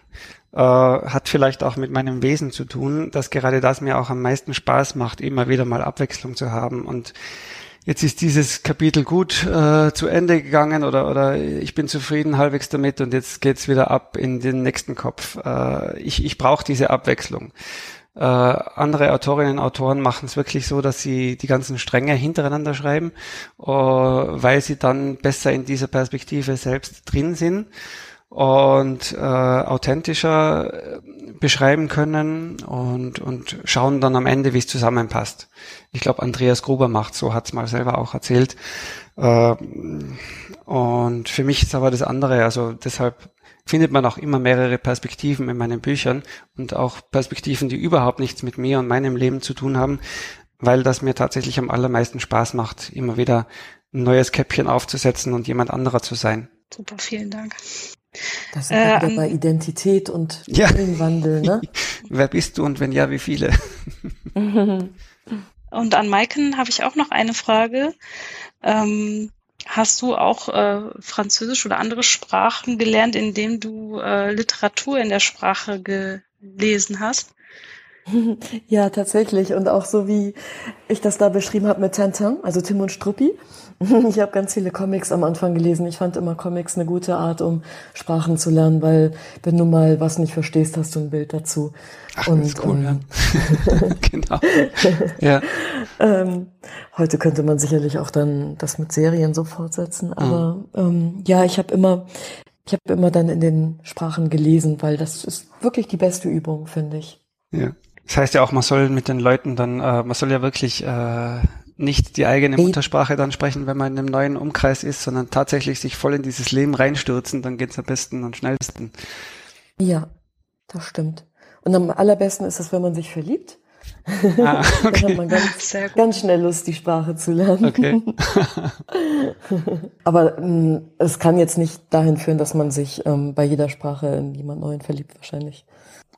Äh, hat vielleicht auch mit meinem Wesen zu tun, dass gerade das mir auch am meisten Spaß macht, immer wieder mal Abwechslung zu haben und jetzt ist dieses Kapitel gut äh, zu Ende gegangen oder, oder ich bin zufrieden halbwegs damit und jetzt geht's wieder ab in den nächsten Kopf. Äh, ich ich brauche diese Abwechslung. Äh, andere Autorinnen und Autoren machen es wirklich so, dass sie die ganzen Stränge hintereinander schreiben, äh, weil sie dann besser in dieser Perspektive selbst drin sind und äh, authentischer äh, beschreiben können und, und schauen dann am Ende, wie es zusammenpasst. Ich glaube, Andreas Gruber macht so, hat es mal selber auch erzählt. Äh, und für mich ist aber das andere, also deshalb findet man auch immer mehrere Perspektiven in meinen Büchern und auch Perspektiven, die überhaupt nichts mit mir und meinem Leben zu tun haben, weil das mir tatsächlich am allermeisten Spaß macht, immer wieder ein neues Käppchen aufzusetzen und jemand anderer zu sein. Super, vielen Dank. Das ist äh, wieder bei Identität und ja. Wandel, ne? Wer bist du und wenn ja, wie viele? und an Maiken habe ich auch noch eine Frage. Ähm, hast du auch äh, Französisch oder andere Sprachen gelernt, indem du äh, Literatur in der Sprache gelesen hast? Ja, tatsächlich. Und auch so wie ich das da beschrieben habe mit Tintin, also Tim und Struppi. Ich habe ganz viele Comics am Anfang gelesen. Ich fand immer Comics eine gute Art, um Sprachen zu lernen, weil wenn du mal was nicht verstehst, hast du ein Bild dazu. Ach, und, das ist cool, ähm, ja. genau. ja. ähm, heute könnte man sicherlich auch dann das mit Serien so fortsetzen. Mhm. Aber mhm. ähm, ja, ich habe immer, ich habe immer dann in den Sprachen gelesen, weil das ist wirklich die beste Übung, finde ich. Ja. Das heißt ja auch, man soll mit den Leuten dann, äh, man soll ja wirklich äh, nicht die eigene Muttersprache dann sprechen, wenn man in einem neuen Umkreis ist, sondern tatsächlich sich voll in dieses Leben reinstürzen, dann geht's am besten und schnellsten. Ja, das stimmt. Und am allerbesten ist es, wenn man sich verliebt. Ah, okay. dann hat man ganz, ganz schnell Lust, die Sprache zu lernen. Okay. Aber ähm, es kann jetzt nicht dahin führen, dass man sich ähm, bei jeder Sprache in jemand Neuen verliebt, wahrscheinlich.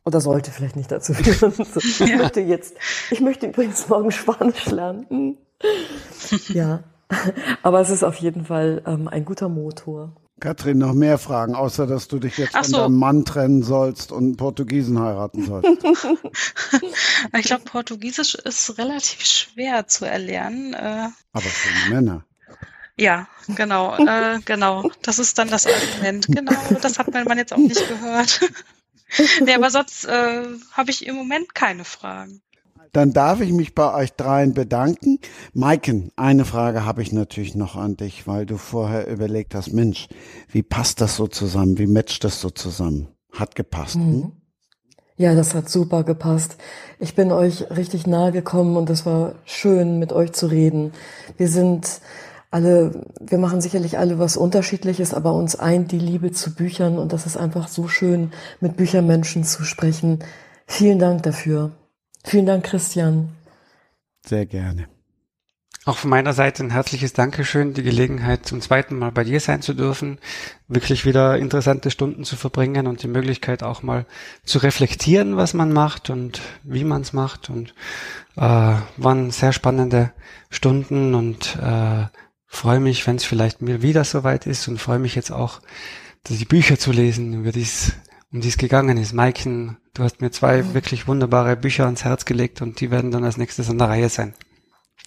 Oder sollte vielleicht nicht dazu führen. So, ich ja. möchte jetzt, ich möchte übrigens morgen Spanisch lernen. Ja. Aber es ist auf jeden Fall ähm, ein guter Motor. Katrin, noch mehr Fragen, außer dass du dich jetzt Ach von so. deinem Mann trennen sollst und einen Portugiesen heiraten sollst. Ich glaube, Portugiesisch ist relativ schwer zu erlernen. Äh, Aber für die Männer. ja, genau, äh, genau. Das ist dann das Argument. Genau, das hat mein Mann jetzt auch nicht gehört. nee, aber sonst äh, habe ich im Moment keine Fragen. Dann darf ich mich bei euch dreien bedanken. Maiken, eine Frage habe ich natürlich noch an dich, weil du vorher überlegt hast, Mensch, wie passt das so zusammen? Wie matcht das so zusammen? Hat gepasst. Hm? Mhm. Ja, das hat super gepasst. Ich bin euch richtig nahe gekommen und es war schön, mit euch zu reden. Wir sind alle, wir machen sicherlich alle was Unterschiedliches, aber uns eint die Liebe zu Büchern und das ist einfach so schön, mit Büchermenschen zu sprechen. Vielen Dank dafür. Vielen Dank, Christian. Sehr gerne. Auch von meiner Seite ein herzliches Dankeschön, die Gelegenheit zum zweiten Mal bei dir sein zu dürfen, wirklich wieder interessante Stunden zu verbringen und die Möglichkeit auch mal zu reflektieren, was man macht und wie man es macht. Und äh, waren sehr spannende Stunden und äh, freue mich, wenn es vielleicht mir wieder soweit ist und freue mich jetzt auch, die Bücher zu lesen, über dies, um die es gegangen ist. Maiken, du hast mir zwei wirklich wunderbare Bücher ans Herz gelegt und die werden dann als nächstes an der Reihe sein.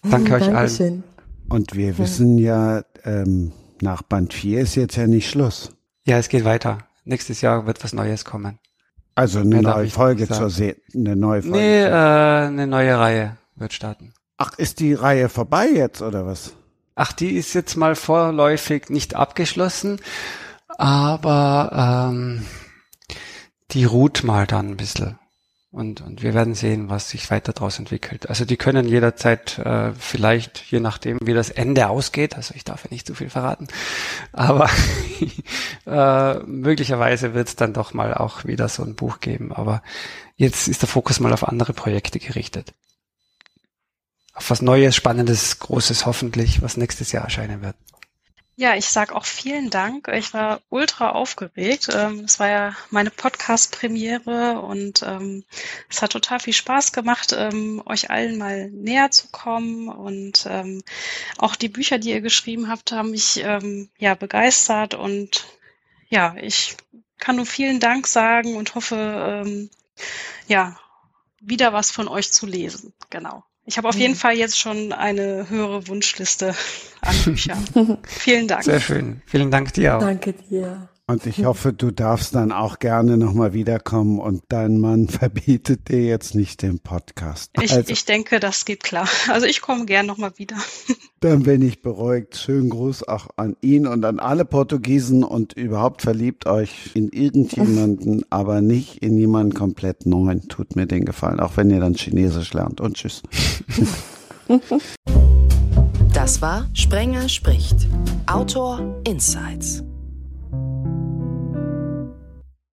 Danke euch allen. Dankeschön. Und wir wissen ja, ähm, nach Band 4 ist jetzt ja nicht Schluss. Ja, es geht weiter. Nächstes Jahr wird was Neues kommen. Also eine Mehr neue ich Folge zur Se eine neue Folge. Nee, äh, eine neue Reihe wird starten. Ach, ist die Reihe vorbei jetzt oder was? Ach, die ist jetzt mal vorläufig nicht abgeschlossen, aber ähm, die ruht mal dann ein bisschen. Und, und wir werden sehen, was sich weiter daraus entwickelt. Also die können jederzeit äh, vielleicht, je nachdem, wie das Ende ausgeht, also ich darf ja nicht zu viel verraten, aber äh, möglicherweise wird es dann doch mal auch wieder so ein Buch geben. Aber jetzt ist der Fokus mal auf andere Projekte gerichtet. Auf was Neues, Spannendes, Großes hoffentlich, was nächstes Jahr erscheinen wird. Ja, ich sag auch vielen Dank. Ich war ultra aufgeregt. Ähm, Es war ja meine Podcast-Premiere und ähm, es hat total viel Spaß gemacht, ähm, euch allen mal näher zu kommen. Und auch die Bücher, die ihr geschrieben habt, haben mich ja begeistert. Und ja, ich kann nur vielen Dank sagen und hoffe, ja, wieder was von euch zu lesen. Genau. Ich habe auf jeden Fall jetzt schon eine höhere Wunschliste an Büchern. Vielen Dank. Sehr schön. Vielen Dank dir auch. Danke dir. Und ich hoffe, du darfst dann auch gerne nochmal wiederkommen und dein Mann verbietet dir jetzt nicht den Podcast. Ich, also, ich denke, das geht klar. Also ich komme gern nochmal wieder. dann bin ich beruhigt. Schönen Gruß auch an ihn und an alle Portugiesen und überhaupt verliebt euch in irgendjemanden, aber nicht in jemanden komplett neuen. Tut mir den Gefallen, auch wenn ihr dann Chinesisch lernt. Und tschüss. Das war Sprenger spricht. Autor Insights.